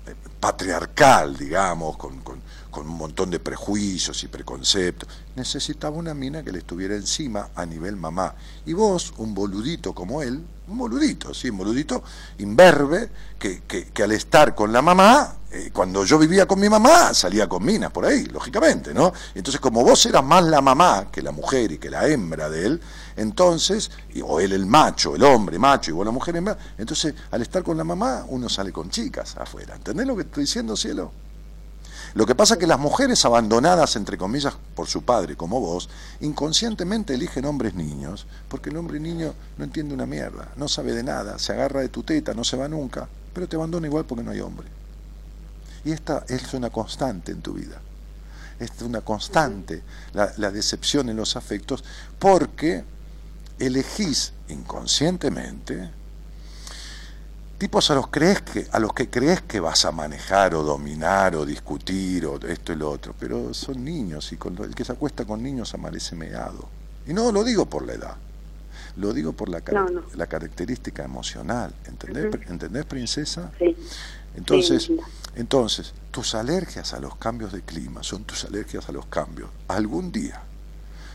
eh, patriarcal, digamos, con, con- con un montón de prejuicios y preconceptos, necesitaba una mina que le estuviera encima a nivel mamá. Y vos, un boludito como él, un boludito, sí, un boludito imberbe, que, que- que al estar con la mamá, eh, cuando yo vivía con mi mamá, salía con minas por ahí, lógicamente, ¿no? Entonces, como vos eras más la mamá que la mujer y que la hembra de él, entonces, o él el macho, el hombre macho y vos la mujer hembra, entonces al estar con la mamá uno sale con chicas afuera. ¿Entendés lo que estoy diciendo, cielo? Lo que pasa es que las mujeres abandonadas, entre comillas, por su padre, como vos, inconscientemente eligen hombres niños, porque el hombre niño no entiende una mierda, no sabe de nada, se agarra de tu teta, no se va nunca, pero te abandona igual porque no hay hombre. Y esta es una constante en tu vida. Es una constante la, la decepción en los afectos porque elegís inconscientemente tipos a los crees que a los que crees que vas a manejar o dominar o discutir o esto y lo otro, pero son niños y con el que se acuesta con niños amanece meado. Y no lo digo por la edad, lo digo por la, cara- No, no. la característica emocional, ¿entendés, Ujú. ¿entendés princesa? Sí. Entonces, Sí, entonces, tus alergias a los cambios de clima son tus alergias a los cambios. Algún día,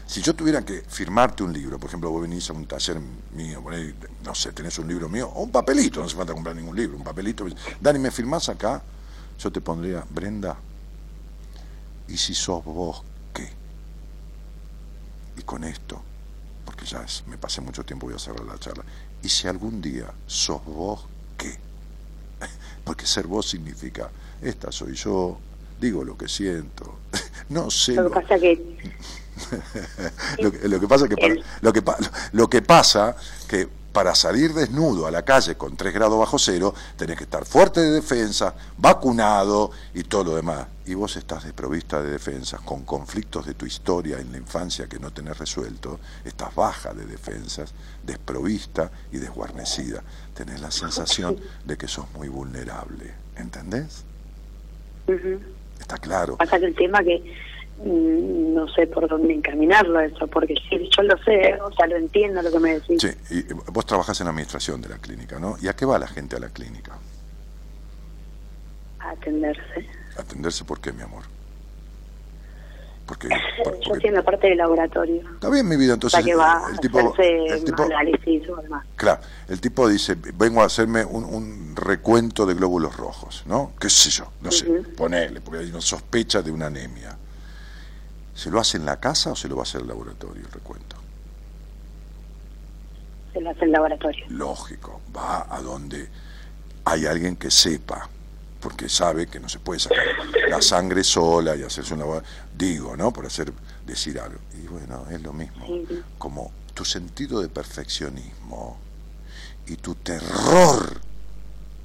si yo tuviera que firmarte un libro, por ejemplo, vos venís a un taller mío, ahí, no sé, tenés un libro mío, o un papelito, no hace falta comprar ningún libro, un papelito, Dani, ¿me firmás acá? Yo te pondría, Brenda, ¿y si sos vos qué? Y con esto, porque ya es- me pasé mucho tiempo, voy a cerrar la charla, ¿y si algún día sos vos qué? Porque ser vos significa, esta soy yo, digo lo que siento, no sé lo, que pasa que lo que, lo que pasa que para- lo que lo que pasa que para salir desnudo a la calle con 3 grados bajo cero tenés que estar fuerte de defensa, vacunado y todo lo demás. Y vos estás desprovista de defensas, con conflictos de tu historia en la infancia que no tenés resuelto, estás baja de defensas, desprovista y desguarnecida. Tenés la sensación de que sos muy vulnerable, ¿entendés? Está claro. pasa que el tema que no sé por dónde encaminarlo eso, porque sí, yo lo sé, o sea, lo entiendo lo que me decís. Sí, y y vos trabajás en la administración de la clínica, ¿no? ¿Y a qué va la gente a la clínica? A atenderse. Atenderse, ¿por qué, mi amor? Porque, por- Yo estoy en la parte de laboratorio. está bien mi vida, O entonces sea que va el tipo, hacerse el tipo, análisis o demás. claro, el tipo dice, vengo a hacerme un, un recuento de glóbulos rojos, ¿no? ¿Qué sé yo? No sé, Ujú. ponele, porque hay una sospecha de una anemia. ¿Se lo hace en la casa o se lo va a hacer el laboratorio el recuento? Se lo hace el laboratorio. lógico, va a donde hay alguien que sepa, porque sabe que no se puede sacar la sangre sola y hacerse una... Digo, ¿no? Por hacer, decir algo. Y bueno, es lo mismo. Sí. Como tu sentido de perfeccionismo y tu terror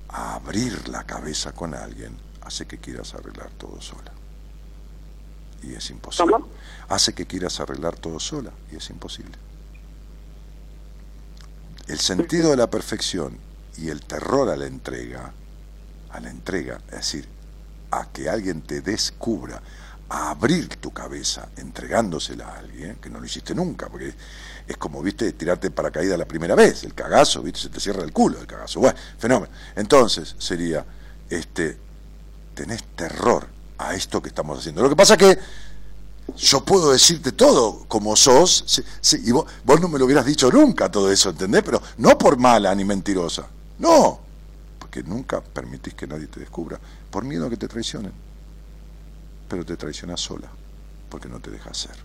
a abrir la cabeza con alguien hace que quieras arreglar todo sola. Y es imposible. ¿Cómo? Hace que quieras arreglar todo sola y es imposible. El sentido de la perfección y el terror a la entrega, a la entrega, es decir, a que alguien te descubra, a abrir tu cabeza entregándosela a alguien, que no lo hiciste nunca, porque es como, viste, tirarte para caída la primera vez, el cagazo, viste, se te cierra el culo el cagazo. Bueno, fenómeno. Entonces sería, este, tenés terror a esto que estamos haciendo. Lo que pasa que yo puedo decirte todo como sos, y vos, no me lo hubieras dicho nunca todo eso, ¿entendés? Pero no por mala ni mentirosa, no, porque nunca permitís que nadie te descubra, por miedo a que te traicionen, pero te traicionas sola, porque no te dejas ser.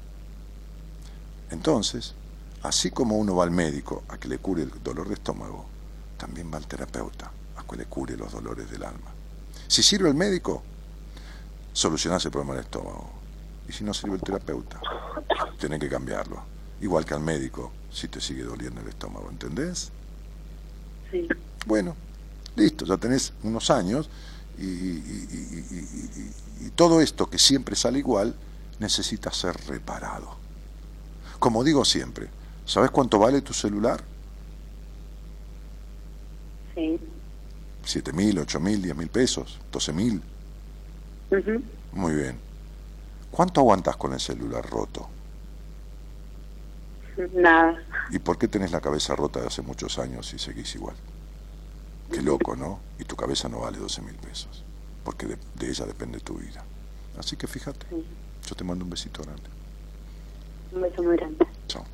Entonces, así como uno va al médico a que le cure el dolor de estómago, también va al terapeuta a que le cure los dolores del alma. Si sirve el médico, solucionás el problema del estómago. Y si no sirve el terapeuta, tenés que cambiarlo. Igual que al médico, si te sigue doliendo el estómago, ¿entendés? Sí. Bueno, listo, ya tenés unos años y, y- todo esto que siempre sale igual necesita ser reparado. Como digo siempre, ¿sabes cuánto vale tu celular? Sí. ¿Siete mil, ocho mil, diez mil pesos? ¿Doce mil? Muy bien. ¿Cuánto aguantas con el celular roto? Nada. ¿Y por qué tenés la cabeza rota de hace muchos años y seguís igual? Qué loco, ¿no? Y tu cabeza no vale 12 mil pesos, porque de, de ella depende tu vida. Así que fíjate, yo te mando un besito grande. Un beso muy grande. Chao.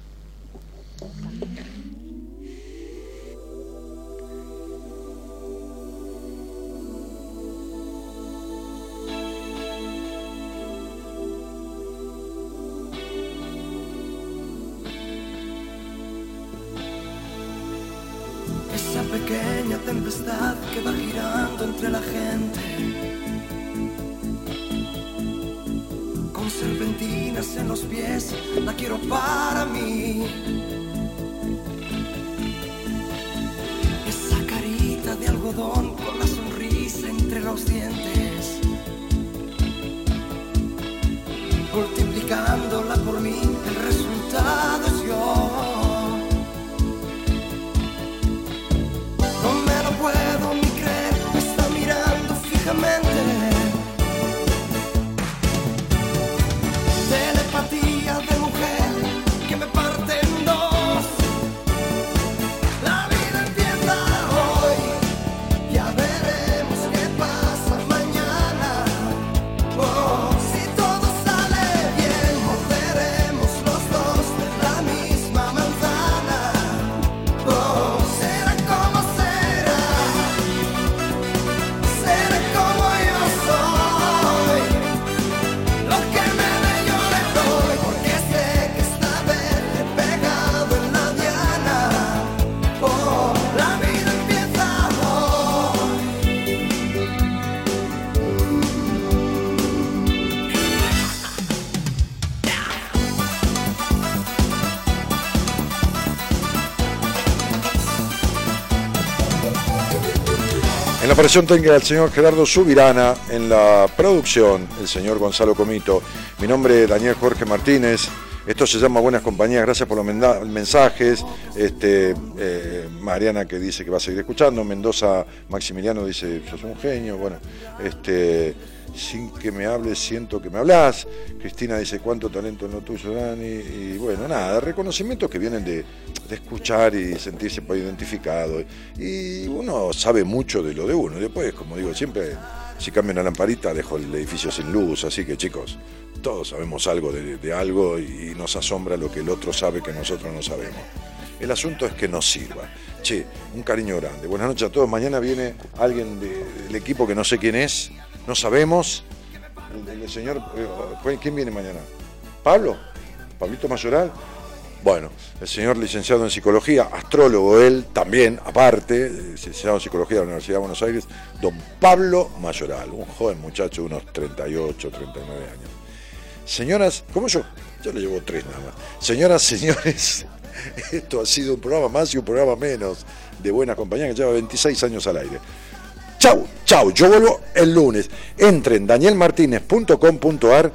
Operación técnica el señor Gerardo Subirana, en la producción el señor Gonzalo Comito, mi nombre es Daniel Jorge Martínez, esto se llama Buenas Compañías, gracias por los mensajes, este, eh, Mariana que dice que va a seguir escuchando, Mendoza Maximiliano dice, sos un genio, bueno, este, sin que me hables siento que me hablas, Cristina dice, cuánto talento en lo tuyo, Dani, y bueno, nada, reconocimientos que vienen de, de escuchar y sentirse identificado, y uno sabe mucho de lo de uno, después, como digo siempre, si cambia una lamparita dejo el edificio sin luz, así que chicos, todos sabemos algo de, algo y nos asombra lo que el otro sabe que nosotros no sabemos. El asunto es que nos sirva. Che, un cariño grande. Buenas noches a todos. Mañana viene alguien de- del equipo que no sé quién es, no sabemos. El, el señor, eh, ¿quién viene mañana? ¿Pablo? ¿Pablito Mayoral? Bueno, el señor licenciado en psicología, astrólogo él también, aparte, eh, licenciado en psicología de la Universidad de Buenos Aires, don Pablo Mayoral, un joven muchacho de unos 38, 39 años. Señoras, ¿cómo yo? Yo le llevo tres nada más. Señoras, señores, esto ha sido un programa más y un programa menos de Buena Compañía que lleva 26 años al aire. Chau, chau, yo vuelvo el lunes. Entren danielmartinez.com.ar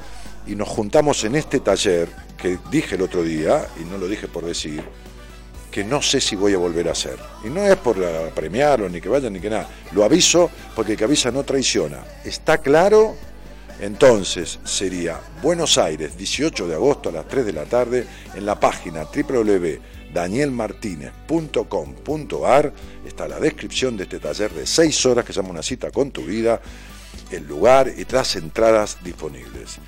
y nos juntamos en este taller que dije el otro día, y no lo dije por decir, que no sé si voy a volver a hacer. Y no es por premiarlo, ni que vayan, ni que nada. Lo aviso porque el que avisa no traiciona. ¿Está claro? Entonces sería Buenos Aires, 18 de agosto a las 3 de la tarde, en la página www.danielmartinez.com.ar está la descripción de este taller de 6 horas que se llama Una cita con tu vida, el lugar y las entradas disponibles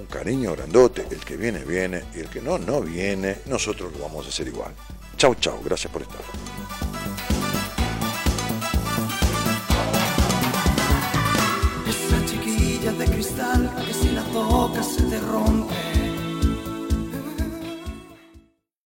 un cariño grandote. El que viene, viene. Y el que no, no viene. Nosotros lo vamos a hacer igual. Chau, chau. Gracias por estar. Esa chiquilla de cristal que si la toca se te